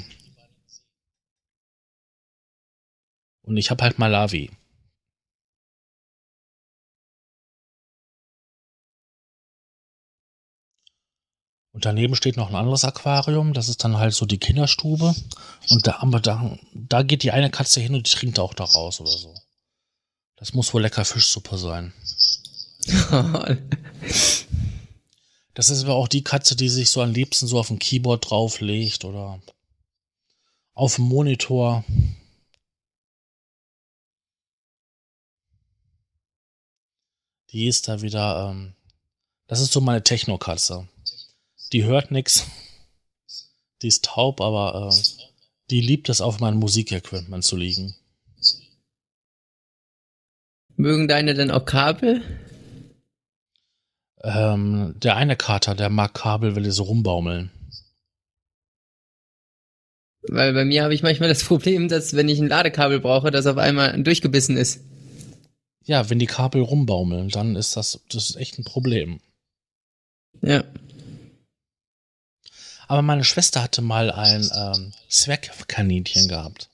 Speaker 1: Und ich habe halt Malawi. Und daneben steht noch ein anderes Aquarium, das ist dann halt so die Kinderstube. Und da, aber da, da geht die eine Katze hin und die trinkt auch da raus oder so. Das muss wohl lecker Fischsuppe sein. das ist aber auch die Katze, die sich so am liebsten so auf dem Keyboard drauflegt oder auf dem Monitor. Die ist da wieder, ähm, das ist so meine Techno-Katze die hört nix. Die ist taub, aber äh, die liebt es, auf meinem Musikequipment zu liegen.
Speaker 2: Mögen deine denn auch Kabel?
Speaker 1: Ähm, der eine Kater, der mag Kabel, will so rumbaumeln.
Speaker 2: Weil bei mir habe ich manchmal das Problem, dass wenn ich ein Ladekabel brauche, das auf einmal durchgebissen ist.
Speaker 1: Ja, wenn die Kabel rumbaumeln, dann ist das, das ist echt ein Problem.
Speaker 2: Ja.
Speaker 1: Aber meine Schwester hatte mal ein ähm, Zwergkaninchen gehabt.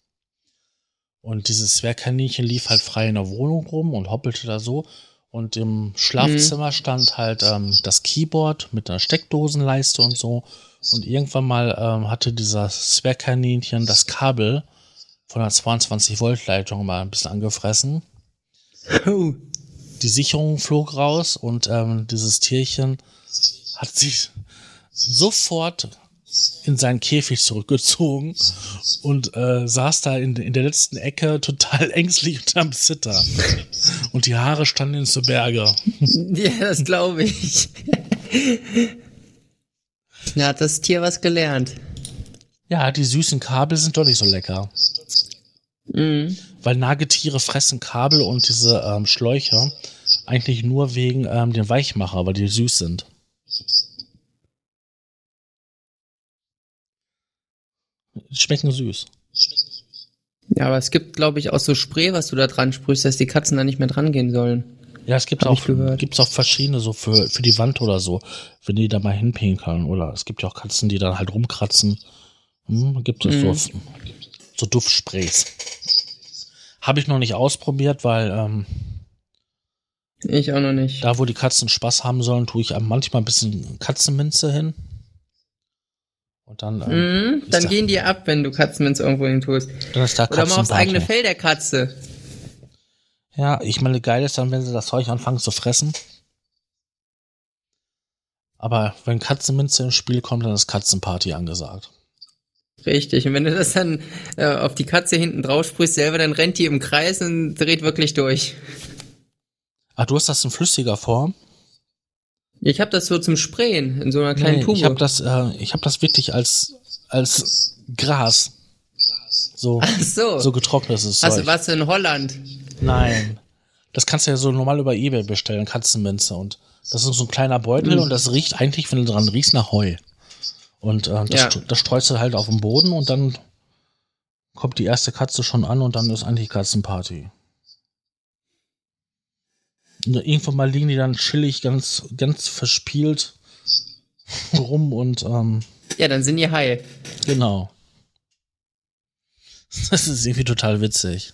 Speaker 1: Und dieses Zwergkaninchen lief halt frei in der Wohnung rum und hoppelte da so. Und im Schlafzimmer mhm. stand halt ähm, das Keyboard mit einer Steckdosenleiste und so. Und irgendwann mal ähm, hatte dieser Zwergkaninchen das Kabel von der 22 Volt Leitung mal ein bisschen angefressen. Oh. Die Sicherung flog raus und ähm, dieses Tierchen hat sich sofort in seinen Käfig zurückgezogen und äh, saß da in, in der letzten Ecke total ängstlich unterm Zitter. Und die Haare standen ihm zu Berge.
Speaker 2: Ja, das glaube ich. Da hat das Tier was gelernt.
Speaker 1: Ja, die süßen Kabel sind doch nicht so lecker. Mhm. Weil Nagetiere fressen Kabel und diese ähm, Schläuche eigentlich nur wegen ähm, den Weichmacher, weil die süß sind. Schmecken süß.
Speaker 2: Ja, aber es gibt, glaube ich, auch so Spray, was du da dran sprühst, dass die Katzen da nicht mehr dran gehen sollen.
Speaker 1: Ja, es gibt auch, gibt's auch verschiedene, so für, für die Wand oder so, wenn die da mal hinpinkeln. Oder es gibt ja auch Katzen, die dann halt rumkratzen. Hm, gibt es mhm. so, so Duftsprays. Habe ich noch nicht ausprobiert, weil ähm,
Speaker 2: ich auch noch nicht.
Speaker 1: Da, wo die Katzen Spaß haben sollen, tue ich manchmal ein bisschen Katzenminze hin.
Speaker 2: Und dann, ähm, mm, dann gehen die ab, wenn du Katzenminz irgendwo hin tust. Dann ist da Oder mal aufs eigene Fell der Katze.
Speaker 1: Ja, ich meine, geil ist dann, wenn sie das Zeug anfangen zu fressen. Aber wenn Katzenminze ins Spiel kommt, dann ist Katzenparty angesagt.
Speaker 2: Richtig. Und wenn du das dann äh, auf die Katze hinten drauf sprühst selber, dann rennt die im Kreis und dreht wirklich durch.
Speaker 1: Ach, du hast das in flüssiger Form?
Speaker 2: Ich habe das so zum Sprayen in so einer kleinen nee, Tube.
Speaker 1: Ich habe das, äh, ich habe das wirklich als als Gras. So, Ach so. so getrocknetes
Speaker 2: Hast du was in Holland?
Speaker 1: Nein. Das kannst du ja so normal über Ebay bestellen, Katzenminze. Und das ist so ein kleiner Beutel mhm. und das riecht eigentlich, wenn du dran riechst, nach Heu. Und äh, das, ja. das streust du halt auf den Boden und dann kommt die erste Katze schon an und dann ist eigentlich Katzenparty. Irgendwann mal liegen die dann chillig, ganz, ganz verspielt rum und ähm,
Speaker 2: Ja, dann sind die heil.
Speaker 1: Genau. Das ist irgendwie total witzig.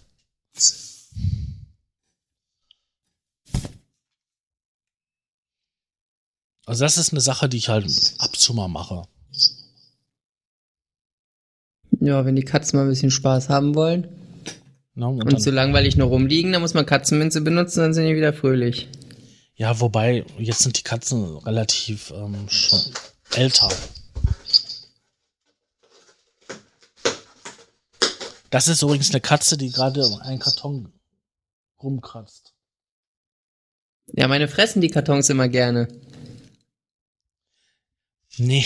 Speaker 1: Also das ist eine Sache, die ich halt ab zu mal mache.
Speaker 2: Ja, wenn die Katzen mal ein bisschen Spaß haben wollen. No, und, und so langweilig nur rumliegen, dann muss man Katzenminze benutzen, dann sind die wieder fröhlich.
Speaker 1: Ja, wobei, jetzt sind die Katzen relativ ähm, schon älter. Das ist übrigens eine Katze, die gerade einen Karton rumkratzt.
Speaker 2: Ja, meine fressen die Kartons immer gerne.
Speaker 1: Nee.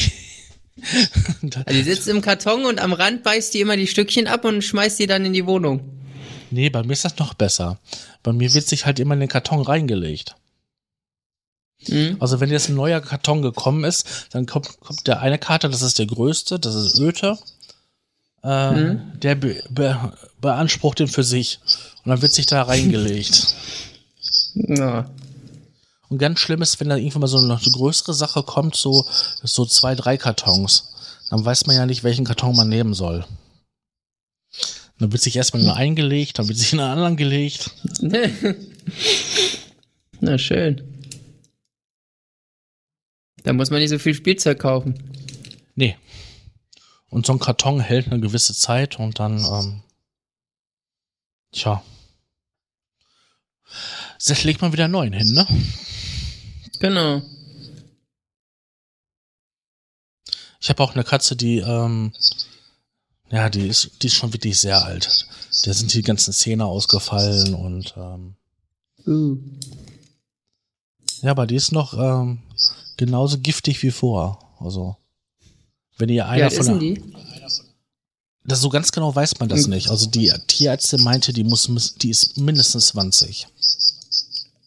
Speaker 2: also die sitzt im Karton und am Rand beißt die immer die Stückchen ab und schmeißt die dann in die Wohnung.
Speaker 1: Nee, bei mir ist das noch besser. Bei mir wird sich halt immer in den Karton reingelegt. Mhm. Also wenn jetzt ein neuer Karton gekommen ist, dann kommt, kommt der eine Karte, das ist der größte, das ist Öte. Äh, mhm. Der be be beansprucht den für sich. Und dann wird sich da reingelegt. Ja. Und ganz schlimm ist, wenn da irgendwann mal so eine, eine größere Sache kommt, so, so zwei, drei Kartons. Dann weiß man ja nicht, welchen Karton man nehmen soll. Dann wird sich erstmal nur eingelegt, dann wird sich in einen anderen gelegt.
Speaker 2: Na schön. Da muss man nicht so viel Spielzeug kaufen.
Speaker 1: Nee. Und so ein Karton hält eine gewisse Zeit und dann, ähm, tja. Das legt man wieder neuen hin, ne?
Speaker 2: Genau.
Speaker 1: Ich habe auch eine Katze, die ähm, ja, die ist, die ist schon wirklich sehr alt. Da sind die ganzen Zähne ausgefallen und ähm, uh. ja, aber die ist noch ähm, genauso giftig wie vor. Also wenn ihr einer ja, von der, die? Das so ganz genau weiß man das mhm. nicht. Also die Tierärztin meinte, die muss, die ist mindestens 20.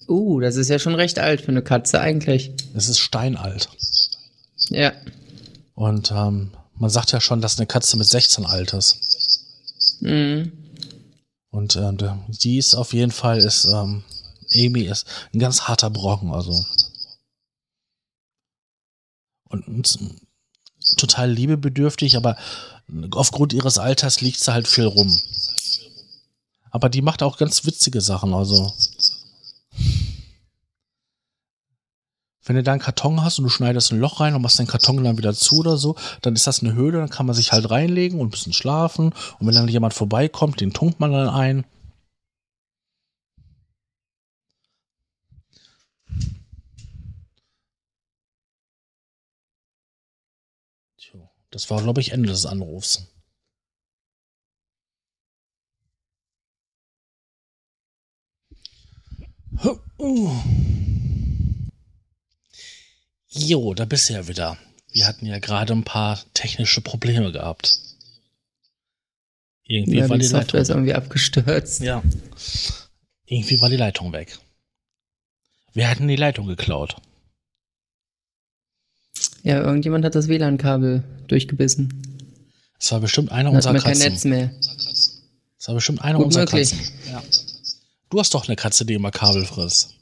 Speaker 2: Uh, das ist ja schon recht alt für eine Katze eigentlich.
Speaker 1: Das ist steinalt.
Speaker 2: Ja.
Speaker 1: Und ähm, man sagt ja schon, dass eine Katze mit 16 alt ist. Mhm. Und äh, die ist auf jeden Fall, ist, ähm, Amy ist ein ganz harter Brocken, also. Und, und total liebebedürftig, aber aufgrund ihres Alters liegt sie halt viel rum. Aber die macht auch ganz witzige Sachen, also. Wenn du da einen Karton hast und du schneidest ein Loch rein und machst den Karton dann wieder zu oder so, dann ist das eine Höhle, dann kann man sich halt reinlegen und ein bisschen schlafen. Und wenn dann jemand vorbeikommt, den tunkt man dann ein. Das war, glaube ich, Ende des Anrufs. Jo, da bist du ja wieder. Wir hatten ja gerade ein paar technische Probleme gehabt.
Speaker 2: Irgendwie ja, war die, die Software Leitung ist irgendwie abgestürzt.
Speaker 1: Ja. Irgendwie war die Leitung weg. Wir hatten die Leitung geklaut.
Speaker 2: Ja, irgendjemand hat das WLAN-Kabel durchgebissen.
Speaker 1: Das war bestimmt einer unserer Katzen.
Speaker 2: kein Netz mehr.
Speaker 1: Das war bestimmt einer Gut unserer möglich. Katzen. Ja. Du hast doch eine Katze, die immer Kabel frisst.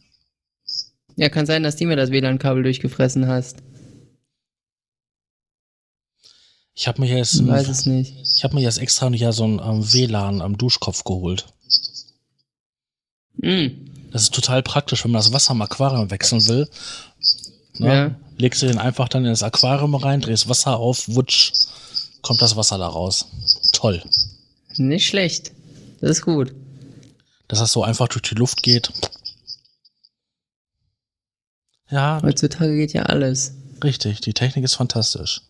Speaker 2: Ja, kann sein, dass die mir das WLAN-Kabel durchgefressen hast.
Speaker 1: Ich habe mir jetzt,
Speaker 2: ich weiß es nicht.
Speaker 1: Ich habe mir jetzt extra ja so ein ähm, WLAN am Duschkopf geholt.
Speaker 2: Mm.
Speaker 1: Das ist total praktisch, wenn man das Wasser im Aquarium wechseln will. Ne? Ja. Legst du den einfach dann in das Aquarium rein, drehst Wasser auf, wutsch, kommt das Wasser da raus. Toll.
Speaker 2: Nicht schlecht. Das ist gut
Speaker 1: dass das so einfach durch die Luft geht. Ja.
Speaker 2: Heutzutage geht ja alles.
Speaker 1: Richtig, die Technik ist fantastisch.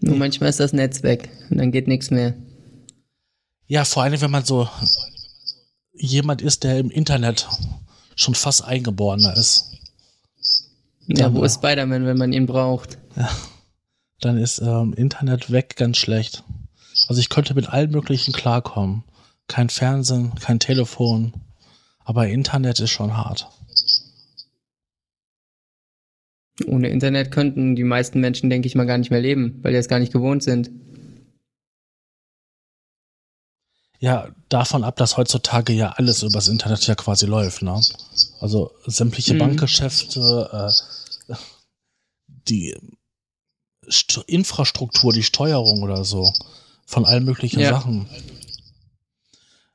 Speaker 2: Nur manchmal ist das Netz weg und dann geht nichts mehr.
Speaker 1: Ja, vor allem, wenn man so jemand ist, der im Internet schon fast eingeborener ist.
Speaker 2: Ja, wo ist Spider-Man, wenn man ihn braucht?
Speaker 1: Ja, dann ist ähm, Internet weg ganz schlecht. Also ich könnte mit allen möglichen klarkommen. Kein Fernsehen, kein Telefon. Aber Internet ist schon hart.
Speaker 2: Ohne Internet könnten die meisten Menschen, denke ich mal, gar nicht mehr leben, weil die es gar nicht gewohnt sind.
Speaker 1: Ja, davon ab, dass heutzutage ja alles übers Internet ja quasi läuft, ne? Also sämtliche mhm. Bankgeschäfte, äh, die St Infrastruktur, die Steuerung oder so von allen möglichen ja. Sachen.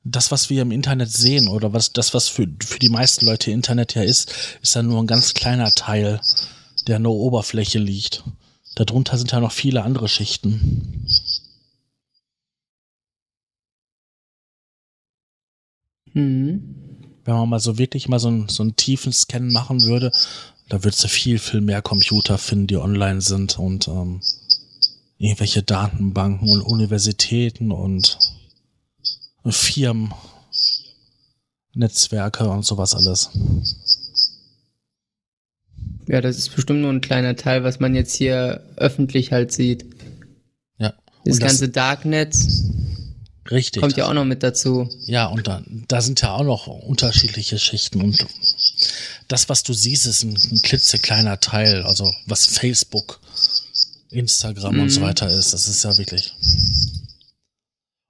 Speaker 1: Das, was wir im Internet sehen oder was das, was für, für die meisten Leute Internet ja ist, ist ja nur ein ganz kleiner Teil, der an der Oberfläche liegt. Darunter sind ja noch viele andere Schichten.
Speaker 2: Mhm.
Speaker 1: Wenn man mal so wirklich mal so, ein, so einen tiefen Scan machen würde, da würdest du viel, viel mehr Computer finden, die online sind und ähm, irgendwelche Datenbanken und Universitäten und Firmen, Netzwerke und sowas alles.
Speaker 2: Ja, das ist bestimmt nur ein kleiner Teil, was man jetzt hier öffentlich halt sieht.
Speaker 1: Ja.
Speaker 2: Das, das ganze Darknet
Speaker 1: Richtig.
Speaker 2: kommt ja auch noch mit dazu.
Speaker 1: Ja, und da, da sind ja auch noch unterschiedliche Schichten und das, was du siehst, ist ein, ein klitzekleiner Teil, also was Facebook Instagram mhm. und so mhm. weiter ist. Das ist ja wirklich.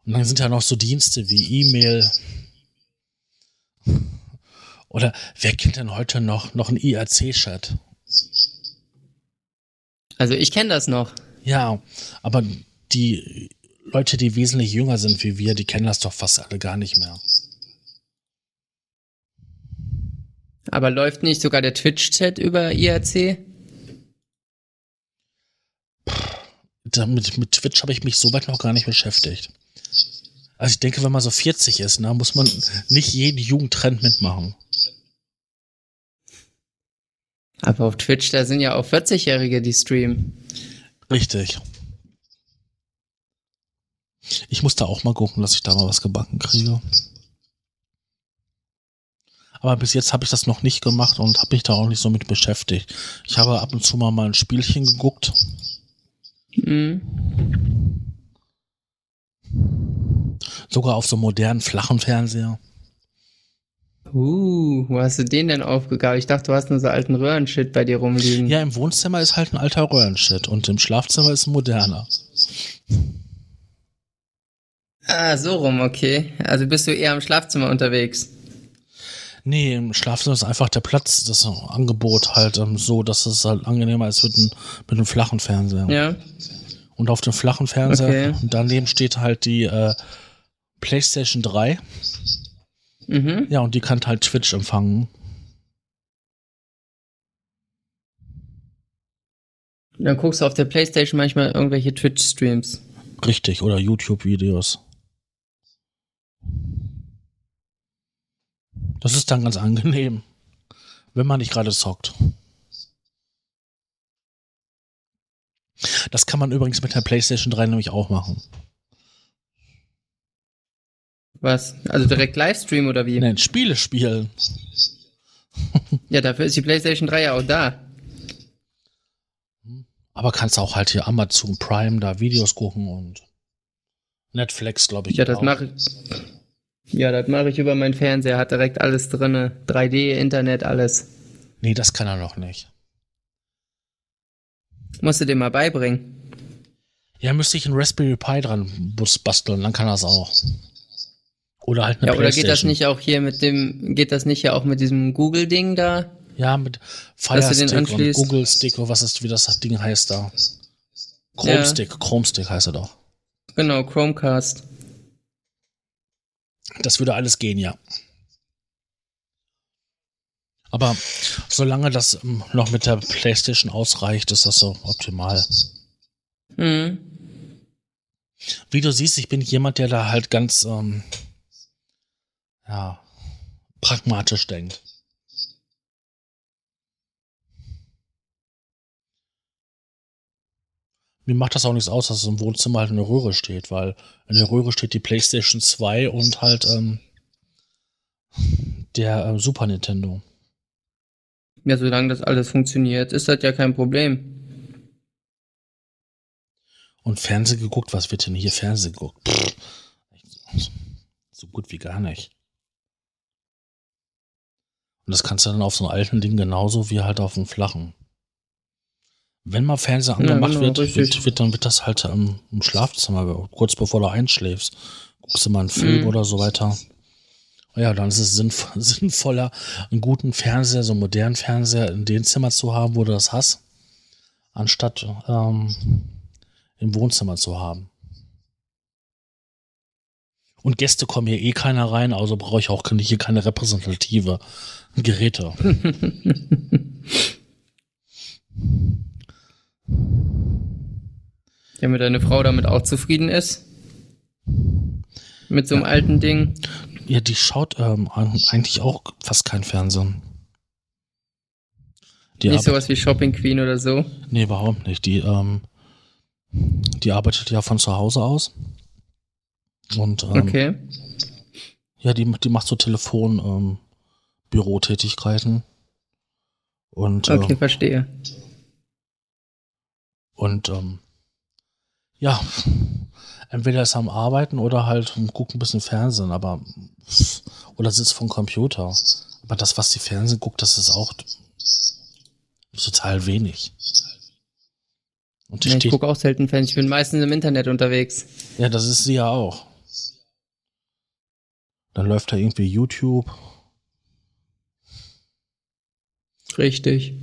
Speaker 1: Und dann sind ja noch so Dienste wie E-Mail. Oder wer kennt denn heute noch, noch einen IRC-Chat?
Speaker 2: Also ich kenne das noch.
Speaker 1: Ja, aber die Leute, die wesentlich jünger sind wie wir, die kennen das doch fast alle gar nicht mehr.
Speaker 2: Aber läuft nicht sogar der Twitch-Chat über IRC?
Speaker 1: damit, mit Twitch habe ich mich so weit noch gar nicht beschäftigt. Also ich denke, wenn man so 40 ist, ne, muss man nicht jeden Jugendtrend mitmachen.
Speaker 2: Aber auf Twitch, da sind ja auch 40-Jährige, die streamen.
Speaker 1: Richtig. Ich muss da auch mal gucken, dass ich da mal was gebacken kriege. Aber bis jetzt habe ich das noch nicht gemacht und habe mich da auch nicht so mit beschäftigt. Ich habe ab und zu mal, mal ein Spielchen geguckt.
Speaker 2: Mhm.
Speaker 1: Sogar auf so modernen flachen Fernseher.
Speaker 2: Uh, wo hast du den denn aufgegabt? Ich dachte, du hast nur so alten Röhrenshit bei dir rumliegen.
Speaker 1: Ja, im Wohnzimmer ist halt ein alter Röhrenshit und im Schlafzimmer ist ein moderner.
Speaker 2: Ah, so rum, okay. Also bist du eher im Schlafzimmer unterwegs?
Speaker 1: Nee, im Schlafzimmer ist einfach der Platz, das Angebot halt ähm, so, dass es halt angenehmer ist mit, ein, mit einem flachen Fernseher.
Speaker 2: Ja.
Speaker 1: Und auf dem flachen Fernseher
Speaker 2: Okay.
Speaker 1: daneben steht halt die äh, PlayStation 3.
Speaker 2: Mhm.
Speaker 1: Ja, und die kann halt Twitch empfangen.
Speaker 2: Dann guckst du auf der Playstation manchmal irgendwelche Twitch-Streams.
Speaker 1: Richtig, oder YouTube-Videos. Das ist dann ganz angenehm, wenn man nicht gerade zockt. Das kann man übrigens mit der PlayStation 3 nämlich auch machen.
Speaker 2: Was? Also direkt Livestream oder wie?
Speaker 1: Nein, Spiele spielen.
Speaker 2: Ja, dafür ist die Playstation 3 ja auch da.
Speaker 1: Aber kannst auch halt hier Amazon Prime da Videos gucken und Netflix, glaube ich.
Speaker 2: Ja, das mache ich. Ja, das mache ich über meinen Fernseher, hat direkt alles drinne. 3D, Internet, alles.
Speaker 1: Nee, das kann er noch nicht.
Speaker 2: Musst du dir mal beibringen.
Speaker 1: Ja, müsste ich einen Raspberry Pi dran basteln, dann kann er es auch. Oder halt eine
Speaker 2: Ja, oder geht das nicht auch hier mit dem, geht das nicht ja auch mit diesem Google-Ding da?
Speaker 1: Ja, mit Fire Stick und. Google Stick oder was ist, wie das Ding heißt da. Chrome
Speaker 2: Ja.
Speaker 1: Stick, Chrome Stick heißt er doch.
Speaker 2: Genau, Chromecast.
Speaker 1: Das würde alles gehen, ja. Aber solange das ähm, noch mit der Playstation ausreicht, ist das so optimal.
Speaker 2: Mhm.
Speaker 1: Wie du siehst, ich bin jemand, der da halt ganz, ähm, ja, pragmatisch denkt. Mir macht das auch nichts aus, dass im Wohnzimmer halt eine Röhre steht, weil in der Röhre steht die PlayStation 2 und halt ähm, der äh, Super Nintendo.
Speaker 2: Ja, solange das alles funktioniert, ist das ja kein Problem.
Speaker 1: Und Fernsehen geguckt, was wird denn hier Fernsehen geguckt? Pff, so gut wie gar nicht. Und das kannst du dann auf so einem alten Ding genauso wie halt auf einem flachen. Wenn mal Fernseher
Speaker 2: Ja,
Speaker 1: angemacht
Speaker 2: genau,
Speaker 1: wird, wird, wird, dann wird das halt ähm, im Schlafzimmer, kurz bevor du einschläfst. Guckst du mal einen Film
Speaker 2: Mhm.
Speaker 1: oder so weiter. Ja, dann ist es sinnv sinnvoller, einen guten Fernseher, so einen modernen Fernseher in dem Zimmer zu haben, wo du das hast, anstatt ähm, im Wohnzimmer zu haben. Und Gäste kommen hier eh keiner rein, also brauche ich auch hier keine repräsentative Geräte.
Speaker 2: Wenn mir deine Frau damit auch zufrieden ist. Mit so einem alten Ding.
Speaker 1: Ja, die schaut ähm, eigentlich auch fast kein Fernsehen. Die
Speaker 2: Nicht sowas wie Shopping Queen oder so.
Speaker 1: Nee, überhaupt nicht. Die, ähm, die arbeitet ja von zu Hause aus. Und ähm,
Speaker 2: Okay.
Speaker 1: ja, die, die macht so Telefon, ähm, Bürotätigkeiten. Und,
Speaker 2: Okay,
Speaker 1: ähm,
Speaker 2: verstehe.
Speaker 1: und ähm, ja, entweder ist er am Arbeiten oder halt guckt ein bisschen Fernsehen, aber oder sitzt vom Computer. Aber das, was die Fernsehen guckt, das ist auch total wenig. Und die
Speaker 2: Ja, ich gucke auch selten Fernsehen. Ich bin meistens im Internet unterwegs.
Speaker 1: ja, das ist sie ja auch. Dann läuft da irgendwie YouTube.
Speaker 2: Richtig.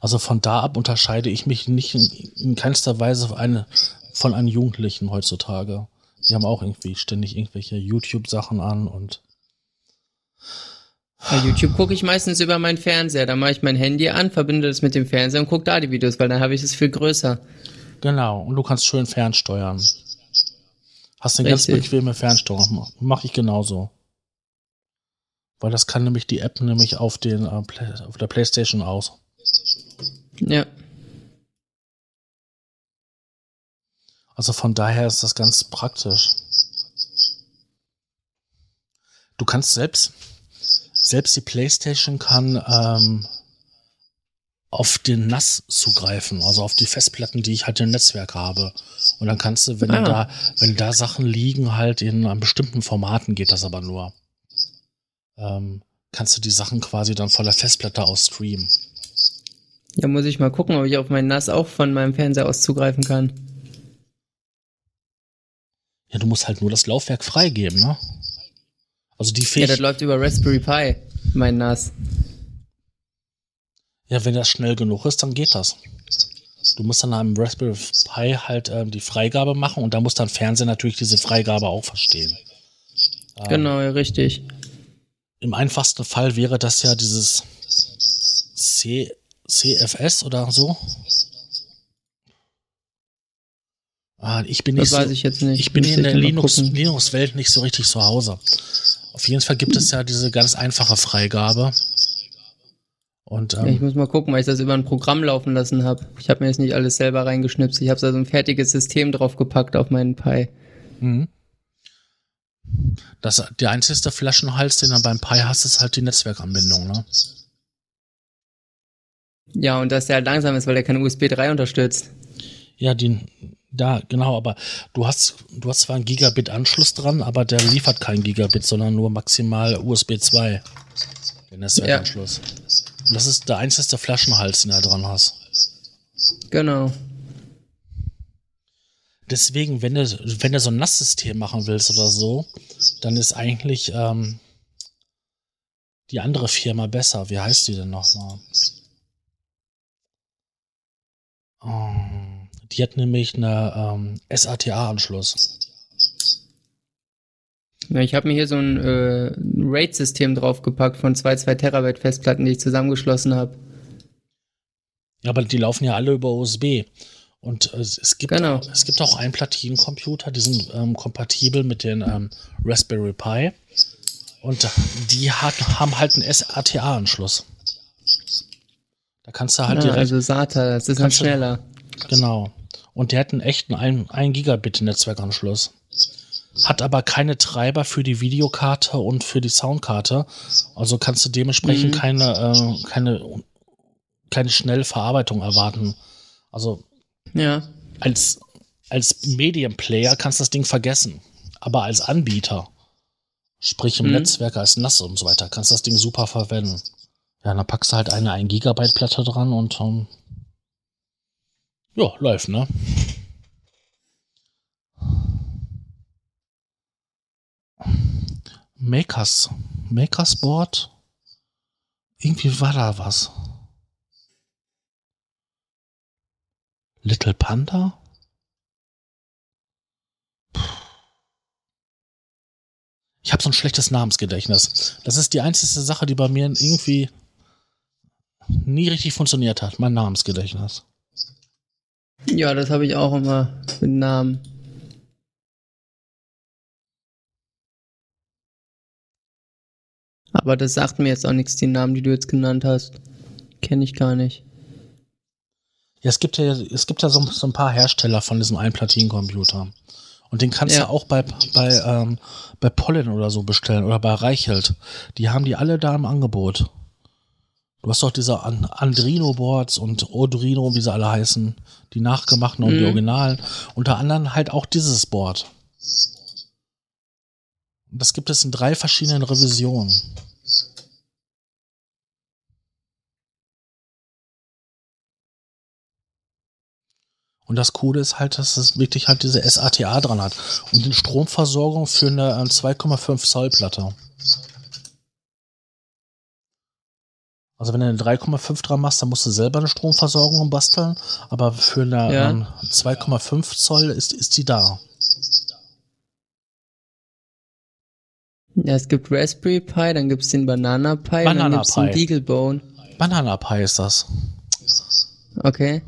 Speaker 1: Also von da ab unterscheide ich mich nicht in, in keinster Weise von, eine, von einem Jugendlichen heutzutage. Die haben auch irgendwie ständig irgendwelche YouTube-Sachen an und
Speaker 2: Bei YouTube gucke ich meistens über meinen Fernseher. Da mache ich mein Handy an, verbinde das mit dem Fernseher und gucke da die Videos, weil dann habe ich es viel größer.
Speaker 1: genau. Und du kannst schön fernsteuern. Hast eine ganz bequeme Fernsteuerung. Mache ich genauso. Weil das kann nämlich die App nämlich auf, den, äh, Play, auf der Playstation aus.
Speaker 2: Ja.
Speaker 1: Also von daher ist das ganz praktisch. Du kannst selbst, selbst die PlayStation kann ähm, auf den NAS zugreifen, also auf die Festplatten, die ich halt im Netzwerk habe. Und dann kannst du, wenn
Speaker 2: Ah.
Speaker 1: da, wenn da Sachen liegen, halt in einem bestimmten Formaten geht das aber nur. Ähm, kannst du die Sachen quasi dann von der Festplatte aus streamen.
Speaker 2: Da muss ich mal gucken, ob ich auf meinen NAS auch von meinem Fernseher aus zugreifen kann.
Speaker 1: Ja, du musst halt nur das Laufwerk freigeben, ne? Also die
Speaker 2: Ja,
Speaker 1: Fähigkeit.
Speaker 2: das läuft über Raspberry Pi, mein NAS.
Speaker 1: Ja, wenn das schnell genug ist, dann geht das. Du musst dann am Raspberry Pi halt ähm, die Freigabe machen und da muss dann Fernseher natürlich diese Freigabe auch verstehen.
Speaker 2: Ähm, genau, ja, richtig.
Speaker 1: Im einfachsten Fall wäre das ja dieses C, CFS oder so. Ah, ich bin nicht
Speaker 2: so, ich jetzt nicht.
Speaker 1: Ich bin in der Linux-Welt Linux nicht so richtig zu Hause. Auf jeden Fall gibt es ja diese ganz einfache Freigabe. Und, ähm,
Speaker 2: ich muss mal gucken, weil ich das über ein Programm laufen lassen habe. Ich habe mir jetzt nicht alles selber reingeschnipst. Ich habe da so ein fertiges System draufgepackt auf meinen Pi. Mhm.
Speaker 1: Das, der einzige Flaschenhals, den du beim Pi hast, ist halt die Netzwerkanbindung, ne?
Speaker 2: Ja, und dass der halt langsam ist, weil der keine USB 3 unterstützt.
Speaker 1: Ja, die, da, genau, aber du hast, du hast zwar einen Gigabit-Anschluss dran, aber der liefert kein Gigabit, sondern nur maximal USB 2. Der Netzwerkanschluss. Ja. das ist der einzige Flaschenhals, den du dran hast.
Speaker 2: Genau.
Speaker 1: Deswegen, wenn du, wenn du so ein Nasssystem machen willst oder so, dann ist eigentlich ähm, die andere Firma besser. Wie heißt die denn nochmal? Oh. Die hat nämlich eine ähm, SATA-Anschluss.
Speaker 2: Ich habe mir hier so ein äh, RAID-System draufgepackt von zwei 2 Terabyte Festplatten, die ich zusammengeschlossen habe.
Speaker 1: Ja, aber die laufen ja alle über USB. Und äh, es, gibt, genau. es gibt auch Einplatinencomputer, die sind ähm, kompatibel mit den ähm, Raspberry Pi. Und die hat, haben halt einen SATA-Anschluss. Da kannst du halt ja,
Speaker 2: direkt. Also SATA, das ist dann schneller.
Speaker 1: genau. Und der hat einen echten 1 Gigabit Netzwerkanschluss. Hat aber keine Treiber für die Videokarte und für die Soundkarte. Also kannst du dementsprechend mhm. keine, äh, keine, keine schnelle Verarbeitung erwarten. Also
Speaker 2: ja.
Speaker 1: als, als Medienplayer kannst du das Ding vergessen. Aber als Anbieter, sprich im mhm. Netzwerk als NAS und so weiter, kannst du das Ding super verwenden. Ja, dann packst du halt eine 1 Gigabyte Platte dran und um, ja, läuft, ne? Makers. Makers Board. Irgendwie war da was. Little Panda? Ich habe so ein schlechtes Namensgedächtnis. Das ist die einzige Sache, die bei mir irgendwie nie richtig funktioniert hat. Mein Namensgedächtnis.
Speaker 2: Ja, das habe ich auch immer mit Namen. Aber das sagt mir jetzt auch nichts, die Namen, die du jetzt genannt hast. Kenne ich gar nicht.
Speaker 1: Ja, es gibt ja, es gibt ja so, so ein paar Hersteller von diesen Einplatinencomputer. Und den kannst ja. du auch bei, bei, ähm, bei Pollen oder so bestellen oder bei Reichelt. Die haben die alle da im Angebot. Du hast doch diese An Andrino-Boards und Odrino, wie sie alle heißen, die nachgemachten und mhm. die Originalen. Unter anderem halt auch dieses Board. Das gibt es in drei verschiedenen Revisionen. Und das Coole ist halt, dass es wirklich halt diese SATA dran hat. Und die Stromversorgung für eine 2,5 äh, Zoll Platte. Also wenn du eine 3,5 dran machst, dann musst du selber eine Stromversorgung basteln, aber für eine ja. ähm, 2,5 Zoll ist, ist die da.
Speaker 2: Ja, es gibt Raspberry Pi, dann gibt es den Banana Pi,
Speaker 1: Banana
Speaker 2: dann gibt es den
Speaker 1: Beaglebone. Banana Pi ist das.
Speaker 2: Okay.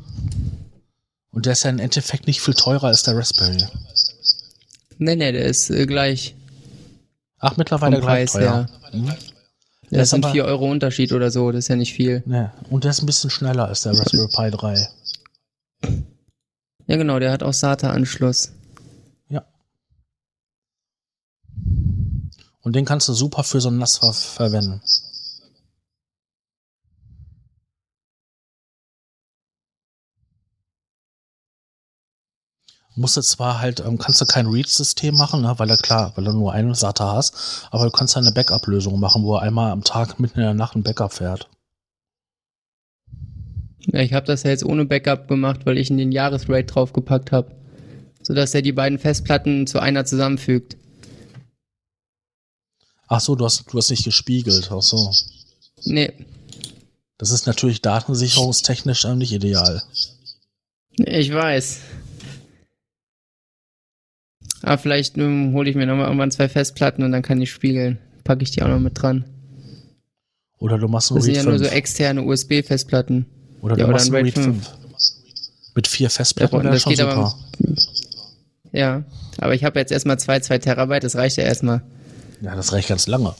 Speaker 1: Und der ist ja im Endeffekt nicht viel teurer als der Raspberry.
Speaker 2: Nee, nee, der ist äh, gleich.
Speaker 1: Ach, mittlerweile
Speaker 2: gleich Preis, teuer. Ja. Mhm. Das sind 4 Euro Unterschied oder so, das ist ja nicht viel.
Speaker 1: Ne, und der ist ein bisschen schneller als der Raspberry Pi 3.
Speaker 2: Ja, genau, der hat auch SATA-Anschluss.
Speaker 1: Ja. Und den kannst du super für so ein NAS ver verwenden. Musst du zwar halt, ähm, kannst du kein Read-System machen, ne, weil er klar, weil du nur eine SATA hast, aber du kannst eine Backup-Lösung machen, wo er einmal am Tag mitten in der Nacht ein Backup fährt.
Speaker 2: Ja, ich habe das ja jetzt ohne Backup gemacht, weil ich in den Jahresrate draufgepackt habe, sodass er die beiden Festplatten zu einer zusammenfügt.
Speaker 1: Ach so, du hast, du hast nicht gespiegelt, ach so.
Speaker 2: Nee.
Speaker 1: Das ist natürlich datensicherungstechnisch nicht ideal.
Speaker 2: Ich weiß. Aber vielleicht ähm, hole ich mir nochmal irgendwann zwei Festplatten und dann kann ich spiegeln. Packe ich die auch noch mit dran.
Speaker 1: Oder du machst ein
Speaker 2: Das sind ja nur
Speaker 1: 5.
Speaker 2: so externe USB-Festplatten.
Speaker 1: Oder du
Speaker 2: ja, oder
Speaker 1: machst
Speaker 2: ein
Speaker 1: ein
Speaker 2: RAID
Speaker 1: RAID 5. Mit vier Festplatten
Speaker 2: Ja,
Speaker 1: wäre
Speaker 2: das
Speaker 1: schon
Speaker 2: geht
Speaker 1: super.
Speaker 2: aber- Ja, aber ich habe jetzt erstmal zwei, zwei Terabyte, das reicht ja erstmal.
Speaker 1: ja, das reicht ganz lange.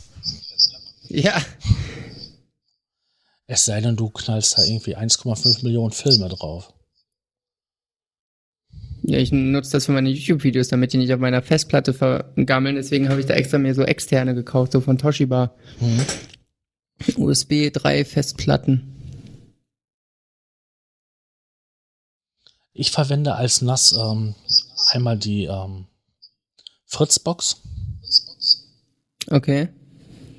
Speaker 2: Ja,
Speaker 1: Es sei denn, du knallst da irgendwie 1,5 Millionen Filme drauf.
Speaker 2: Ja ich nutze das für meine YouTube-Videos, damit die nicht auf meiner Festplatte vergammeln. Deswegen habe ich da extra mir so externe gekauft, so von Toshiba.
Speaker 1: Mhm.
Speaker 2: USB 3 Festplatten.
Speaker 1: Ich verwende als NAS ähm, einmal die ähm, Fritzbox.
Speaker 2: Okay,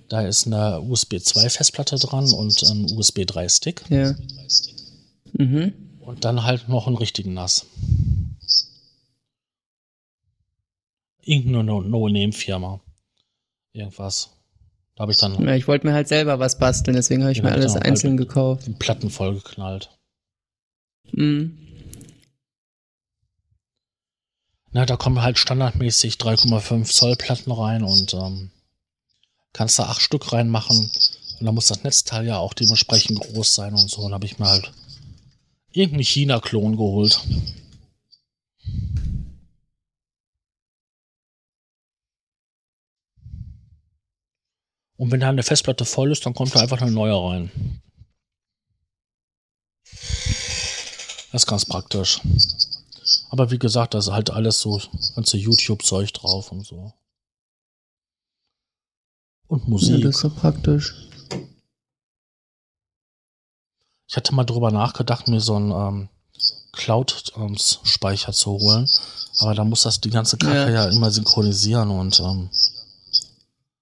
Speaker 1: Da ist eine USB 2 Festplatte dran und ein USB 3 Stick.
Speaker 2: ja. Mhm.
Speaker 1: Und dann halt noch einen richtigen NAS. Irgendeine No- No-Name-Firma. Irgendwas. Da habe ich dann
Speaker 2: Ja, ich wollte mir halt selber was basteln, deswegen habe ich mir alles einzeln
Speaker 1: halt-
Speaker 2: gekauft.
Speaker 1: die Platten vollgeknallt.
Speaker 2: Mhm.
Speaker 1: Na, da kommen halt standardmäßig 3,5 Zoll Platten rein und ähm, kannst da acht Stück reinmachen. Und dann muss das Netzteil ja auch dementsprechend groß sein und so. Und habe ich mir halt irgendeinen China-Klon geholt. Und wenn da eine Festplatte voll ist, dann kommt da einfach eine neue rein. Das ist ganz praktisch. Aber wie gesagt, da ist halt alles so ganze YouTube-Zeug drauf und so. Und
Speaker 2: Ja,
Speaker 1: Musik.
Speaker 2: das ist so praktisch.
Speaker 1: ich hatte mal drüber nachgedacht, mir so einen ähm, Cloud-Speicher zu holen. Aber da muss das die ganze Kacke ja,
Speaker 2: Ja.
Speaker 1: immer synchronisieren und ähm,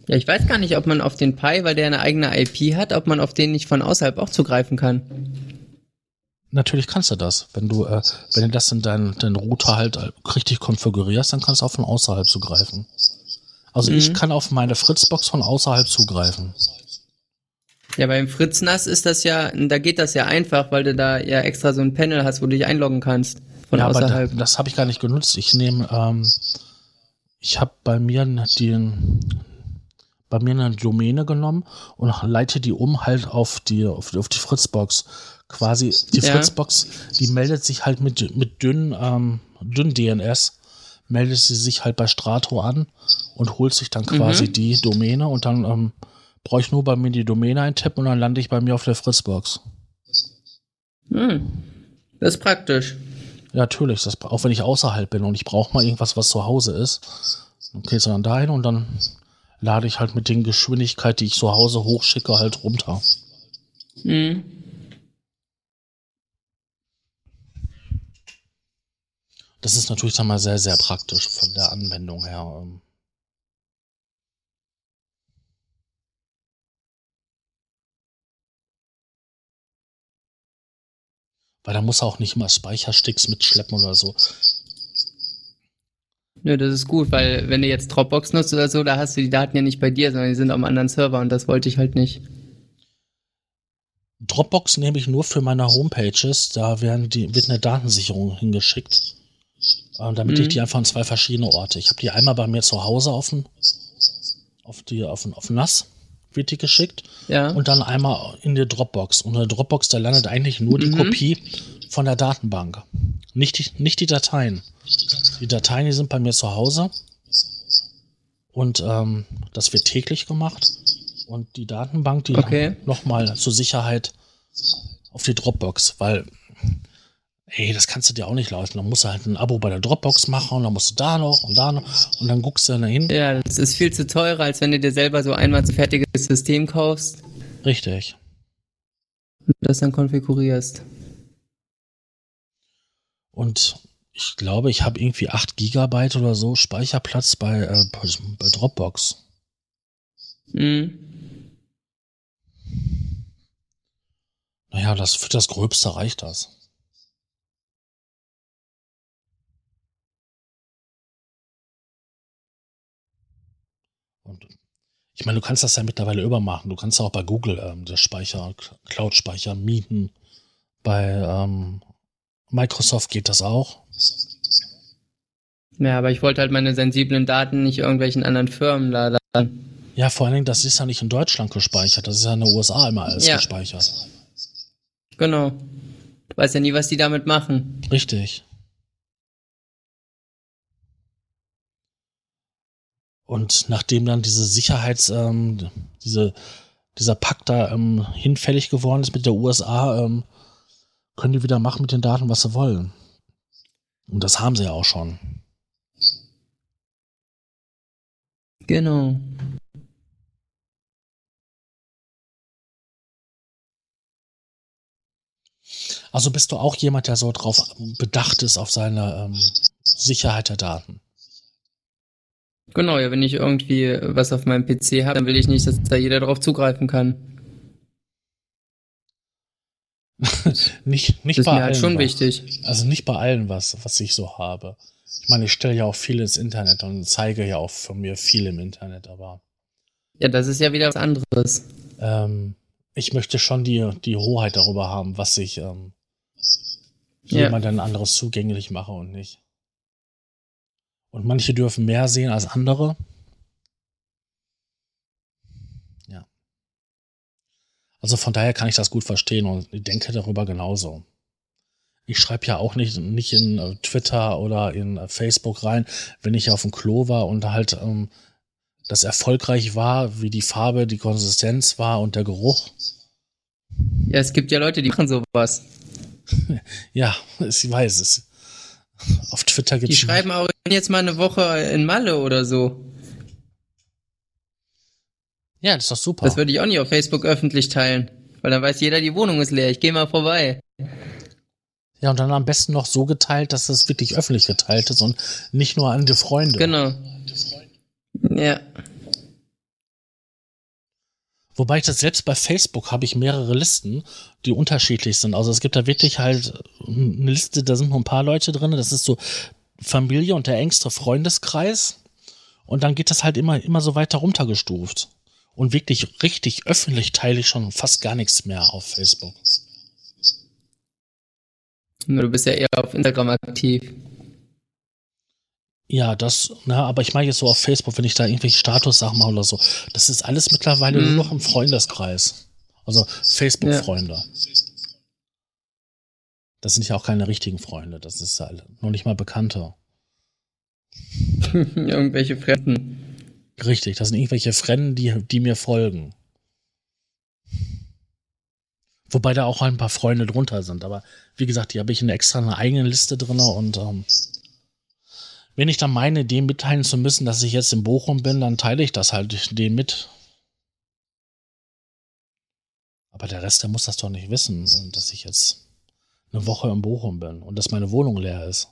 Speaker 2: Ja, ich weiß gar nicht, ob man auf den Pi, weil der eine eigene IP hat, ob man auf den nicht von außerhalb auch zugreifen kann.
Speaker 1: natürlich kannst du das. Wenn du, äh, wenn du das in deinen, deinen Router halt richtig konfigurierst, dann kannst du auch von außerhalb zugreifen. Also ich
Speaker 2: Mhm.
Speaker 1: kann auf meine Fritzbox von außerhalb zugreifen.
Speaker 2: Ja, beim Fritz NAS ist das ja, da geht das ja einfach, weil du da ja extra so ein Panel hast, wo du dich einloggen kannst. Von
Speaker 1: ja, aber da,
Speaker 2: außerhalb.
Speaker 1: das habe ich gar nicht genutzt. Ich nehme, ähm, ich habe bei mir den, bei mir eine Domäne genommen und leite die um halt auf die, auf die, auf die Fritzbox. Quasi die
Speaker 2: Ja.
Speaker 1: Fritzbox, die meldet sich halt mit, mit dünn, ähm, dünn DNS, meldet sie sich halt bei Strato an und holt sich dann quasi
Speaker 2: Mhm.
Speaker 1: die Domäne und dann ähm, brauche ich nur bei mir die Domäne eintippen und dann lande ich bei mir auf der Fritzbox.
Speaker 2: Hm. Das ist praktisch.
Speaker 1: Ja, natürlich, das, auch wenn ich außerhalb bin und ich brauche mal irgendwas, was zu Hause ist, dann gehst du dann dahin und dann lade ich halt mit den Geschwindigkeit, die ich zu Hause hochschicke, halt runter.
Speaker 2: Hm.
Speaker 1: Das ist natürlich dann mal sehr, sehr praktisch von der Anwendung her. ähm. Weil da muss er auch nicht immer Speichersticks mitschleppen oder so.
Speaker 2: Nö, das ist gut, weil wenn du jetzt Dropbox nutzt oder so, da hast du die Daten ja nicht bei dir, sondern die sind am anderen Server und das wollte ich halt nicht.
Speaker 1: Dropbox nehme ich nur für meine Homepages. Da werden die, wird eine Datensicherung hingeschickt. Ähm, damit
Speaker 2: Mhm.
Speaker 1: ich die einfach an zwei verschiedene Orte. Ich habe die einmal bei mir zu Hause auf dem, auf die, auf, den- auf NAS wird die geschickt
Speaker 2: Ja.
Speaker 1: und dann einmal in die Dropbox. Und in der Dropbox, da landet eigentlich nur die
Speaker 2: Mhm.
Speaker 1: Kopie von der Datenbank. Nicht die, nicht die Dateien. Die Dateien, die sind bei mir zu Hause. Und ähm, das wird täglich gemacht. Und die Datenbank, die
Speaker 2: Okay.
Speaker 1: nochmal zur Sicherheit auf die Dropbox, weil, ey, das kannst du dir auch nicht leisten. Dann musst du halt ein Abo bei der Dropbox machen und dann musst du da noch und da noch und dann guckst du da hin.
Speaker 2: Ja, das ist viel zu teurer, als wenn du dir selber so einmal ein fertiges System kaufst
Speaker 1: Richtig.
Speaker 2: und das dann konfigurierst.
Speaker 1: Und ich glaube, ich habe irgendwie 8 Gigabyte oder so Speicherplatz bei, äh, bei, Dropbox.
Speaker 2: Hm.
Speaker 1: Naja, das für das Gröbste reicht das. Und ich meine, du kannst das ja mittlerweile übermachen. Du kannst auch bei Google ähm, das Speicher, Cloud-Speicher mieten. Bei ähm, Microsoft geht das auch.
Speaker 2: Ja, aber ich wollte halt meine sensiblen Daten nicht irgendwelchen anderen Firmen laden.
Speaker 1: Ja, vor allen Dingen, das ist ja nicht in Deutschland gespeichert, das ist ja in den USA immer alles ja. gespeichert.
Speaker 2: Genau. Du weißt ja nie, was die damit machen.
Speaker 1: Richtig. Und nachdem dann diese Sicherheits, ähm, diese, dieser Pakt da ähm, hinfällig geworden ist mit der USA, ähm, können die wieder machen mit den Daten, was sie wollen. Und das haben sie ja auch schon.
Speaker 2: Genau.
Speaker 1: Also bist du auch jemand, der so drauf bedacht ist auf seine ähm, Sicherheit der Daten?
Speaker 2: Genau, ja, wenn ich irgendwie was auf meinem PC habe, dann will ich nicht, dass da jeder drauf zugreifen kann.
Speaker 1: nicht nicht
Speaker 2: das
Speaker 1: bei
Speaker 2: ist mir halt
Speaker 1: allen
Speaker 2: schon
Speaker 1: was.
Speaker 2: wichtig.
Speaker 1: Also nicht bei allen was, was ich so habe. Ich meine, ich stelle ja auch viel ins Internet und zeige ja auch von mir viel im Internet, aber.
Speaker 2: Ja, das ist ja wieder was anderes.
Speaker 1: Ähm, ich möchte schon die, die Hoheit darüber haben, was ich ähm,
Speaker 2: Ja.
Speaker 1: jemandem anderes zugänglich mache und nicht. Und manche dürfen mehr sehen als andere. Also von daher kann ich das gut verstehen und ich denke darüber genauso. Ich schreibe ja auch nicht, nicht in äh, Twitter oder in äh, Facebook rein, wenn ich auf dem Klo war und halt ähm, das erfolgreich war, wie die Farbe, die Konsistenz war und der Geruch.
Speaker 2: Ja, es gibt ja Leute, die machen sowas.
Speaker 1: Ja, ich weiß es. Auf Twitter gibt
Speaker 2: Die
Speaker 1: es
Speaker 2: schreiben auch jetzt mal eine Woche in Malle oder so.
Speaker 1: Ja, das ist doch super.
Speaker 2: Das würde ich auch nicht auf Facebook öffentlich teilen. Weil dann weiß jeder, die Wohnung ist leer. Ich gehe mal vorbei.
Speaker 1: Ja, und dann am besten noch so geteilt, dass es wirklich öffentlich geteilt ist und nicht nur an die Freunde.
Speaker 2: Genau. Ja.
Speaker 1: Wobei ich das selbst bei Facebook habe ich mehrere Listen, die unterschiedlich sind. Also es gibt da wirklich halt eine Liste, da sind nur ein paar Leute drin. Das ist so Familie und der engste Freundeskreis. Und dann geht das halt immer, immer so weiter runtergestuft. Und wirklich richtig öffentlich teile ich schon fast gar nichts mehr auf Facebook.
Speaker 2: Du bist ja eher auf Instagram aktiv.
Speaker 1: Ja, das, na, aber ich meine jetzt so auf Facebook, wenn ich da irgendwelche Statussachen mache oder so. Das ist alles mittlerweile
Speaker 2: Mhm.
Speaker 1: nur noch im Freundeskreis. Also Facebook-Freunde. Das sind ja auch keine richtigen Freunde. Das ist halt noch nicht mal Bekannte.
Speaker 2: Irgendwelche Fremden.
Speaker 1: Richtig, das sind irgendwelche Fremden, die, die mir folgen. Wobei da auch ein paar Freunde drunter sind. Aber wie gesagt, die habe ich in extra einer eigenen Liste drin. Und ähm, wenn ich dann meine, dem mitteilen zu müssen, dass ich jetzt in Bochum bin, dann teile ich das halt dem mit. Aber der Rest, der muss das doch nicht wissen, dass ich jetzt eine Woche in Bochum bin und dass meine Wohnung leer ist.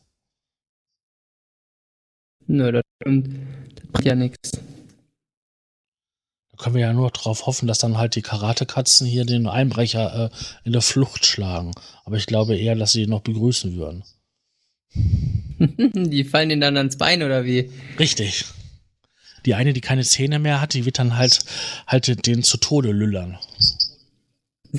Speaker 2: Nö, das stimmt. Das macht ja nichts.
Speaker 1: Können wir ja nur darauf hoffen, dass dann halt die Karatekatzen hier den Einbrecher äh, in der Flucht schlagen. Aber ich glaube eher, dass sie ihn noch begrüßen würden.
Speaker 2: die fallen denen dann ans Bein oder wie?
Speaker 1: Richtig. Die eine, die keine Zähne mehr hat, die wird dann halt, halt den zu Tode lüllern.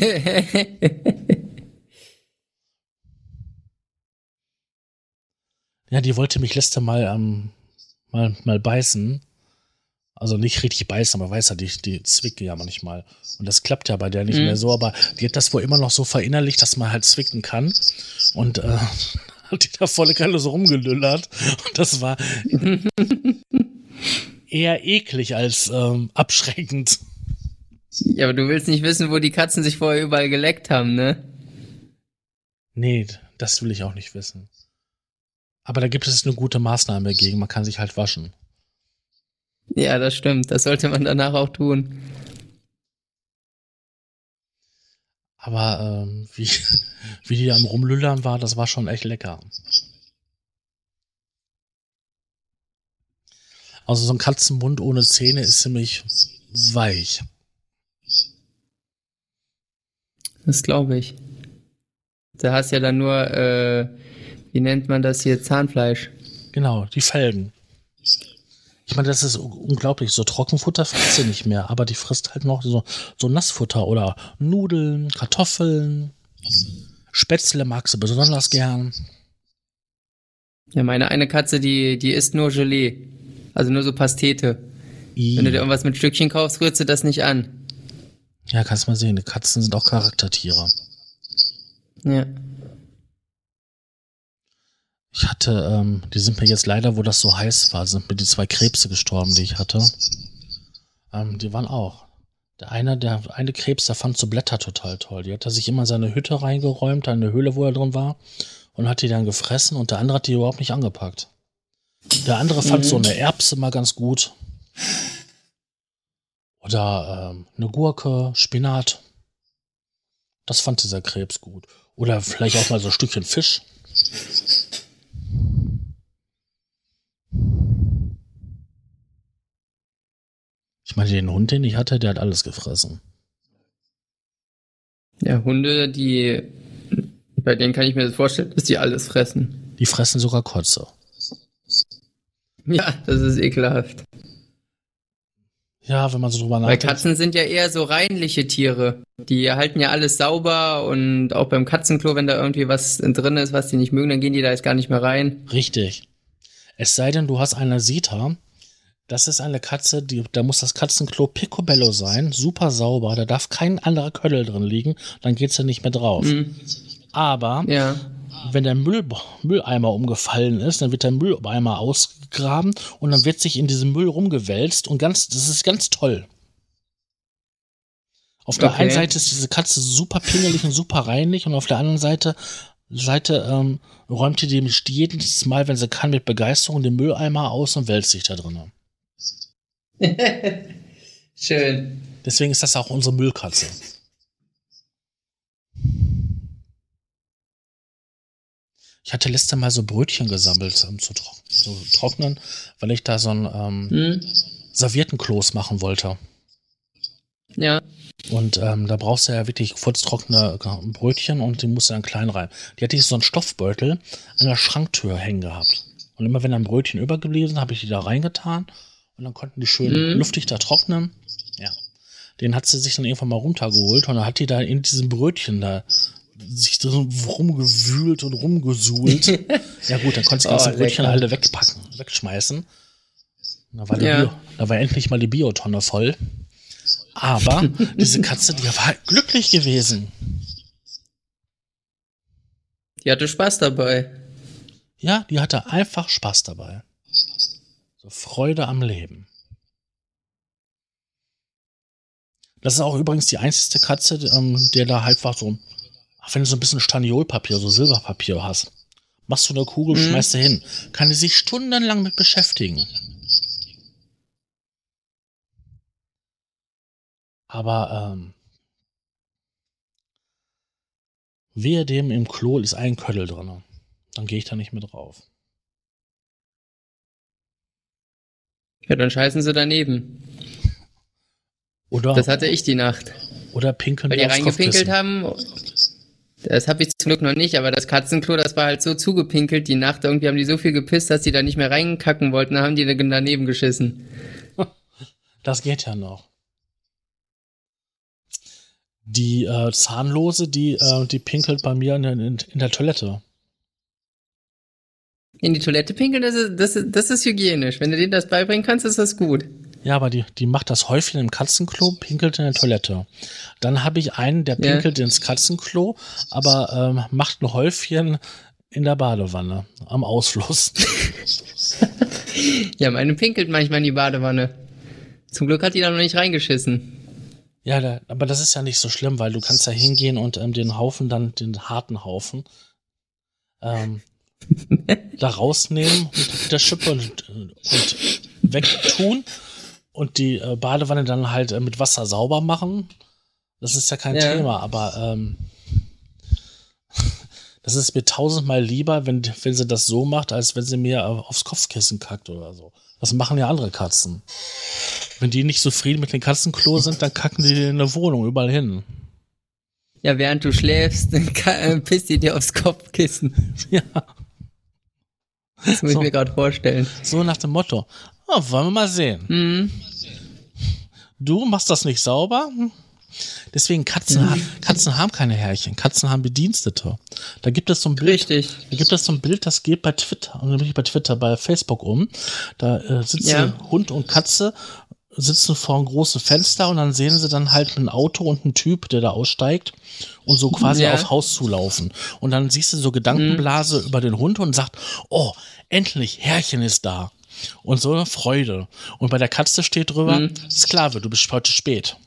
Speaker 1: Ja, die wollte mich letzte Mal, ähm, mal, mal beißen. Also nicht richtig beißen, aber weiß ja, die, die zwicken ja manchmal. Und das klappt ja bei der nicht
Speaker 2: Mhm.
Speaker 1: mehr so, aber die hat das wohl immer noch so verinnerlicht, dass man halt zwicken kann. Und äh, hat die da volle Kalle so rumgelüllert. Und das war eher eklig als ähm, abschreckend.
Speaker 2: ja, aber du willst nicht wissen, wo die Katzen sich vorher überall geleckt haben, ne?
Speaker 1: Nee, das will ich auch nicht wissen. Aber da gibt es eine gute Maßnahme gegen. Man kann sich halt waschen.
Speaker 2: Ja, das stimmt. Das sollte man danach auch tun.
Speaker 1: Aber ähm, wie, wie die da am Rumlüllern war, das war schon echt lecker. Also so ein Katzenmund ohne Zähne ist ziemlich weich.
Speaker 2: Das glaube ich. Da hast ja dann nur, äh, wie nennt man das hier, Zahnfleisch.
Speaker 1: Genau, die Felgen. Ich meine, das ist un- unglaublich. So Trockenfutter frisst sie nicht mehr, aber die frisst halt noch so, so Nassfutter oder Nudeln, Kartoffeln. Spätzle mag sie besonders gern.
Speaker 2: Ja, meine eine Katze, die, die isst nur Gelee. Also nur so Pastete.
Speaker 1: I.
Speaker 2: Wenn du dir irgendwas mit Stückchen kaufst, rührst du das nicht an.
Speaker 1: Ja, kannst mal sehen, die Katzen sind auch Charaktertiere.
Speaker 2: Ja.
Speaker 1: Ich hatte, ähm, die sind mir jetzt leider, wo das so heiß war, sind mir die zwei Krebse gestorben, die ich hatte. Ähm, die waren auch. Der eine, der eine Krebs, der fand so Blätter total toll. Die hat er sich immer in seine Hütte reingeräumt, eine Höhle, wo er drin war, und hat die dann gefressen und der andere hat die überhaupt nicht angepackt. Der andere fand
Speaker 2: Mhm.
Speaker 1: so eine Erbse mal ganz gut. Oder ähm, eine Gurke, Spinat. Das fand dieser Krebs gut. Oder vielleicht auch mal so ein Stückchen Fisch. Ich meine, den Hund, den ich hatte, der hat alles gefressen.
Speaker 2: Ja, Hunde, die, bei denen kann ich mir das vorstellen, dass die alles fressen.
Speaker 1: Die fressen sogar Kotze.
Speaker 2: Ja, das ist ekelhaft.
Speaker 1: Ja, wenn man so drüber
Speaker 2: Weil
Speaker 1: nachdenkt.
Speaker 2: Katzen sind ja eher so reinliche Tiere. Die halten ja alles sauber und auch beim Katzenklo, wenn da irgendwie was drin ist, was die nicht mögen, dann gehen die da jetzt gar nicht mehr rein.
Speaker 1: Richtig. Es sei denn, du hast eine Sita. Das ist eine Katze, die, da muss das Katzenklo picobello sein, super sauber, da darf kein anderer Ködel drin liegen, dann geht's ja nicht mehr drauf.
Speaker 2: Mhm.
Speaker 1: Aber
Speaker 2: Ja.
Speaker 1: wenn der Müll, Mülleimer umgefallen ist, dann wird der Mülleimer ausgegraben und dann wird sich in diesem Müll rumgewälzt und ganz, das ist ganz toll. Auf der
Speaker 2: Okay.
Speaker 1: einen Seite ist diese Katze super pingelig und super reinlich und auf der anderen Seite, Seite ähm, räumt die dem jedes Mal, wenn sie kann, mit Begeisterung den Mülleimer aus und wälzt sich da drin.
Speaker 2: Schön.
Speaker 1: Deswegen ist das auch unsere Müllkatze. Ich hatte letzte Mal so Brötchen gesammelt um zu tro so trocknen, weil ich da so ein ähm,
Speaker 2: Hm?
Speaker 1: Serviettenkloß machen wollte.
Speaker 2: Ja.
Speaker 1: Und ähm, da brauchst du ja wirklich furztrockene Brötchen und die musst du dann klein rein. Die hatte ich so einen Stoffbeutel an der Schranktür hängen gehabt. Und immer wenn ein Brötchen übergeblieben ist, habe ich die da reingetan und dann konnten die schön
Speaker 2: Mhm.
Speaker 1: luftig da trocknen. Ja. Den hat sie sich dann irgendwann mal runtergeholt und dann hat die da in diesem Brötchen da sich drin rumgewühlt und rumgesuhlt. ja gut, dann konntest du die ganzen
Speaker 2: Oh,
Speaker 1: Brötchen alle wegpacken, wegschmeißen. Da war,
Speaker 2: Ja.
Speaker 1: Bio, da war endlich mal die Biotonne voll. Aber diese Katze, die war glücklich gewesen.
Speaker 2: Die hatte Spaß dabei.
Speaker 1: Ja, die hatte einfach Spaß dabei. So Freude am Leben. Das ist auch übrigens die einzige Katze, ähm, der da halt einfach so, ach, wenn du so ein bisschen Staniolpapier, so Silberpapier hast, machst du eine Kugel,
Speaker 2: Mhm.
Speaker 1: schmeißt sie hin, kann die sich stundenlang mit beschäftigen. Aber ähm, wehe dem im Klo ist ein Ködel drin. Dann gehe ich da nicht mehr drauf.
Speaker 2: Ja, dann scheißen sie daneben.
Speaker 1: Oder,
Speaker 2: Das hatte ich die Nacht.
Speaker 1: oder pinkeln
Speaker 2: Weil die reingepinkelt haben. Das habe ich zum Glück noch nicht, aber das Katzenklo, das war halt so zugepinkelt die Nacht. Irgendwie haben die so viel gepisst, dass die da nicht mehr reinkacken wollten. Da haben die dann daneben geschissen.
Speaker 1: Das geht ja noch. Die äh, Zahnlose, die, äh, die pinkelt bei mir in, in, in der Toilette.
Speaker 2: In die Toilette pinkeln, das ist, das ist, das ist hygienisch. Wenn du denen das beibringen kannst, ist das gut.
Speaker 1: Ja, aber die, die macht das Häufchen im Katzenklo, pinkelt in der Toilette. Dann habe ich einen, der
Speaker 2: Ja.
Speaker 1: pinkelt ins Katzenklo, aber ähm, macht ein Häufchen in der Badewanne am Ausfluss.
Speaker 2: Ja, meine pinkelt manchmal in die Badewanne. Zum Glück hat die da noch nicht reingeschissen.
Speaker 1: Ja, da, aber das ist ja nicht so schlimm, weil du kannst da hingehen und ähm, den Haufen dann, den harten Haufen, ähm, da rausnehmen mit der Schippe und, und wegtun und die äh, Badewanne dann halt äh, mit Wasser sauber machen. Das ist ja kein
Speaker 2: Ja.
Speaker 1: Thema, aber ähm, das ist mir tausendmal lieber, wenn, wenn sie das so macht, als wenn sie mir äh, aufs Kopfkissen kackt oder so. Das machen ja andere Katzen. Wenn die nicht zufrieden mit dem Katzenklo sind, dann kacken die in der Wohnung überall hin.
Speaker 2: Ja, während du schläfst, dann äh, pisst die dir aufs Kopfkissen.
Speaker 1: Ja,
Speaker 2: Das muss
Speaker 1: So.
Speaker 2: ich mir gerade vorstellen.
Speaker 1: so nach dem Motto. Oh, wollen wir mal sehen.
Speaker 2: Mhm.
Speaker 1: Du machst das nicht sauber? Hm, Deswegen Katzen, ha Katzen haben keine Herrchen, Katzen haben Bedienstete. Da gibt es so ein Bild.
Speaker 2: Richtig.
Speaker 1: Da gibt es so ein Bild, das geht bei Twitter, und nämlich bei Twitter, bei Facebook um. Da äh, sitzen
Speaker 2: Ja.
Speaker 1: Hund und Katze sitzen vor einem großen Fenster und dann sehen sie dann halt ein Auto und einen Typ, der da aussteigt und so quasi
Speaker 2: Ja.
Speaker 1: aufs Haus zulaufen. Und dann siehst du so Gedankenblase über den Hund und sagt, oh, endlich, Herrchen ist da. Und so eine Freude. Und bei der Katze steht drüber, Sklave, du bist heute spät.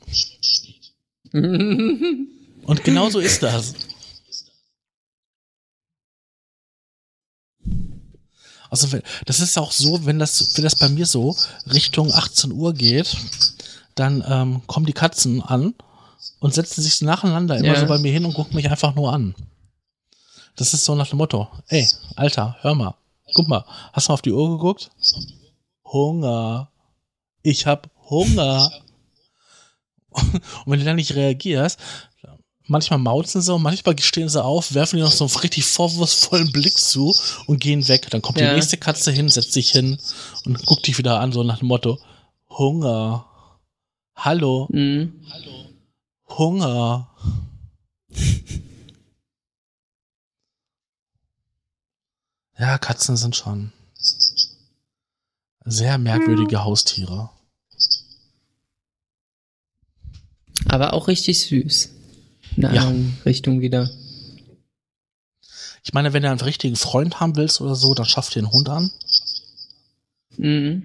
Speaker 1: Und genau so ist das. Also wenn- das ist auch so, wenn das, wenn das bei mir so Richtung 18 Uhr geht, dann ähm, kommen die Katzen an und setzen sich nacheinander immer
Speaker 2: Ja.
Speaker 1: so bei mir hin und gucken mich einfach nur an. Das ist so nach dem Motto, ey, Alter, hör mal, guck mal, hast du mal auf die Uhr geguckt? Hunger. Ich hab Hunger. Und wenn du dann nicht reagierst, manchmal mauzen sie und manchmal stehen sie auf, werfen dir noch so einen richtig vorwurfsvollen Blick zu und gehen weg. Dann kommt die
Speaker 2: Ja.
Speaker 1: nächste Katze hin, setzt sich hin und guckt dich wieder an, so nach dem Motto, Hunger. Hallo,
Speaker 2: Mhm.
Speaker 1: Hunger. Ja, Katzen sind schon sehr merkwürdige Haustiere.
Speaker 2: Aber auch richtig süß. In einer
Speaker 1: Ja.
Speaker 2: anderen Richtung wieder.
Speaker 1: Ich meine, wenn du einen richtigen Freund haben willst oder so, dann schaff dir einen Hund an.
Speaker 2: Mhm.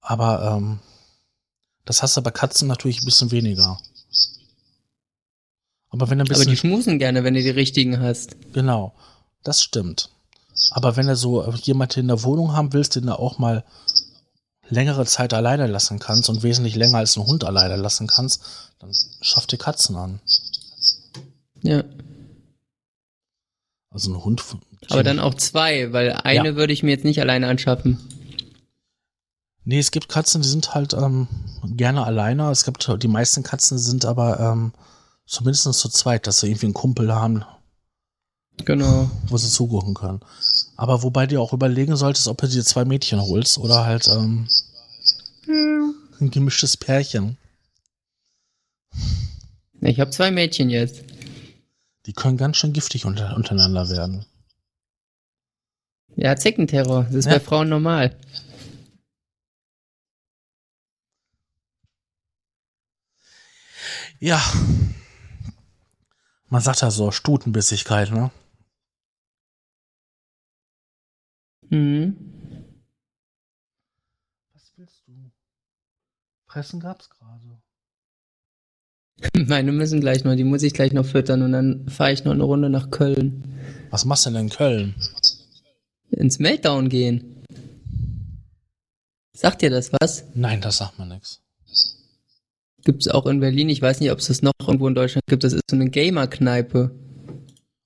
Speaker 1: Aber ähm, das hast du bei Katzen natürlich ein bisschen weniger. Aber wenn du ein
Speaker 2: Aber
Speaker 1: bisschen.
Speaker 2: die schmusen gerne, wenn du die richtigen hast.
Speaker 1: genau, das stimmt. Aber wenn du so äh, jemanden in der Wohnung haben willst, den du auch mal längere Zeit alleine lassen kannst und wesentlich länger als einen Hund alleine lassen kannst, dann schaff dir Katzen an.
Speaker 2: Ja.
Speaker 1: Also ein Hund.
Speaker 2: Aber dann auch zwei, weil eine
Speaker 1: Ja.
Speaker 2: würde ich mir jetzt nicht alleine anschaffen.
Speaker 1: Nee, es gibt Katzen, die sind halt ähm, gerne alleine. Es gibt die meisten Katzen sind aber ähm, zumindest zu zweit, dass sie irgendwie einen Kumpel haben,
Speaker 2: Genau.
Speaker 1: wo sie zugucken können. Aber wobei du auch überlegen solltest, ob du dir zwei Mädchen holst oder halt ähm, ein gemischtes Pärchen.
Speaker 2: Ich habe zwei Mädchen jetzt.
Speaker 1: Die können ganz schön giftig unter, untereinander werden.
Speaker 2: Ja, Zeckenterror. Das ist
Speaker 1: Ja.
Speaker 2: bei Frauen normal.
Speaker 1: Ja. Man sagt ja so, Stutenbissigkeit, ne?
Speaker 2: Mhm.
Speaker 1: Was willst du? Fressen gab's gerade.
Speaker 2: Meine müssen gleich noch, die muss ich gleich noch füttern und dann fahre ich noch eine Runde nach Köln.
Speaker 1: Was machst du denn in Köln?
Speaker 2: Ins Meltdown gehen. Sagt dir das was?
Speaker 1: Nein, das sagt mir nix.
Speaker 2: Gibt's auch in Berlin. Ich weiß nicht, ob es das noch irgendwo in Deutschland gibt. Das ist so eine Gamer-Kneipe,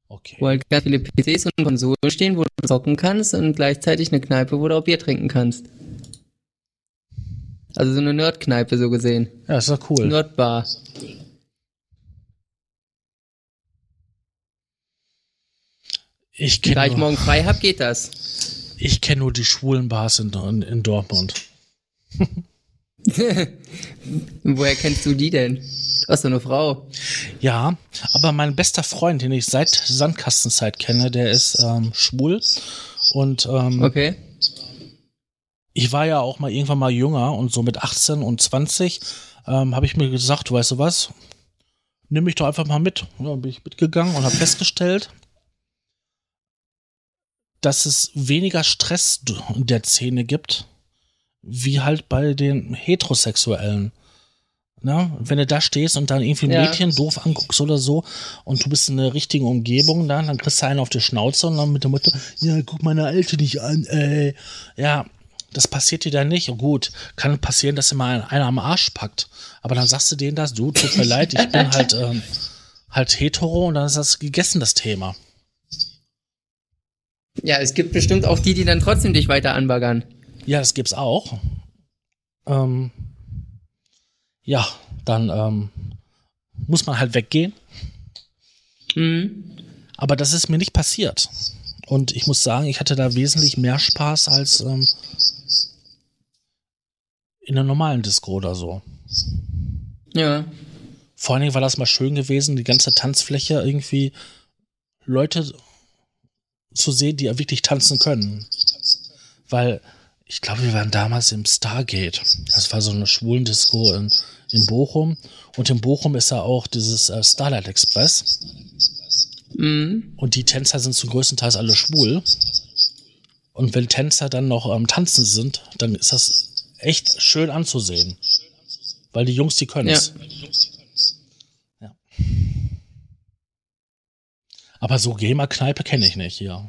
Speaker 1: Okay.
Speaker 2: wo halt ganz viele PCs und Konsolen stehen, wo du zocken kannst und gleichzeitig eine Kneipe, wo du auch Bier trinken kannst. Also so eine Nerd-Kneipe so gesehen.
Speaker 1: Ja, ist doch cool.
Speaker 2: Nerd-Bar.
Speaker 1: Ich
Speaker 2: Da
Speaker 1: kenne
Speaker 2: ich morgen frei hab, geht das.
Speaker 1: ich kenn nur die schwulen Bars in, in, in Dortmund.
Speaker 2: Woher kennst du die denn? Du hast so eine Frau.
Speaker 1: Ja, aber mein bester Freund, den ich seit Sandkastenzeit kenne, der ist ähm, schwul. Und ähm,
Speaker 2: Okay.
Speaker 1: ich war ja auch mal irgendwann mal jünger und so mit 18 und 20 ähm, habe ich mir gesagt, weißt du was, nimm mich doch einfach mal mit. Ja, dann bin ich mitgegangen und habe festgestellt, dass es weniger Stress in der Szene gibt, wie halt bei den Heterosexuellen. Na, wenn du da stehst und dann irgendwie ein
Speaker 2: Ja.
Speaker 1: Mädchen doof anguckst oder so und du bist in der richtigen Umgebung, dann, dann kriegst du einen auf die Schnauze und dann mit der Mutter, ja, guck meine Alte nicht an, ey. Ja, das passiert dir dann nicht. Gut, kann passieren, dass dir mal einer am Arsch packt. Aber dann sagst du denen das, du, tut mir leid, ich bin halt, ähm, halt hetero und dann ist das gegessen, das Thema.
Speaker 2: Ja, es gibt bestimmt auch die, die dann trotzdem dich weiter anbaggern.
Speaker 1: Ja, das gibt's auch. Ähm, ja, dann ähm, muss man halt weggehen.
Speaker 2: Mhm.
Speaker 1: Aber das ist mir nicht passiert. Und ich muss sagen, ich hatte da wesentlich mehr Spaß als ähm, in einer normalen Disco oder so.
Speaker 2: Ja.
Speaker 1: Vor allen Dingen war das mal schön gewesen, die ganze Tanzfläche irgendwie Leute zu sehen, die ja wirklich tanzen können. Weil ich glaube, wir waren damals im Stargate. Das war so eine Schwulendisco in, in Bochum. Und in Bochum ist ja auch dieses äh, Starlight Express.
Speaker 2: Mhm.
Speaker 1: Und die Tänzer sind zum größten Teil alle schwul. Und wenn Tänzer dann noch am Tanzen sind, dann ist das echt schön anzusehen. Weil die Jungs, die können es. Ja. Aber so Gamer-Kneipe kenne ich nicht, ja.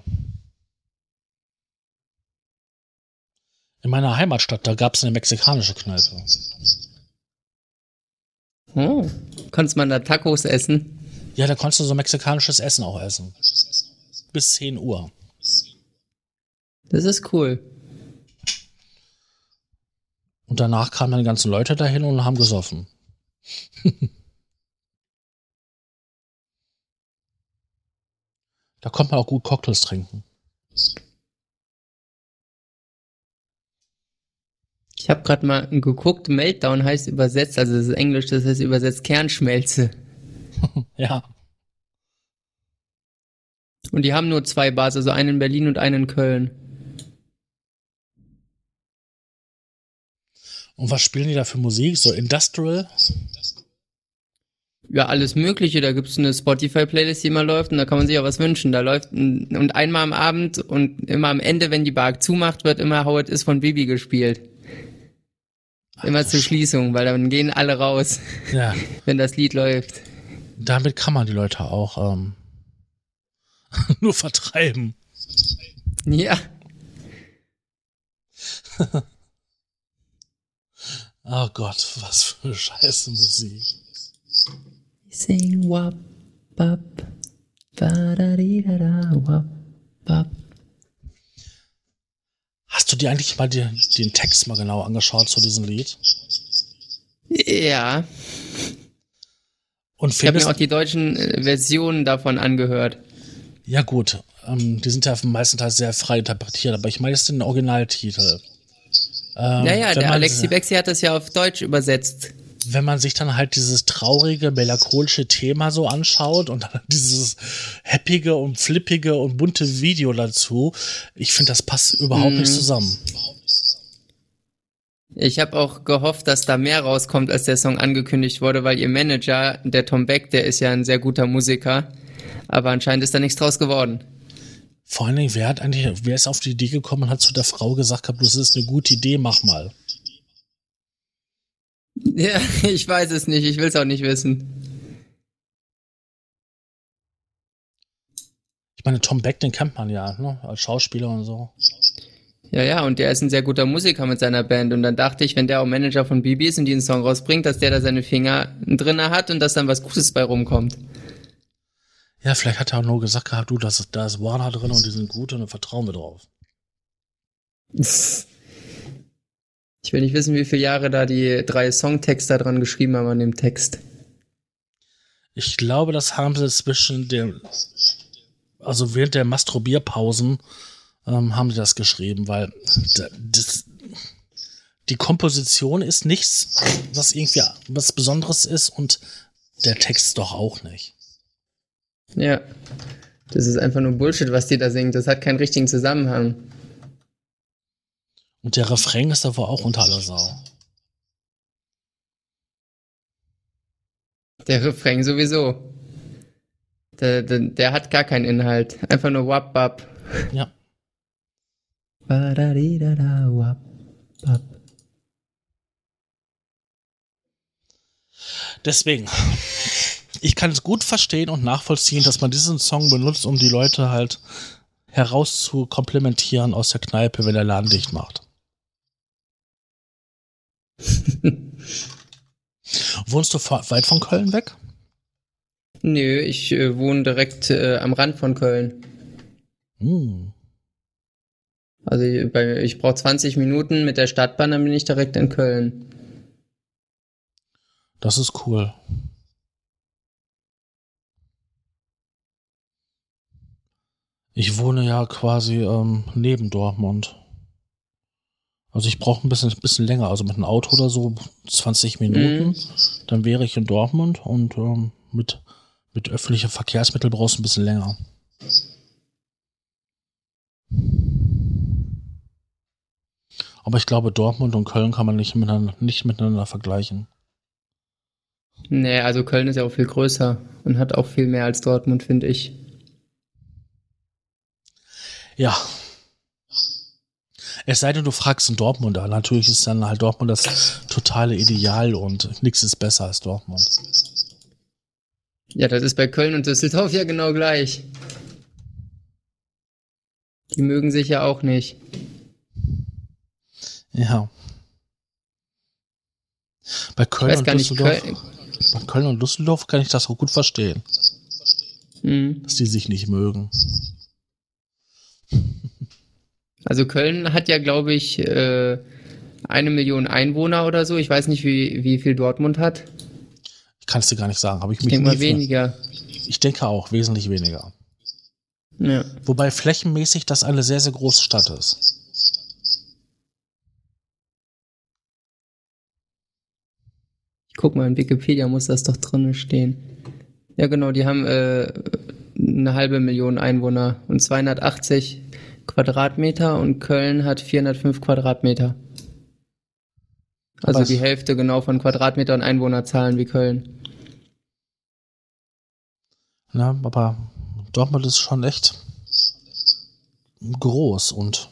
Speaker 1: In meiner Heimatstadt, da gab es eine mexikanische Kneipe.
Speaker 2: Oh. Konntest man da Tacos essen?
Speaker 1: Ja, da konntest du so mexikanisches Essen auch essen. Bis 10 Uhr.
Speaker 2: Das ist cool.
Speaker 1: Und danach kamen dann die ganzen Leute dahin und haben gesoffen. da konnte man auch gut Cocktails trinken.
Speaker 2: Ich habe gerade mal geguckt, Meltdown heißt übersetzt, also das ist Englisch, das heißt übersetzt Kernschmelze.
Speaker 1: ja.
Speaker 2: Und die haben nur zwei Bars, also einen in Berlin und einen in Köln.
Speaker 1: Und was spielen die da für Musik? So Industrial?
Speaker 2: Ja, alles Mögliche. Da gibt's eine Spotify-Playlist, die immer läuft und da kann man sich auch was wünschen. Da läuft ein, und einmal am Abend und immer am Ende, wenn die Bar zumacht, wird immer How It Is von Bibi gespielt. Immer zur Schließung, weil dann gehen alle raus,
Speaker 1: Ja.
Speaker 2: wenn das Lied läuft.
Speaker 1: Damit kann man die Leute auch ähm, nur vertreiben.
Speaker 2: Ja.
Speaker 1: Oh Gott, was für scheiße Musik.
Speaker 2: Sing wap, bap, ba da di da da, wap, bap.
Speaker 1: Hast du dir eigentlich mal die, den Text mal genau angeschaut zu diesem Lied?
Speaker 2: Ja,
Speaker 1: Und
Speaker 2: ich habe mir auch die deutschen äh, Versionen davon angehört.
Speaker 1: ja gut, ähm, die sind ja meistens sehr frei interpretiert, aber ich meine jetzt den Originaltitel. Ähm,
Speaker 2: Ja, ja,
Speaker 1: wenn
Speaker 2: der Alexi Bexi hat das ja auf Deutsch übersetzt.
Speaker 1: Wenn man sich dann halt dieses traurige, melancholische Thema so anschaut und dann dieses happige und flippige und bunte Video dazu, ich finde, das passt überhaupt nicht
Speaker 2: Mhm.
Speaker 1: zusammen.
Speaker 2: Ich habe auch gehofft, dass da mehr rauskommt, als der Song angekündigt wurde, weil ihr Manager, der Tom Beck, der ist ja ein sehr guter Musiker, aber anscheinend ist da nichts draus geworden.
Speaker 1: Vor allen Dingen, wer hat eigentlich, wer ist auf die Idee gekommen und hat zu der Frau gesagt, gehabt, das ist eine gute Idee, mach mal.
Speaker 2: Ja, ich weiß es nicht, ich will es auch nicht wissen.
Speaker 1: Ich meine, Tom Beck, den kennt man ja, ne? als Schauspieler und so.
Speaker 2: Ja, ja, und der ist ein sehr guter Musiker mit seiner Band. Und dann dachte ich, wenn der auch Manager von Bibi ist und die einen Song rausbringt, dass der da seine Finger drinne hat und dass dann was Gutes bei rumkommt.
Speaker 1: Ja, vielleicht hat er auch nur gesagt gehabt, du, das da ist Warner drin und die sind gut und dann vertrauen wir drauf.
Speaker 2: Ich will nicht wissen, wie viele Jahre da die drei Songtexter dran geschrieben haben an dem Text.
Speaker 1: Ich glaube, das haben sie zwischen dem, also während der Masturbierpausen ähm, haben sie das geschrieben, weil da- das, die Komposition ist nichts, was irgendwie was Besonderes ist und der Text doch auch nicht.
Speaker 2: Ja. Das ist einfach nur Bullshit, was die da singt. Das hat keinen richtigen Zusammenhang.
Speaker 1: Und der Refrain ist davor auch unter aller Sau.
Speaker 2: Der Refrain sowieso. Der, der, der hat gar keinen Inhalt. Einfach nur wap bap.
Speaker 1: Ja.
Speaker 2: Wap, bap.
Speaker 1: Deswegen, ich kann es gut verstehen und nachvollziehen, dass man diesen Song benutzt, um die Leute halt herauszukomplementieren aus der Kneipe, wenn der Laden dicht macht. Wohnst du weit von Köln weg?
Speaker 2: Nö, ich äh, wohne direkt äh, am Rand von Köln.
Speaker 1: Hm.
Speaker 2: Also ich, bei, ich brauche 20 Minuten mit der Stadtbahn, dann bin ich direkt in Köln.
Speaker 1: Das ist cool. Ich wohne ja quasi ähm, neben Dortmund. Also ich brauche ein bisschen, bisschen länger, also mit einem Auto oder so 20 Minuten. Mhm. Dann wäre ich in Dortmund und ähm, mit, mit öffentlichen Verkehrsmitteln brauchst du ein bisschen länger. Aber ich glaube, Dortmund und Köln kann man nicht miteinander, nicht miteinander vergleichen.
Speaker 2: Nee, also Köln ist ja auch viel größer und hat auch viel mehr als Dortmund, finde ich.
Speaker 1: Ja. Es sei denn, du fragst einen Dortmunder. Natürlich ist dann halt Dortmund das totale Ideal und nichts ist besser als Dortmund.
Speaker 2: Ja, das ist bei Köln und Düsseldorf ja genau gleich. Die mögen sich ja auch nicht.
Speaker 1: Ja. Bei Köln und Düsseldorf. Köln, bei Köln und Düsseldorf kann ich das auch gut verstehen. Mhm. Dass die sich nicht mögen.
Speaker 2: Also Köln hat ja, glaube ich, äh, eine Million Einwohner oder so. Ich weiß nicht, wie, wie viel Dortmund hat.
Speaker 1: Ich kann es dir gar nicht sagen. Habe ich,
Speaker 2: ich denke mal weniger.
Speaker 1: Ich denke auch, wesentlich weniger. Ja. Wobei flächenmäßig das eine sehr, sehr große Stadt ist.
Speaker 2: guck mal, in Wikipedia muss das doch drin stehen. Ja, genau, die haben äh, eine halbe Million Einwohner und 280 Quadratmeter und Köln hat 405 Quadratmeter. Also die Hälfte genau von Quadratmeter und Einwohnerzahlen wie Köln.
Speaker 1: Ja, aber Dortmund ist schon echt groß und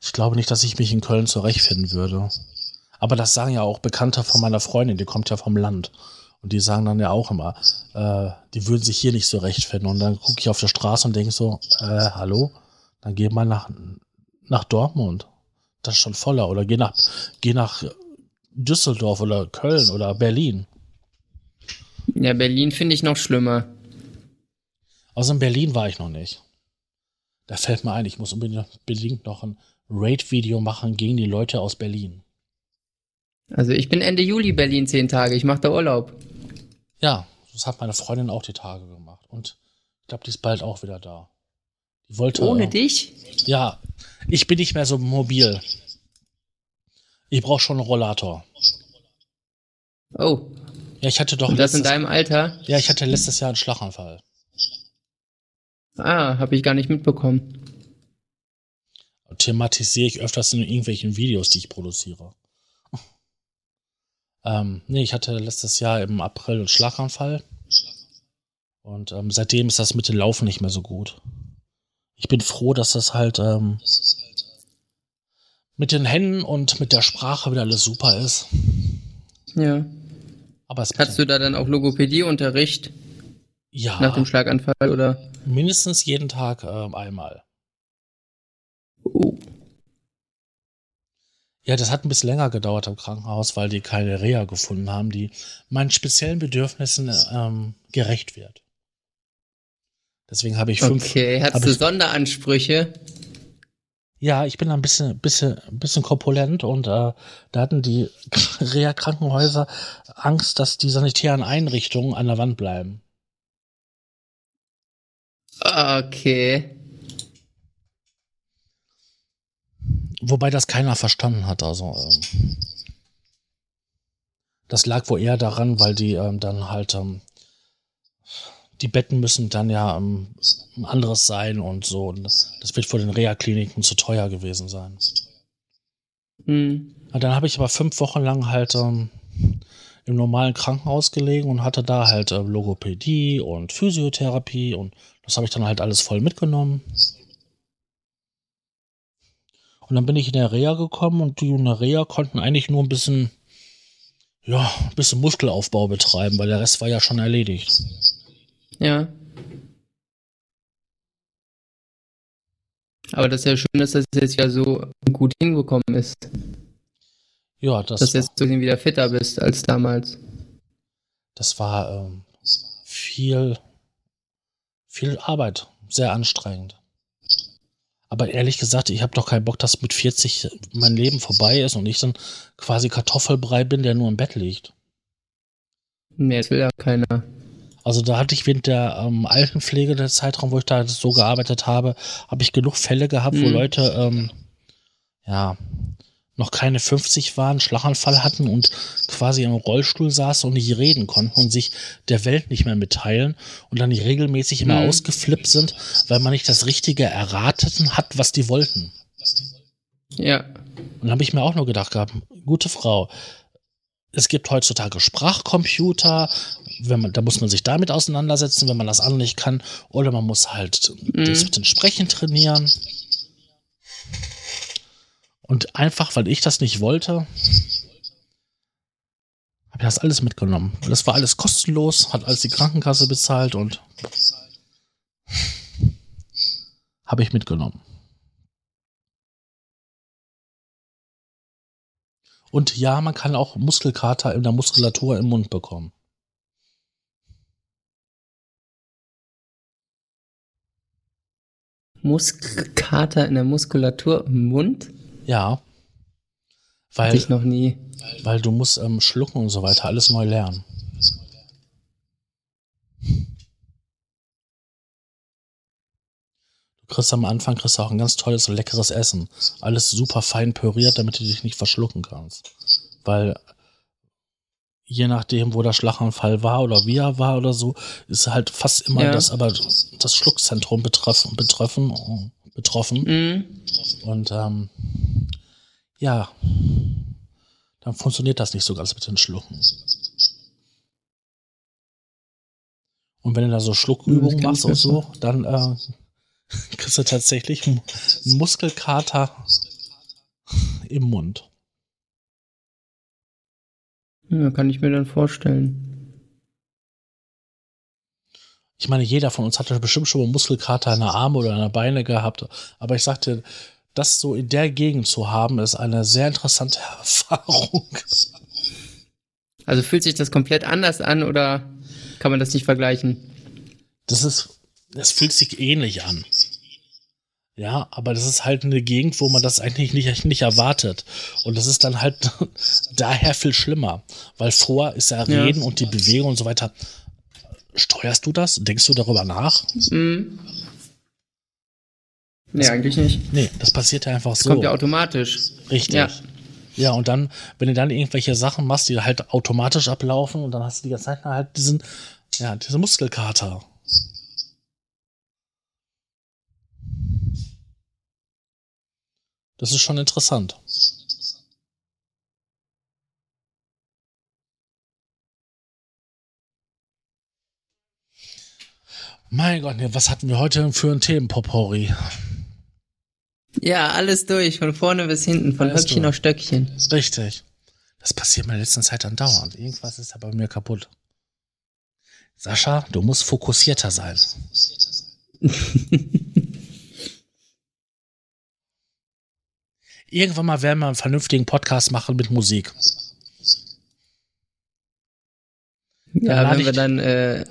Speaker 1: ich glaube nicht, dass ich mich in Köln zurechtfinden würde. Aber das sagen ja auch Bekannte von meiner Freundin, die kommt ja vom Land. Und die sagen dann ja auch immer, äh, die würden sich hier nicht so recht finden. Und dann gucke ich auf der Straße und denke so, äh, hallo? Dann geh mal nach, nach Dortmund. Das ist schon voller. Oder geh nach, geh nach Düsseldorf oder Köln oder Berlin.
Speaker 2: Ja, Berlin finde ich noch schlimmer.
Speaker 1: Also in Berlin war ich noch nicht. Da fällt mir ein, ich muss unbedingt noch ein Raid-Video machen gegen die Leute aus Berlin.
Speaker 2: Also ich bin Ende Juli Berlin zehn Tage. Ich mache da Urlaub.
Speaker 1: Ja, das hat meine Freundin auch die Tage gemacht. Und ich glaube, die ist bald auch wieder da. Die wollte.
Speaker 2: Ohne äh, dich?
Speaker 1: Ja, ich bin nicht mehr so mobil. Ich brauche schon einen Rollator.
Speaker 2: Oh.
Speaker 1: Ja, ich hatte doch.
Speaker 2: Und das letztes, in deinem Alter?
Speaker 1: Ja, ich hatte letztes Jahr einen Schlaganfall.
Speaker 2: Ah, habe ich gar nicht mitbekommen.
Speaker 1: Thematisiere ich öfters in irgendwelchen Videos, die ich produziere. Ähm, nee, ich hatte letztes Jahr im April einen Schlaganfall. Und ähm, seitdem ist das mit dem Laufen nicht mehr so gut. Ich bin froh, dass das halt ähm, mit den Händen und mit der Sprache wieder alles super ist.
Speaker 2: Ja. Aber es Hast du da dann auch Logopädieunterricht?
Speaker 1: Ja.
Speaker 2: Nach dem Schlaganfall oder?
Speaker 1: Mindestens jeden Tag äh, einmal.
Speaker 2: Oh.
Speaker 1: Ja, das hat ein bisschen länger gedauert im Krankenhaus, weil die keine Reha gefunden haben, die meinen speziellen Bedürfnissen ähm, gerecht wird. Deswegen habe ich fünf.
Speaker 2: Okay, hast du Sonderansprüche?
Speaker 1: Ja, ich bin ein bisschen, bisschen, bisschen korpulent und äh, da hatten die Reha-Krankenhäuser Angst, dass die sanitären Einrichtungen an der Wand bleiben.
Speaker 2: Okay.
Speaker 1: Wobei das keiner verstanden hat. Also ähm, das lag wohl eher daran, weil die ähm, dann halt ähm, die Betten müssen dann ja ähm, ein anderes sein und so. Und das wird vor den Reha-Kliniken zu teuer gewesen sein. Mhm. Dann habe ich aber fünf Wochen lang halt ähm, im normalen Krankenhaus gelegen und hatte da halt äh, Logopädie und Physiotherapie und das habe ich dann halt alles voll mitgenommen. Und dann bin ich in der Reha gekommen und die in der Reha konnten eigentlich nur ein bisschen, ja, ein bisschen Muskelaufbau betreiben, weil der Rest war ja schon erledigt.
Speaker 2: Ja. Aber das ist ja schön, dass das jetzt ja so gut hingekommen ist.
Speaker 1: Ja, das.
Speaker 2: Dass du jetzt so wieder fitter bist als damals.
Speaker 1: Das war ähm, viel, viel Arbeit, sehr anstrengend. Aber ehrlich gesagt, ich habe doch keinen Bock, dass mit 40 mein Leben vorbei ist und ich dann quasi Kartoffelbrei bin, der nur im Bett liegt.
Speaker 2: Nee, das will ja keiner.
Speaker 1: Also da hatte ich während der ähm, Altenpflege, der Zeitraum, wo ich da so gearbeitet habe, habe ich genug Fälle gehabt, mhm. wo Leute ähm, ja, noch keine 50 waren, Schlaganfall hatten und quasi im Rollstuhl saßen und nicht reden konnten und sich der Welt nicht mehr mitteilen und dann nicht regelmäßig immer mhm. ausgeflippt sind, weil man nicht das Richtige erraten hat, was die wollten.
Speaker 2: Ja.
Speaker 1: Und da habe ich mir auch nur gedacht gehabt, gute Frau, es gibt heutzutage Sprachcomputer, wenn man, da muss man sich damit auseinandersetzen, wenn man das andere nicht kann, oder man muss halt mhm. das mit dem Sprechen trainieren. Und einfach, weil ich das nicht wollte, habe ich das alles mitgenommen. Das war alles kostenlos, hat alles die Krankenkasse bezahlt und habe ich mitgenommen. Und ja, man kann auch Muskelkater in der Muskulatur im Mund bekommen.
Speaker 2: Muskelkater in der Muskulatur im Mund?
Speaker 1: Ja. Weil,
Speaker 2: ich noch nie.
Speaker 1: Weil du musst ähm, schlucken und so weiter alles neu lernen. Du kriegst am Anfang kriegst auch ein ganz tolles, leckeres Essen. Alles super fein püriert, damit du dich nicht verschlucken kannst. Weil je nachdem, wo der Schlaganfall war oder wie er war oder so, ist halt fast immer ja. das, aber das Schluckzentrum betreffen, betreffen, betroffen. Mhm. Und ähm, ja, dann funktioniert das nicht so ganz mit den Schlucken. Und wenn du da so Schluckübungen machst und so, dann äh, kriegst du tatsächlich einen Muskelkater im Mund.
Speaker 2: Ja, kann ich mir dann vorstellen.
Speaker 1: Ich meine, jeder von uns hatte bestimmt schon mal Muskelkater in der Arme oder in der Beine gehabt. Aber ich sagte, das so in der Gegend zu haben, ist eine sehr interessante Erfahrung.
Speaker 2: Also fühlt sich das komplett anders an oder kann man das nicht vergleichen?
Speaker 1: Das ist, es fühlt sich ähnlich an. Ja, aber das ist halt eine Gegend, wo man das eigentlich nicht, nicht erwartet. Und das ist dann halt daher viel schlimmer. Weil vor ist ja Reden ja. und die Bewegung und so weiter. Steuerst du das? Denkst du darüber nach? Mhm.
Speaker 2: Nee, das, eigentlich nicht.
Speaker 1: Nee, das passiert ja einfach
Speaker 2: das
Speaker 1: so.
Speaker 2: Kommt ja automatisch.
Speaker 1: Richtig. Ja. ja, und dann, wenn du dann irgendwelche Sachen machst, die halt automatisch ablaufen und dann hast du die ganze Zeit halt diesen, ja, diese Muskelkater. Das ist schon interessant. Mein Gott, was hatten wir heute für ein Themenpopori?
Speaker 2: Ja, alles durch, von vorne bis hinten, von alles Höckchen durch. auf Stöckchen.
Speaker 1: Richtig. Das passiert mir in letzter Zeit andauernd. Irgendwas ist da bei mir kaputt. Sascha, du musst fokussierter sein. Irgendwann mal werden wir einen vernünftigen Podcast machen mit Musik.
Speaker 2: Ja, wenn wir dann. Äh,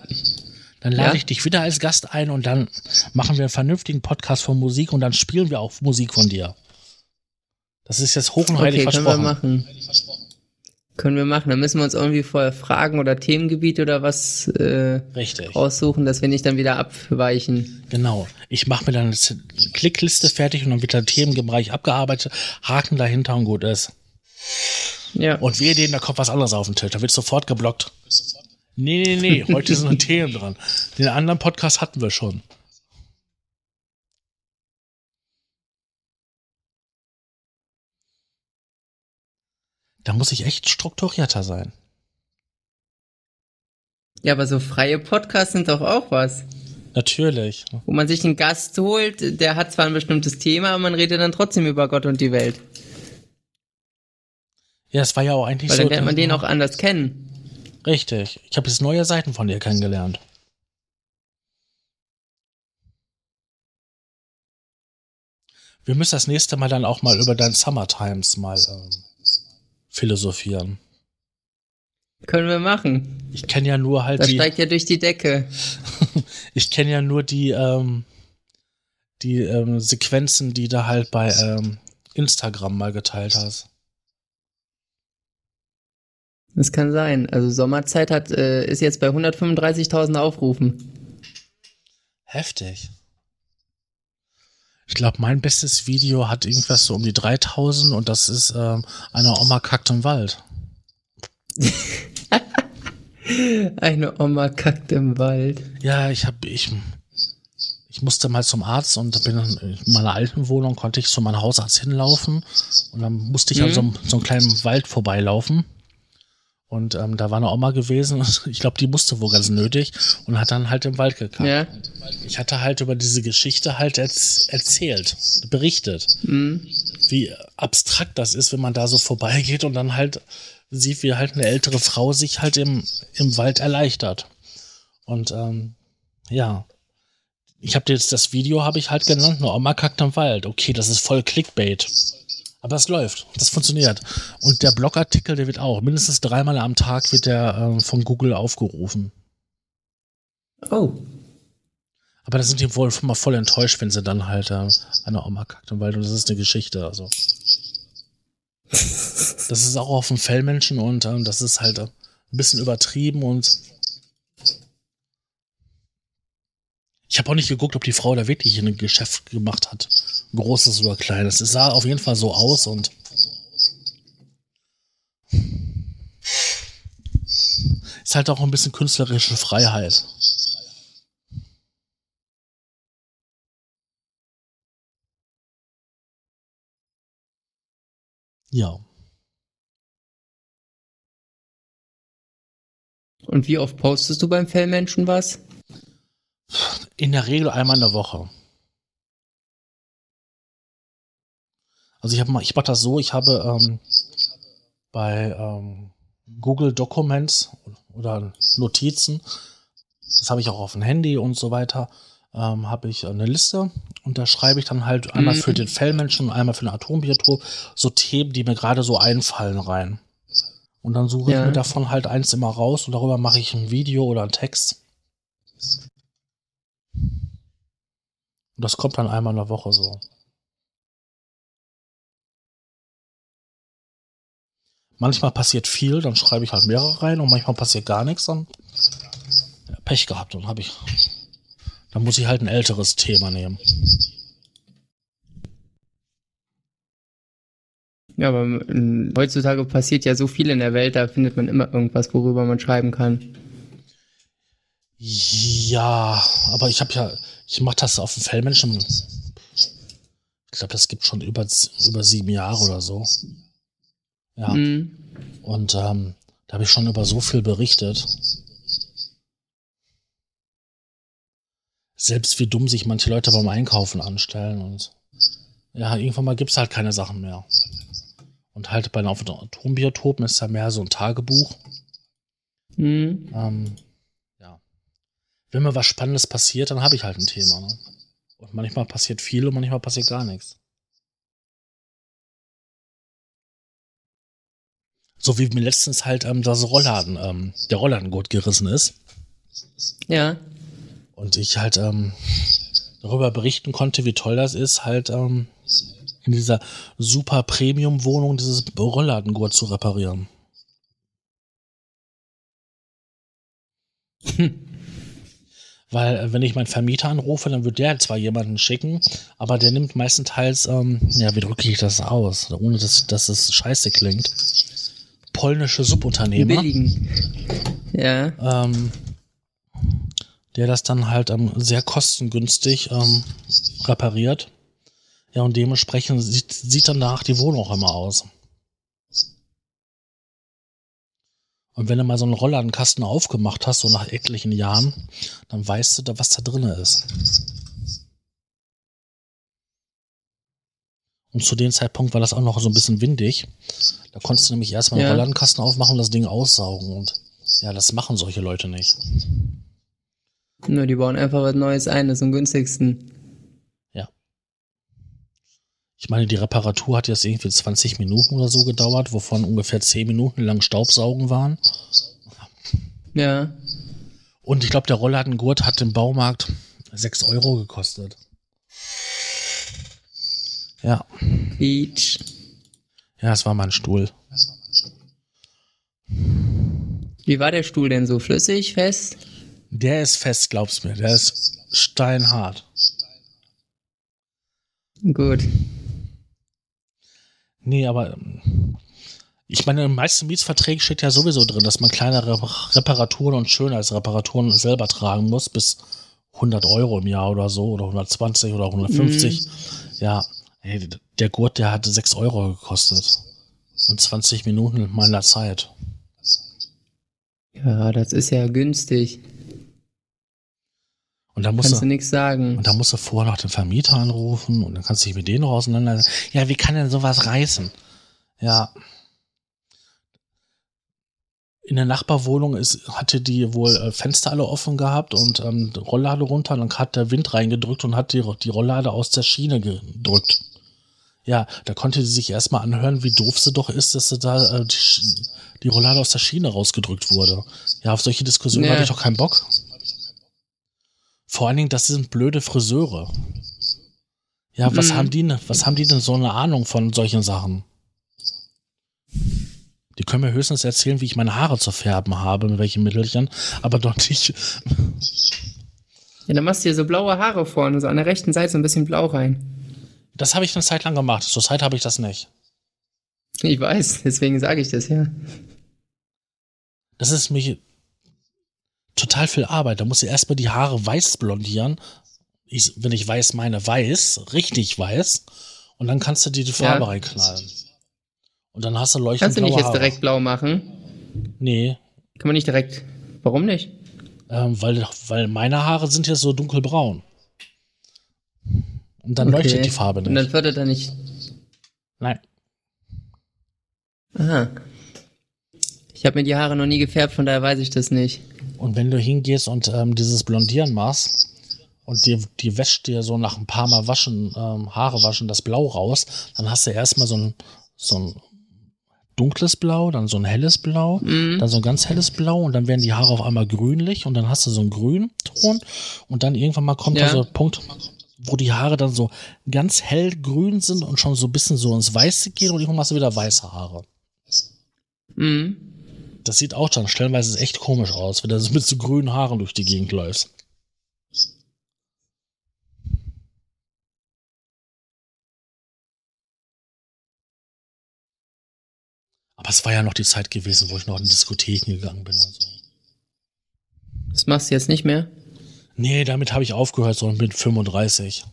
Speaker 1: dann lade ja? ich dich wieder als Gast ein und dann machen wir einen vernünftigen Podcast von Musik und dann spielen wir auch Musik von dir. Das ist jetzt hoch und heilig okay, versprochen.
Speaker 2: Können wir machen. Können wir machen. Dann müssen wir uns irgendwie vorher Fragen oder Themengebiet oder was äh,
Speaker 1: Richtig.
Speaker 2: raussuchen, dass wir nicht dann wieder abweichen.
Speaker 1: Genau. Ich mache mir dann eine Klickliste fertig und dann wird der Themenbereich abgearbeitet, Haken dahinter und gut ist. Ja. Und wir denen, da kommt was anderes auf den Tisch. Da wird sofort geblockt. Nee, nee, nee. Heute sind noch Themen dran. Den anderen Podcast hatten wir schon. Da muss ich echt strukturierter sein.
Speaker 2: Ja, aber so freie Podcasts sind doch auch was.
Speaker 1: Natürlich.
Speaker 2: Wo man sich einen Gast holt, der hat zwar ein bestimmtes Thema, aber man redet dann trotzdem über Gott und die Welt.
Speaker 1: Ja, es war ja auch eigentlich
Speaker 2: Weil so. Dann lernt man den auch anders kennen.
Speaker 1: Richtig. Ich habe jetzt neue Seiten von dir kennengelernt. Wir müssen das nächste Mal dann auch mal über dein Summer Times mal ähm, philosophieren.
Speaker 2: Können wir machen.
Speaker 1: Ich kenne ja nur halt
Speaker 2: das die. steigt ja durch die Decke.
Speaker 1: ich kenne ja nur die, ähm, die ähm, Sequenzen, die du halt bei ähm, Instagram mal geteilt hast.
Speaker 2: Das kann sein. Also Sommerzeit hat, äh, ist jetzt bei 135.000 Aufrufen.
Speaker 1: Heftig. Ich glaube, mein bestes Video hat irgendwas so um die 3000 und das ist ähm, eine Oma kackt im Wald.
Speaker 2: eine Oma kackt im Wald.
Speaker 1: Ja, ich habe ich ich musste mal zum Arzt und bin in meiner alten Wohnung konnte ich zu meinem Hausarzt hinlaufen und dann musste ich mhm. an so, so einem kleinen Wald vorbeilaufen. Und ähm, da war eine Oma gewesen, ich glaube, die musste wohl ganz nötig und hat dann halt im Wald gekackt. Ja. Ich hatte halt über diese Geschichte halt erzählt, berichtet, mhm. wie abstrakt das ist, wenn man da so vorbeigeht und dann halt sieht, wie halt eine ältere Frau sich halt im, im Wald erleichtert. Und ähm, ja, ich habe jetzt das Video habe ich halt genannt, eine Oma kackt im Wald. Okay, das ist voll Clickbait. Aber es läuft, das funktioniert. Und der Blogartikel, der wird auch, mindestens dreimal am Tag wird der äh, von Google aufgerufen.
Speaker 2: Oh.
Speaker 1: Aber da sind die wohl mal voll enttäuscht, wenn sie dann halt äh, eine Oma kackt im Wald und das ist eine Geschichte, also. das ist auch auf dem Fellmenschen und äh, das ist halt äh, ein bisschen übertrieben und ich habe auch nicht geguckt, ob die Frau da wirklich ein Geschäft gemacht hat. Großes oder kleines. Es sah auf jeden Fall so aus und. Ist halt auch ein bisschen künstlerische Freiheit. Ja.
Speaker 2: Und wie oft postest du beim Fellmenschen was?
Speaker 1: In der Regel einmal in der Woche. Also ich habe ich mache das so, ich habe ähm, bei ähm, Google Documents oder Notizen, das habe ich auch auf dem Handy und so weiter, ähm, habe ich eine Liste und da schreibe ich dann halt einmal mhm. für den Fellmenschen und einmal für den Atombiotop so Themen, die mir gerade so einfallen rein. Und dann suche ja. ich mir davon halt eins immer raus und darüber mache ich ein Video oder einen Text. Und das kommt dann einmal in der Woche so. Manchmal passiert viel, dann schreibe ich halt mehrere rein und manchmal passiert gar nichts, dann ja, Pech gehabt und habe ich. Dann muss ich halt ein älteres Thema nehmen.
Speaker 2: Ja, aber heutzutage passiert ja so viel in der Welt, da findet man immer irgendwas, worüber man schreiben kann.
Speaker 1: Ja, aber ich habe ja, ich mache das auf dem Fellmenschen. Ich glaube, das gibt schon über, über sieben Jahre oder so. Ja. Mhm. Und ähm, da habe ich schon über so viel berichtet. Selbst wie dumm sich manche Leute beim Einkaufen anstellen und ja, irgendwann mal gibt es halt keine Sachen mehr. Und halt bei den Atombiotopen ist ja mehr so ein Tagebuch. Mhm. Ähm, ja. Wenn mir was Spannendes passiert, dann habe ich halt ein Thema. Ne? Und manchmal passiert viel und manchmal passiert gar nichts. So wie mir letztens halt ähm, das Rollladen, ähm, der Rolladengurt gerissen ist.
Speaker 2: Ja.
Speaker 1: Und ich halt ähm, darüber berichten konnte, wie toll das ist, halt ähm, in dieser super Premium-Wohnung dieses Rolladengurt zu reparieren. Hm. Weil, äh, wenn ich meinen Vermieter anrufe, dann wird der zwar jemanden schicken, aber der nimmt meistenteils, ähm, ja, wie drücke ich das aus, ohne dass, dass es scheiße klingt polnische Subunternehmer. Billigen.
Speaker 2: Ja.
Speaker 1: Ähm, der das dann halt ähm, sehr kostengünstig ähm, repariert. Ja, und dementsprechend sieht, sieht danach die Wohnung auch immer aus. Und wenn du mal so einen Rollladenkasten aufgemacht hast, so nach etlichen Jahren, dann weißt du, da, was da drin ist. Und zu dem Zeitpunkt war das auch noch so ein bisschen windig. Da konntest du nämlich erstmal ja. einen Rollladenkasten aufmachen und das Ding aussaugen. Und ja, das machen solche Leute nicht.
Speaker 2: Nur die bauen einfach was Neues ein, das ist am günstigsten.
Speaker 1: Ja. Ich meine, die Reparatur hat jetzt irgendwie 20 Minuten oder so gedauert, wovon ungefähr 10 Minuten lang Staubsaugen waren.
Speaker 2: Ja.
Speaker 1: Und ich glaube, der Rolladengurt hat im Baumarkt 6 Euro gekostet. Ja.
Speaker 2: Beach.
Speaker 1: Ja, es war mein Stuhl.
Speaker 2: Wie war der Stuhl denn so? Flüssig, fest?
Speaker 1: Der ist fest, glaubst mir. Der ist steinhart.
Speaker 2: Gut.
Speaker 1: Nee, aber ähm, ich meine, in den meisten Mietsverträgen steht ja sowieso drin, dass man kleinere Reparaturen und Schönheitsreparaturen selber tragen muss, bis 100 Euro im Jahr oder so, oder 120 oder 150. Mhm. Ja, hey, der Gurt, der hatte 6 Euro gekostet. Und 20 Minuten meiner Zeit.
Speaker 2: Ja, das ist ja günstig.
Speaker 1: Und da musst
Speaker 2: kannst du, du nichts sagen.
Speaker 1: Und da musst du vorher noch den Vermieter anrufen und dann kannst du dich mit denen noch auseinandersetzen. Ja, wie kann denn sowas reißen? Ja. In der Nachbarwohnung ist, hatte die wohl äh, Fenster alle offen gehabt und ähm, Rolllade runter. Und dann hat der Wind reingedrückt und hat die, die Rolllade aus der Schiene gedrückt. Ja, da konnte sie sich erstmal anhören, wie doof sie doch ist, dass sie da äh, die, die Rollade aus der Schiene rausgedrückt wurde. Ja, auf solche Diskussionen nee. habe ich doch keinen Bock. Vor allen Dingen, das sind blöde Friseure. Ja, was mhm. haben die, was haben die denn so eine Ahnung von solchen Sachen? Die können mir höchstens erzählen, wie ich meine Haare zu färben habe, mit welchen Mittelchen, aber doch nicht.
Speaker 2: Ja, dann machst du hier so blaue Haare vorne, so an der rechten Seite so ein bisschen blau rein.
Speaker 1: Das habe ich eine Zeit lang gemacht. Zurzeit habe ich das nicht.
Speaker 2: Ich weiß, deswegen sage ich das, ja.
Speaker 1: Das ist mich total viel Arbeit. Da muss ich erstmal die Haare weiß blondieren. Ich, wenn ich weiß meine, weiß, richtig weiß. Und dann kannst du dir die Farbe ja. reinknallen. Und dann hast du leuchtend
Speaker 2: Kannst du nicht jetzt
Speaker 1: Haare.
Speaker 2: direkt blau machen?
Speaker 1: Nee.
Speaker 2: Kann man nicht direkt. Warum nicht?
Speaker 1: Ähm, weil, weil meine Haare sind jetzt so dunkelbraun. Und dann okay. leuchtet die Farbe nicht.
Speaker 2: Und dann fördert er nicht.
Speaker 1: Nein.
Speaker 2: Aha. Ich habe mir die Haare noch nie gefärbt, von daher weiß ich das nicht.
Speaker 1: Und wenn du hingehst und ähm, dieses Blondieren machst und die, die wäscht dir so nach ein paar Mal waschen, ähm, Haare waschen, das Blau raus, dann hast du erstmal so ein, so ein dunkles Blau, dann so ein helles Blau, mhm. dann so ein ganz helles Blau und dann werden die Haare auf einmal grünlich und dann hast du so einen Grünton und dann irgendwann mal kommt ja. da so ein Punkt, wo die Haare dann so ganz hellgrün sind und schon so ein bisschen so ins Weiße gehen und irgendwann machst du wieder weiße Haare.
Speaker 2: Mhm.
Speaker 1: Das sieht auch dann stellenweise echt komisch aus, wenn du so mit so grünen Haaren durch die Gegend läufst. Aber es war ja noch die Zeit gewesen, wo ich noch in Diskotheken gegangen bin und so.
Speaker 2: Das machst du jetzt nicht mehr?
Speaker 1: Nee, damit habe ich aufgehört, sondern mit 35.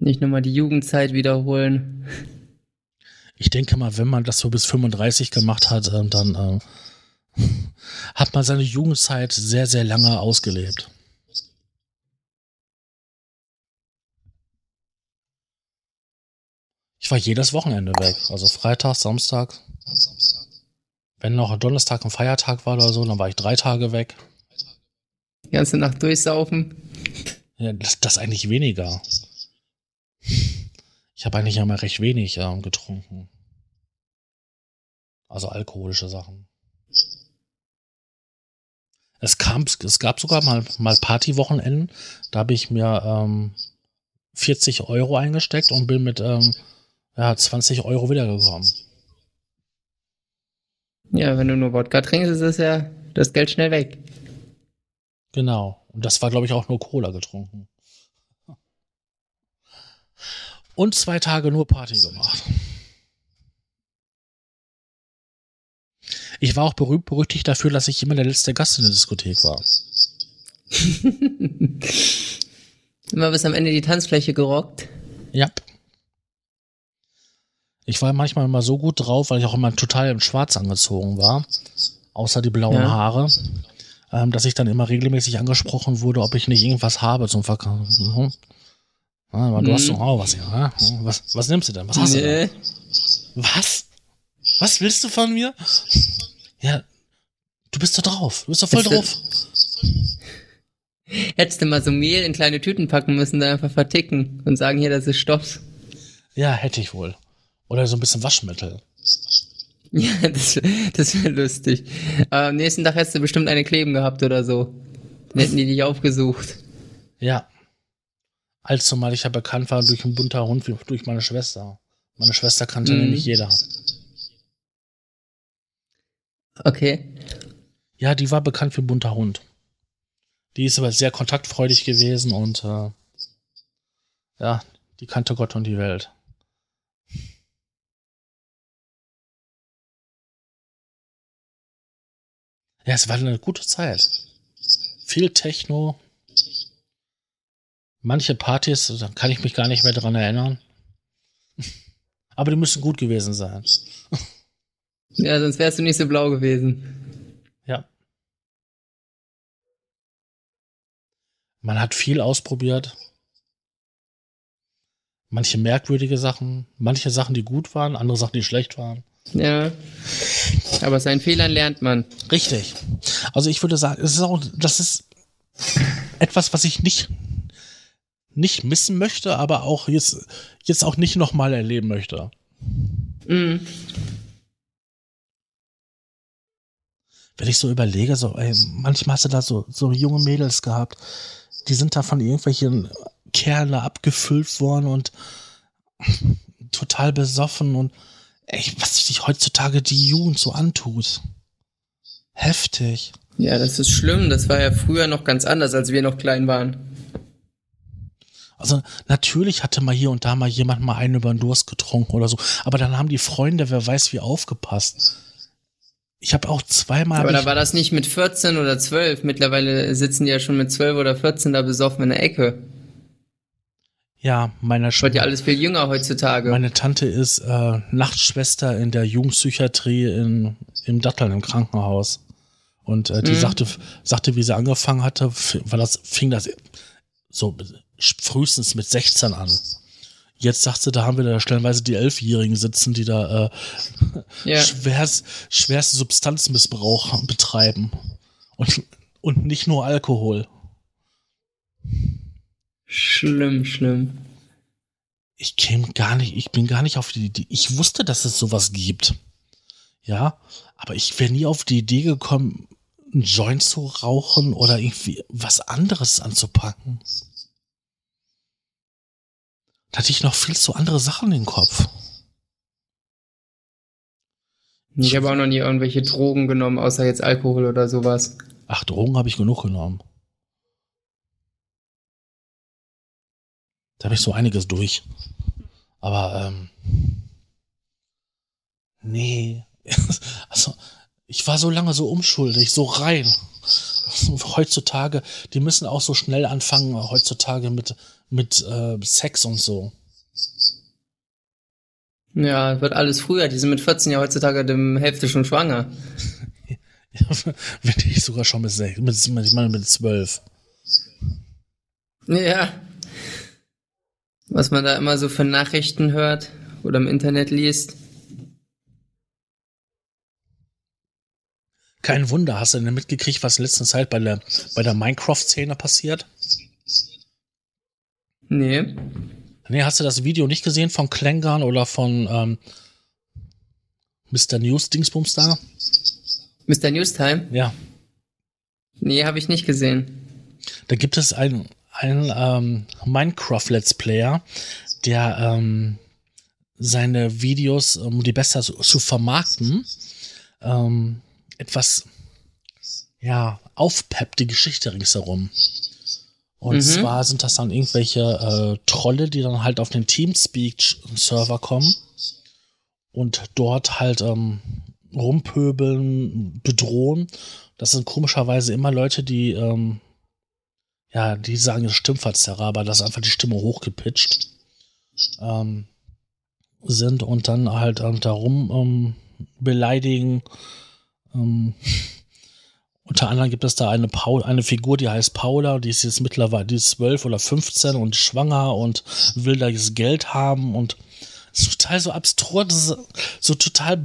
Speaker 2: Nicht nochmal die Jugendzeit wiederholen.
Speaker 1: Ich denke mal, wenn man das so bis 35 gemacht hat, äh, dann äh, hat man seine Jugendzeit sehr, sehr lange ausgelebt. Ich war jedes Wochenende weg. Also Freitag, Samstag. Wenn noch Donnerstag ein Feiertag war oder so, dann war ich drei Tage weg.
Speaker 2: Die ganze Nacht durchsaufen?
Speaker 1: Ja, das, das eigentlich weniger. Ich habe eigentlich immer recht wenig ähm, getrunken. Also alkoholische Sachen. Es, kam, es gab sogar mal, mal Partywochenenden. Da habe ich mir ähm, 40 Euro eingesteckt und bin mit ähm, ja, 20 Euro wiedergekommen.
Speaker 2: Ja, wenn du nur Wodka trinkst, ist das ja das Geld schnell weg.
Speaker 1: Genau. Und das war, glaube ich, auch nur Cola getrunken. Und zwei Tage nur Party gemacht. Ich war auch berühmt berüchtigt dafür, dass ich immer der letzte Gast in der Diskothek war.
Speaker 2: immer bis am Ende die Tanzfläche gerockt.
Speaker 1: Ja. Ich war manchmal immer so gut drauf, weil ich auch immer total in Schwarz angezogen war, außer die blauen ja. Haare, ähm, dass ich dann immer regelmäßig angesprochen wurde, ob ich nicht irgendwas habe zum Verkaufen. Mhm. Ja, aber du mhm. hast doch auch was, ja. Was, was nimmst du denn? Was hast nee. du denn? Was? Was willst du von mir? Ja, du bist doch drauf. Du bist doch voll drauf.
Speaker 2: Hättest du mal so Mehl in kleine Tüten packen müssen, dann einfach verticken und sagen, hier, das ist Stoff.
Speaker 1: Ja, hätte ich wohl. Oder so ein bisschen Waschmittel.
Speaker 2: Ja, das, das wäre lustig. Aber am nächsten Tag hättest du bestimmt eine kleben gehabt oder so. Dann hätten die dich aufgesucht.
Speaker 1: Ja. Allzu mal ich ja bekannt war durch ein bunter Hund, wie durch meine Schwester. Meine Schwester kannte mhm. nämlich jeder.
Speaker 2: Okay.
Speaker 1: Ja, die war bekannt wie bunter Hund. Die ist aber sehr kontaktfreudig gewesen und äh, Ja, die kannte Gott und die Welt. Ja, es war eine gute Zeit. Viel Techno. Manche Partys, da kann ich mich gar nicht mehr dran erinnern. Aber die müssen gut gewesen sein.
Speaker 2: Ja, sonst wärst du nicht so blau gewesen.
Speaker 1: Ja. Man hat viel ausprobiert. Manche merkwürdige Sachen, manche Sachen, die gut waren, andere Sachen, die schlecht waren.
Speaker 2: Ja. Aber seinen Fehlern lernt man.
Speaker 1: Richtig. Also ich würde sagen, es ist auch, das ist etwas, was ich nicht, nicht missen möchte, aber auch jetzt, jetzt auch nicht nochmal erleben möchte.
Speaker 2: Mhm.
Speaker 1: Wenn ich so überlege, so, ey, manchmal hast du da so, so junge Mädels gehabt, die sind da von irgendwelchen Kerlen abgefüllt worden und total besoffen und ey, was sich heutzutage die Jugend so antut. Heftig.
Speaker 2: Ja, das ist schlimm. Das war ja früher noch ganz anders, als wir noch klein waren.
Speaker 1: Also natürlich hatte mal hier und da mal jemand mal einen über den Durst getrunken oder so, aber dann haben die Freunde, wer weiß wie, aufgepasst. Ich habe auch zweimal.
Speaker 2: Aber da war das nicht mit 14 oder 12. Mittlerweile sitzen die ja schon mit 12 oder 14 da besoffen in der Ecke.
Speaker 1: Ja, meine,
Speaker 2: Wird ja alles viel jünger heutzutage.
Speaker 1: meine Tante ist äh, Nachtschwester in der Jugendpsychiatrie in, im Datteln im Krankenhaus. Und äh, die
Speaker 2: Mhm.
Speaker 1: sagte, sagte, wie sie angefangen hatte, weil das fing das so frühestens mit 16 an. Jetzt sagt sie, da haben wir da stellenweise die Elfjährigen sitzen, die da äh,
Speaker 2: ja.
Speaker 1: schwerst, schwerste Substanzmissbrauch betreiben. Und, und nicht nur Alkohol.
Speaker 2: Schlimm, schlimm.
Speaker 1: Ich käme gar nicht, ich bin gar nicht auf die Idee. Ich wusste, dass es sowas gibt. Ja, aber ich wäre nie auf die Idee gekommen, einen Joint zu rauchen oder irgendwie was anderes anzupacken. Da hatte ich noch viel zu andere Sachen im Kopf.
Speaker 2: Ich habe auch noch nie irgendwelche Drogen genommen, außer jetzt Alkohol oder sowas.
Speaker 1: Ach, Drogen habe ich genug genommen. Da habe ich so einiges durch. Aber, ähm, nee. Also, ich war so lange so unschuldig, so rein. Heutzutage, die müssen auch so schnell anfangen, heutzutage mit, mit äh, Sex und so.
Speaker 2: Ja, wird alles früher. Die sind mit 14 ja heutzutage dem Hälfte schon schwanger.
Speaker 1: Wenn ich sogar schon mit, sech- mit, ich meine mit zwölf.
Speaker 2: Ja. Was man da immer so für Nachrichten hört oder im Internet liest.
Speaker 1: Kein Wunder, hast du denn mitgekriegt, was in letzter Zeit bei der, bei der Minecraft-Szene passiert?
Speaker 2: Nee.
Speaker 1: Nee, hast du das Video nicht gesehen von Klängern oder von ähm, Mr. News Dingsbums da?
Speaker 2: Mr. Newstime?
Speaker 1: Ja.
Speaker 2: Nee, habe ich nicht gesehen.
Speaker 1: Da gibt es einen, einen ähm, Minecraft-Let's Player, der ähm, seine Videos, um die besser zu, zu vermarkten, ähm, etwas ja, aufpeppt die Geschichte ringsherum. Und
Speaker 2: Mhm.
Speaker 1: zwar sind das dann irgendwelche äh, Trolle, die dann halt auf den Teamspeak-Server kommen und dort halt ähm, rumpöbeln, bedrohen. Das sind komischerweise immer Leute, die ähm, ja, die sagen es Stimmverzerrer, aber das ist einfach die Stimme hochgepitcht ähm, sind und dann halt ähm, darum ähm, beleidigen. Ähm, unter anderem gibt es da eine, Paul, eine Figur, die heißt Paula, die ist jetzt mittlerweile die ist 12 oder 15 und schwanger und will das Geld haben und ist total so abstrus, so total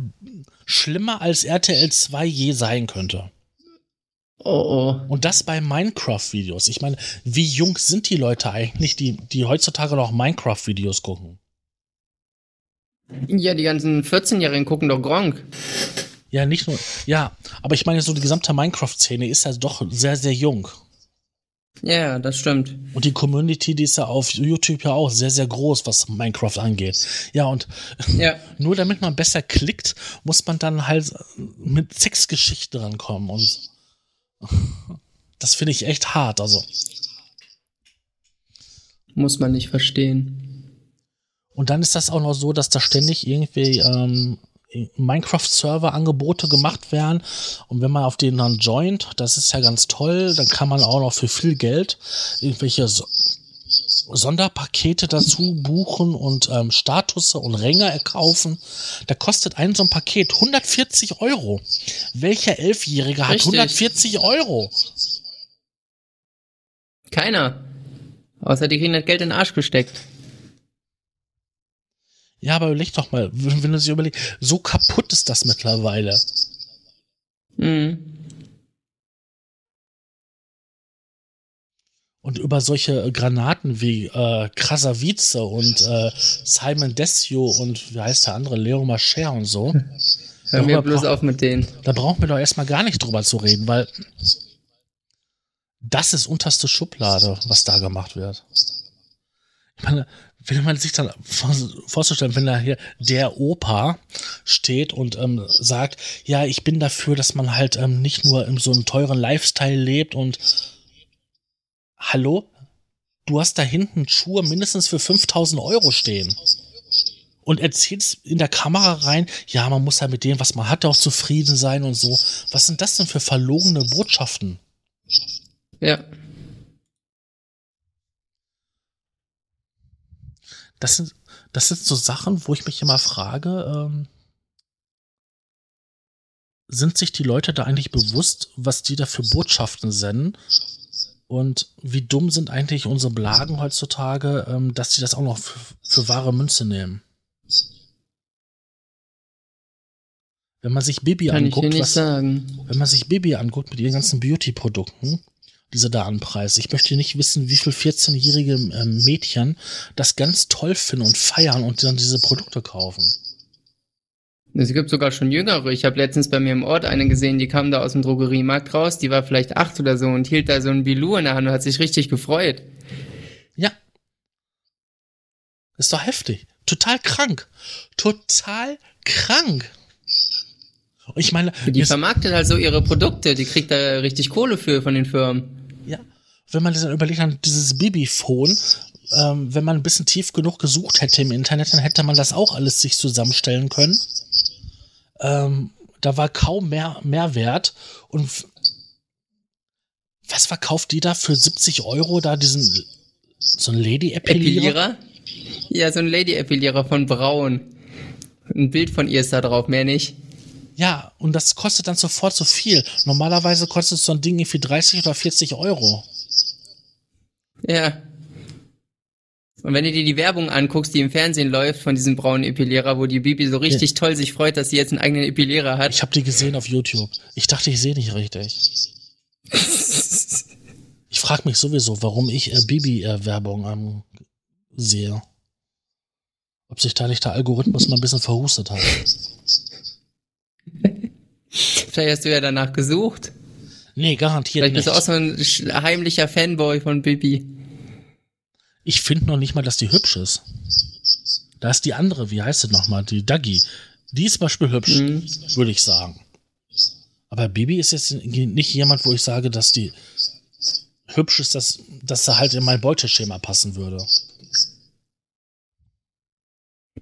Speaker 1: schlimmer als RTL 2 je sein könnte.
Speaker 2: Oh oh.
Speaker 1: Und das bei Minecraft-Videos. Ich meine, wie jung sind die Leute eigentlich, die, die heutzutage noch Minecraft-Videos gucken?
Speaker 2: Ja, die ganzen 14-Jährigen gucken doch Gronk.
Speaker 1: Ja, nicht nur. Ja, aber ich meine, so die gesamte Minecraft-Szene ist ja doch sehr, sehr jung.
Speaker 2: Ja, das stimmt.
Speaker 1: Und die Community, die ist ja auf YouTube ja auch sehr, sehr groß, was Minecraft angeht. Ja, und
Speaker 2: Ja.
Speaker 1: nur damit man besser klickt, muss man dann halt mit Sexgeschichten rankommen. Und das finde ich echt hart. Also,
Speaker 2: Muss man nicht verstehen.
Speaker 1: Und dann ist das auch noch so, dass da ständig irgendwie ähm, Minecraft-Server-Angebote gemacht werden. Und wenn man auf den dann joint, das ist ja ganz toll, dann kann man auch noch für viel Geld irgendwelche Sonderpakete dazu buchen und ähm, Statusse und Ränge erkaufen. Da kostet ein so ein Paket 140 Euro. Welcher Elfjährige hat 140 Euro?
Speaker 2: Keiner. Außer die kriegen das Geld in den Arsch gesteckt.
Speaker 1: Ja, aber überleg doch mal, wenn du sich überlegst, so kaputt ist das mittlerweile. Mhm. Und über solche Granaten wie äh, Krasavice und äh, Simon Desio und wie heißt der andere, Leo Mascher und so.
Speaker 2: Hör mir bloß auf mit denen.
Speaker 1: Da brauchen wir doch erstmal gar nicht drüber zu reden, weil das ist unterste Schublade, was da gemacht wird. Ich meine, wenn man sich dann vorzustellen, wenn da hier der Opa steht und ähm, sagt, ja, ich bin dafür, dass man halt ähm, nicht nur in so einem teuren Lifestyle lebt und hallo, du hast da hinten Schuhe mindestens für 5000 Euro stehen und erzählst in der Kamera rein, ja, man muss ja mit dem, was man hat, auch zufrieden sein und so. Was sind das denn für verlogene Botschaften?
Speaker 2: Ja.
Speaker 1: Das sind, das sind so Sachen, wo ich mich immer frage, ähm, sind sich die Leute da eigentlich bewusst, was die da für Botschaften senden? Und wie dumm sind eigentlich unsere Blagen heutzutage, ähm, dass sie das auch noch für, für wahre Münze nehmen? Wenn man sich Bibi
Speaker 2: Kann
Speaker 1: anguckt,
Speaker 2: was,
Speaker 1: wenn man sich Bibi anguckt mit ihren ganzen Beauty-Produkten, diese da anpreist. Ich möchte nicht wissen, wie viele 14-jährige ähm, Mädchen das ganz toll finden und feiern und dann diese Produkte kaufen.
Speaker 2: Es gibt sogar schon jüngere. Ich habe letztens bei mir im Ort eine gesehen, die kam da aus dem Drogeriemarkt raus, die war vielleicht acht oder so und hielt da so ein Bilou in der Hand und hat sich richtig gefreut.
Speaker 1: Ja. Ist doch heftig. Total krank. Total krank. Ich meine.
Speaker 2: Die vermarktet halt so ihre Produkte, die kriegt da richtig Kohle für von den Firmen.
Speaker 1: Ja. Wenn man das dann überlegt, dann dieses Bibi-Phone, ähm, wenn man ein bisschen tief genug gesucht hätte im Internet, dann hätte man das auch alles sich zusammenstellen können. Ähm, da war kaum mehr Mehrwert. Und was verkauft die da für 70 Euro da diesen so ein Lady-Epilierer?
Speaker 2: Ja, so ein Lady-Epilierer von Braun. Ein Bild von ihr ist da drauf, mehr nicht.
Speaker 1: Ja, und das kostet dann sofort so viel. Normalerweise kostet so ein Ding irgendwie 30 oder 40 Euro.
Speaker 2: Ja. Und wenn du dir die Werbung anguckst, die im Fernsehen läuft von diesem braunen Epilierer, wo die Bibi so richtig ja. toll sich freut, dass sie jetzt einen eigenen Epilierer hat.
Speaker 1: Ich habe die gesehen auf YouTube. Ich dachte, ich sehe nicht richtig. ich frage mich sowieso, warum ich äh, Bibi-Werbung ähm, sehe. Ob sich da nicht der Algorithmus mal ein bisschen verhustet hat.
Speaker 2: Vielleicht hast du ja danach gesucht.
Speaker 1: Nee, garantiert
Speaker 2: Vielleicht bist nicht. du auch so ein heimlicher Fanboy von Bibi.
Speaker 1: Ich finde noch nicht mal, dass die hübsch ist. Da ist die andere, wie heißt sie nochmal? Die Dagi. Die ist zum Beispiel hübsch, mhm. würde ich sagen. Aber Bibi ist jetzt nicht jemand, wo ich sage, dass die hübsch ist, dass, dass sie halt in mein Beuteschema passen würde.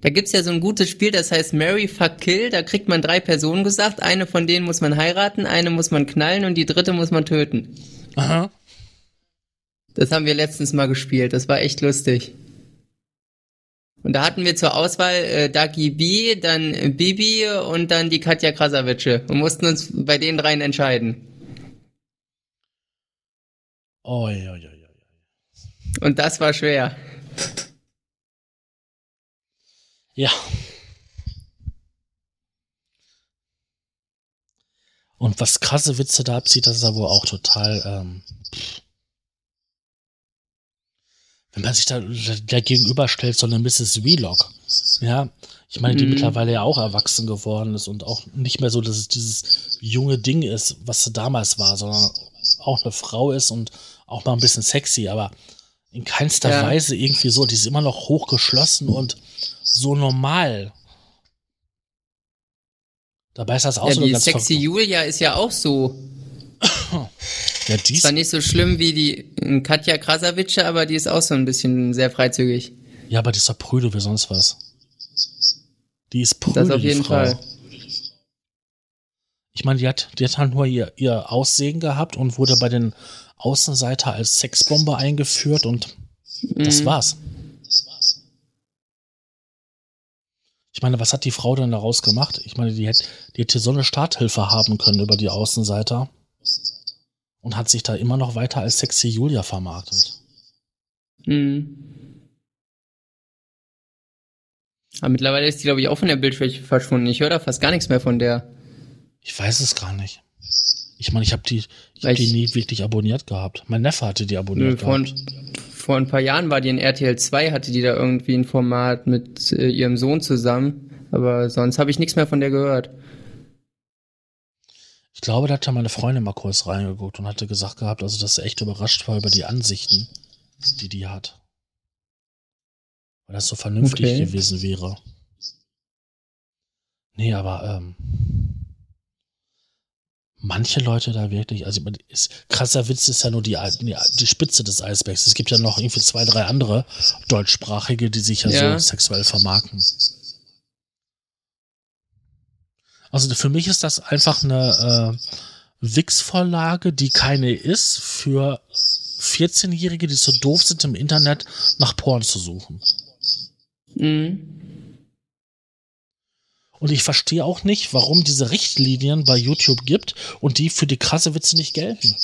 Speaker 2: Da gibt's ja so ein gutes Spiel, das heißt Mary Fuck Kill. Da kriegt man drei Personen gesagt. Eine von denen muss man heiraten, eine muss man knallen und die dritte muss man töten.
Speaker 1: Aha.
Speaker 2: Das haben wir letztens mal gespielt. Das war echt lustig. Und da hatten wir zur Auswahl äh, Dagi B, dann Bibi und dann die Katja Krasavice und mussten uns bei den dreien entscheiden.
Speaker 1: Oh, ja, ja, ja.
Speaker 2: Und das war schwer.
Speaker 1: Ja. Und was krasse Witze da abzieht, das ist ja wohl auch total. Ähm, wenn man sich da, da gegenüberstellt, so eine Mrs. Vlog. Ja, ich meine, die mhm. mittlerweile ja auch erwachsen geworden ist und auch nicht mehr so, dass es dieses junge Ding ist, was sie damals war, sondern auch eine Frau ist und auch mal ein bisschen sexy, aber in keinster ja. Weise irgendwie so. Die ist immer noch hochgeschlossen und so normal. Dabei ist das auch
Speaker 2: ja,
Speaker 1: so
Speaker 2: die ganz Sexy Julia ist ja auch so.
Speaker 1: Ja, die
Speaker 2: Ist zwar nicht so schlimm wie die Katja Krasavice, aber die ist auch so ein bisschen sehr freizügig.
Speaker 1: Ja, aber die ist doch prüde wie sonst was. Die ist prüde,
Speaker 2: Das auf
Speaker 1: die
Speaker 2: jeden
Speaker 1: Frau.
Speaker 2: Fall.
Speaker 1: Ich meine, die hat, die hat halt nur ihr, ihr Aussehen gehabt und wurde bei den Außenseiter als Sexbombe eingeführt und das
Speaker 2: Mhm.
Speaker 1: war's. Ich meine, was hat die Frau denn daraus gemacht? Ich meine, die hätte, die hätte so eine Starthilfe haben können über die Außenseiter und hat sich da immer noch weiter als sexy Julia vermarktet.
Speaker 2: Mhm. Aber mittlerweile ist die, glaube ich, auch von der Bildfläche verschwunden. Ich höre da fast gar nichts mehr von der.
Speaker 1: Ich weiß es gar nicht. Ich meine, ich habe die, ich hab die nie wirklich abonniert gehabt. Mein Neffe hatte die abonniert
Speaker 2: vor,
Speaker 1: gehabt.
Speaker 2: ein, vor ein paar Jahren war die in RTL 2, hatte die da irgendwie ein Format mit äh, ihrem Sohn zusammen. Aber sonst habe ich nichts mehr von der gehört.
Speaker 1: Ich glaube, da hat ja meine Freundin mal kurz reingeguckt und hatte gesagt gehabt, also dass sie echt überrascht war über die Ansichten, die die hat. Weil das so vernünftig
Speaker 2: Okay.
Speaker 1: gewesen wäre. Nee, aber ähm, manche Leute da wirklich, also ich meine, ist, krasser Witz ist ja nur die, die, die Spitze des Eisbergs. Es gibt ja noch irgendwie zwei, drei andere deutschsprachige, die sich ja,
Speaker 2: Ja.
Speaker 1: so sexuell vermarkten. Also für mich ist das einfach eine äh, Wix-Vorlage, die keine ist, für 14-Jährige, die so doof sind, im Internet nach Porn zu suchen.
Speaker 2: Mhm.
Speaker 1: Und ich verstehe auch nicht, warum diese Richtlinien bei YouTube gibt und die für die krasse Witze nicht gelten.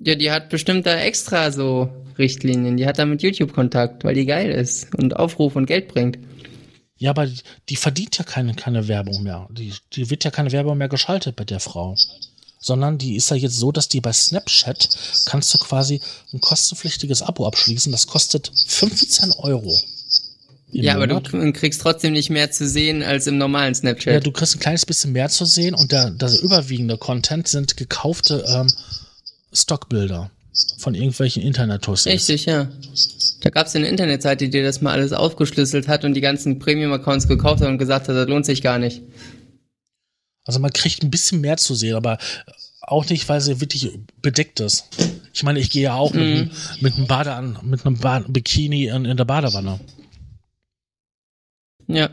Speaker 2: Ja, die hat bestimmt da extra so Richtlinien. Die hat da mit YouTube Kontakt, weil die geil ist und Aufruf und Geld bringt.
Speaker 1: Ja, aber die verdient ja keine, keine Werbung mehr. Die, die wird ja keine Werbung mehr geschaltet bei der Frau. Sondern die ist ja jetzt so, dass die bei Snapchat kannst du quasi ein kostenpflichtiges Abo abschließen. Das kostet 15 Euro.
Speaker 2: ja, aber du
Speaker 1: Monat.
Speaker 2: kriegst trotzdem nicht mehr zu sehen als im normalen Snapchat.
Speaker 1: Ja, du kriegst ein kleines bisschen mehr zu sehen und der, der überwiegende Content sind gekaufte ähm, Stockbilder von irgendwelchen Internet-Tussis.
Speaker 2: Richtig, ja. Da gab es eine Internetseite, die dir das mal alles aufgeschlüsselt hat und die ganzen Premium-Accounts gekauft hat und gesagt hat, das lohnt sich gar nicht.
Speaker 1: Also man kriegt ein bisschen mehr zu sehen, aber auch nicht, weil sie wirklich bedeckt ist. Ich meine, ich gehe ja auch mit, einem- mit einem Bade an, mit einem ba Bikini in, in der Badewanne.
Speaker 2: Ja.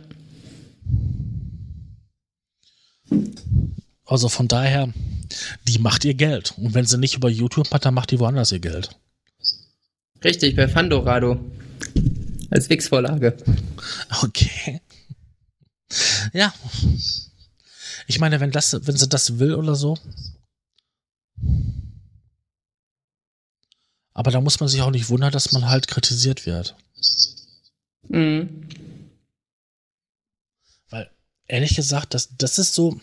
Speaker 1: Also von daher, die macht ihr Geld. Und wenn sie nicht über YouTube macht, dann macht die woanders ihr Geld.
Speaker 2: Richtig, bei Fandorado. Als Wix-Vorlage.
Speaker 1: Okay. Ja. Ich meine, wenn das, wenn sie das will oder so. Aber da muss man sich auch nicht wundern, dass man halt kritisiert wird.
Speaker 2: Mhm.
Speaker 1: Weil, ehrlich gesagt, das, das ist so.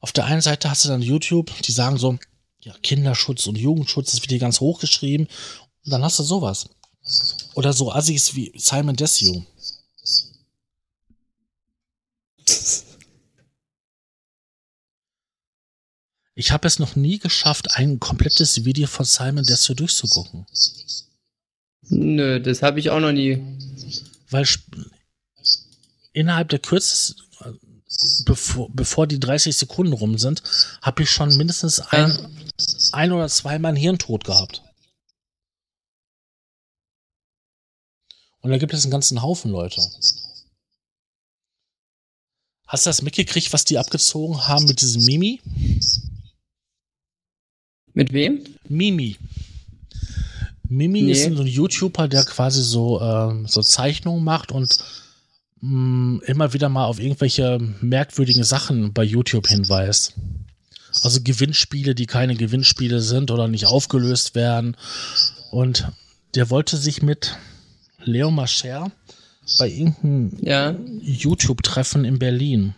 Speaker 1: Auf der einen Seite hast du dann YouTube, die sagen so, ja, Kinderschutz und Jugendschutz, das wird hier ganz hochgeschrieben. Und dann hast du sowas. Oder so Assis wie Simon Desue. Ich habe es noch nie geschafft, ein komplettes Video von Simon Desue durchzugucken.
Speaker 2: Nö, das habe ich auch noch nie.
Speaker 1: weil innerhalb der kürzesten, bevor, bevor die 30 Sekunden rum sind, habe ich schon mindestens ein, ein oder zweimal einen Hirntod gehabt. Und da gibt es einen ganzen Haufen Leute. Hast du das mitgekriegt, was die abgezogen haben mit diesem Mimi?
Speaker 2: Mit wem?
Speaker 1: Mimi. Mimi
Speaker 2: Nee.
Speaker 1: ist so ein YouTuber, der quasi so, ähm, so Zeichnungen macht und mh, immer wieder mal auf irgendwelche merkwürdigen Sachen bei YouTube hinweist. Also Gewinnspiele, die keine Gewinnspiele sind oder nicht aufgelöst werden. Und der wollte sich mit Leo Mascher bei irgendeinem
Speaker 2: Ja.
Speaker 1: YouTube-Treffen in Berlin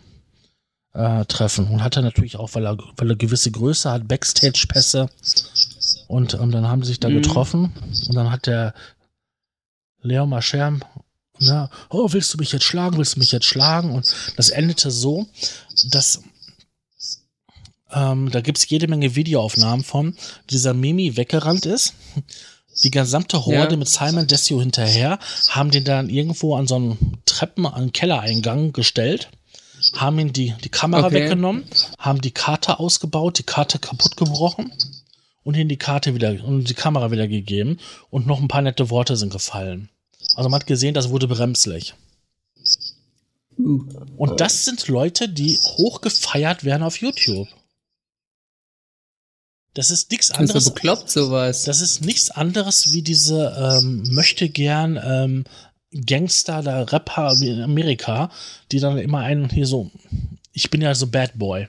Speaker 1: äh, treffen und hatte natürlich auch, weil er, weil er gewisse Größe hat, Backstage-Pässe und ähm, dann haben sie sich da
Speaker 2: Mhm.
Speaker 1: getroffen und dann hat der Leo Mascher, na, oh, willst du mich jetzt schlagen, willst du mich jetzt schlagen und das endete so, dass ähm, da gibt es jede Menge Videoaufnahmen von, dieser Mimi weggerannt ist. Die gesamte Horde
Speaker 2: Ja.
Speaker 1: mit Simon Desio hinterher haben den dann irgendwo an so einen Treppen, an einen Kellereingang gestellt, haben ihn die, die Kamera
Speaker 2: Okay.
Speaker 1: weggenommen, haben die Karte ausgebaut, die Karte kaputt gebrochen und ihnen die Karte wieder und die Kamera wieder gegeben und noch ein paar nette Worte sind gefallen. Also man hat gesehen, das wurde bremslich. Und das sind Leute, die hochgefeiert werden auf YouTube. Das ist nichts anderes.
Speaker 2: Das ist bekloppt sowas.
Speaker 1: Das ist nichts anderes wie diese ähm, möchte gern ähm, Gangster, der Rapper in Amerika, die dann immer einen hier so, ich bin ja so Bad Boy.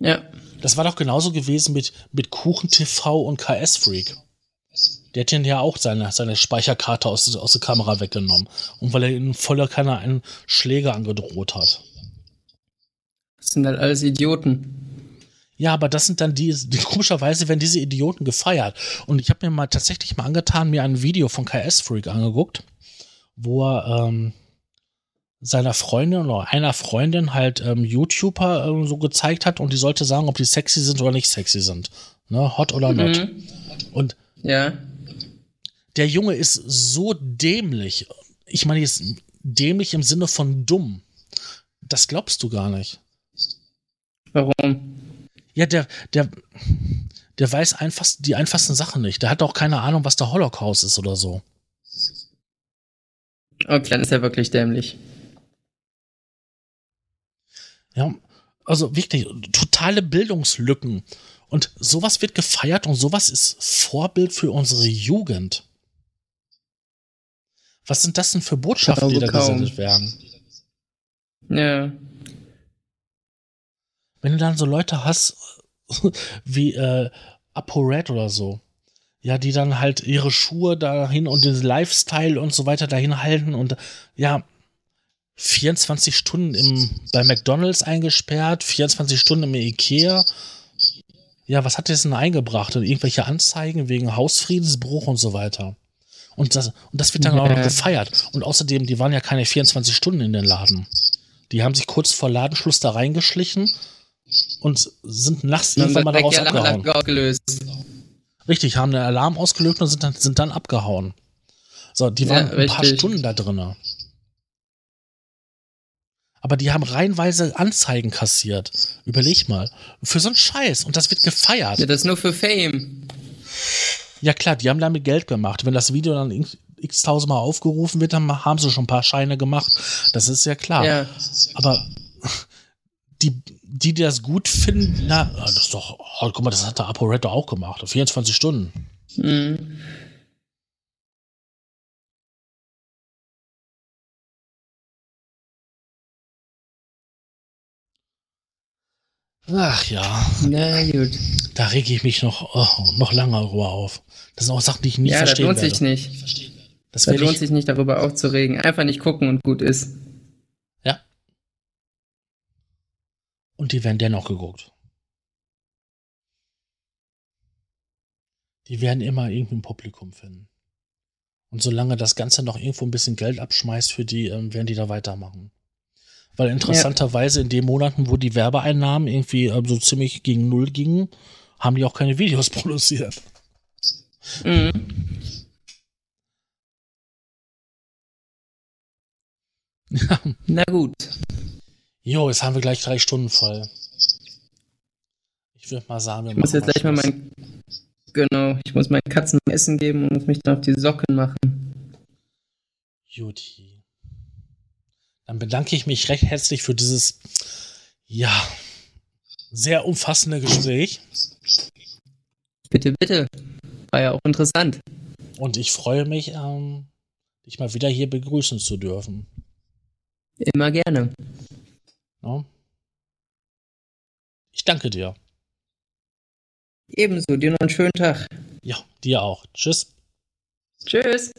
Speaker 2: Ja.
Speaker 1: Das war doch genauso gewesen mit, mit Kuchen TV und KS Freak. Der hat ja auch seine, seine Speicherkarte aus, aus der Kamera weggenommen. Und weil er in voller Kanne einen Schläger angedroht hat.
Speaker 2: Das sind halt alles Idioten.
Speaker 1: Ja, aber das sind dann die, die komischerweise werden diese Idioten gefeiert. Und ich habe mir mal tatsächlich mal angetan, mir ein Video von KS Freak angeguckt, wo er ähm, seiner Freundin oder einer Freundin halt ähm, YouTuber ähm, so gezeigt hat und die sollte sagen, ob die sexy sind oder nicht sexy sind. Ne? Hot oder not. Mhm. Und
Speaker 2: ja.
Speaker 1: Der Junge ist so dämlich. Ich meine jetzt dämlich im Sinne von dumm. Das glaubst du gar nicht.
Speaker 2: Warum?
Speaker 1: Ja, der, der, der weiß einfach die einfachsten Sachen nicht. Der hat auch keine Ahnung, was der Holocaust ist oder so.
Speaker 2: Okay, dann ist er wirklich dämlich.
Speaker 1: Ja, also wirklich totale Bildungslücken. Und sowas wird gefeiert und sowas ist Vorbild für unsere Jugend. Was sind das denn für Botschaften, die da gesendet werden?
Speaker 2: Ja.
Speaker 1: Wenn du dann so Leute hast, wie äh, ApoRed oder so, ja, die dann halt ihre Schuhe dahin und den Lifestyle und so weiter dahin halten und ja, 24 Stunden im, bei McDonalds eingesperrt, 24 Stunden im Ikea. Ja, was hat das denn eingebracht? Und irgendwelche Anzeigen wegen Hausfriedensbruch und so weiter. Und das, und das wird dann auch noch gefeiert. Und außerdem, die waren ja keine 24 Stunden in den Laden. Die haben sich kurz vor Ladenschluss da reingeschlichen und sind nachts irgendwann mal daraus abgehauen. Richtig, haben den Alarm ausgelöst und sind dann, sind dann abgehauen. So, die waren ja, ein paar Stunden da drinnen aber die haben reihenweise Anzeigen kassiert. Überleg mal. Für so einen Scheiß. Und das wird gefeiert.
Speaker 2: Ja, das ist nur für Fame.
Speaker 1: Ja, klar, die haben damit Geld gemacht. Wenn das Video dann x tausendmal aufgerufen wird, dann haben sie schon ein paar Scheine gemacht. Das ist ja klar. Ja. Aber die, die, die das gut finden, na, das ist doch, oh, guck mal, das hat der ApoRed auch gemacht. 24 Stunden. Mhm. Ach ja.
Speaker 2: Na gut.
Speaker 1: Da rege ich mich noch, oh, noch lange darüber auf. Das sind auch Sachen, die ich nicht ja, verstehe.
Speaker 2: Ja, das lohnt sich nicht. Das, das lohnt sich nicht, darüber aufzuregen. Einfach nicht gucken und gut ist.
Speaker 1: Ja. Und die werden dennoch geguckt. Die werden immer irgendwie ein Publikum finden. Und solange das Ganze noch irgendwo ein bisschen Geld abschmeißt für die, ähm, werden die da weitermachen. Weil interessanterweise in den Monaten, wo die Werbeeinnahmen irgendwie äh, so ziemlich gegen Null gingen, haben die auch keine Videos produziert. Mhm.
Speaker 2: Ja. Na gut.
Speaker 1: Jo, jetzt haben wir gleich drei Stunden voll. Ich würde mal sagen, wir
Speaker 2: ich muss jetzt gleich mal mein. Genau, ich muss meinen Katzen Essen geben und muss mich dann auf die Socken machen.
Speaker 1: Juti. Dann bedanke ich mich recht herzlich für dieses, ja, sehr umfassende Gespräch.
Speaker 2: Bitte, bitte. War ja auch interessant.
Speaker 1: Und ich freue mich, ähm, dich mal wieder hier begrüßen zu dürfen.
Speaker 2: Immer gerne.
Speaker 1: Ja. Ich danke dir.
Speaker 2: Ebenso, dir noch einen schönen Tag.
Speaker 1: Ja, dir auch. Tschüss.
Speaker 2: Tschüss.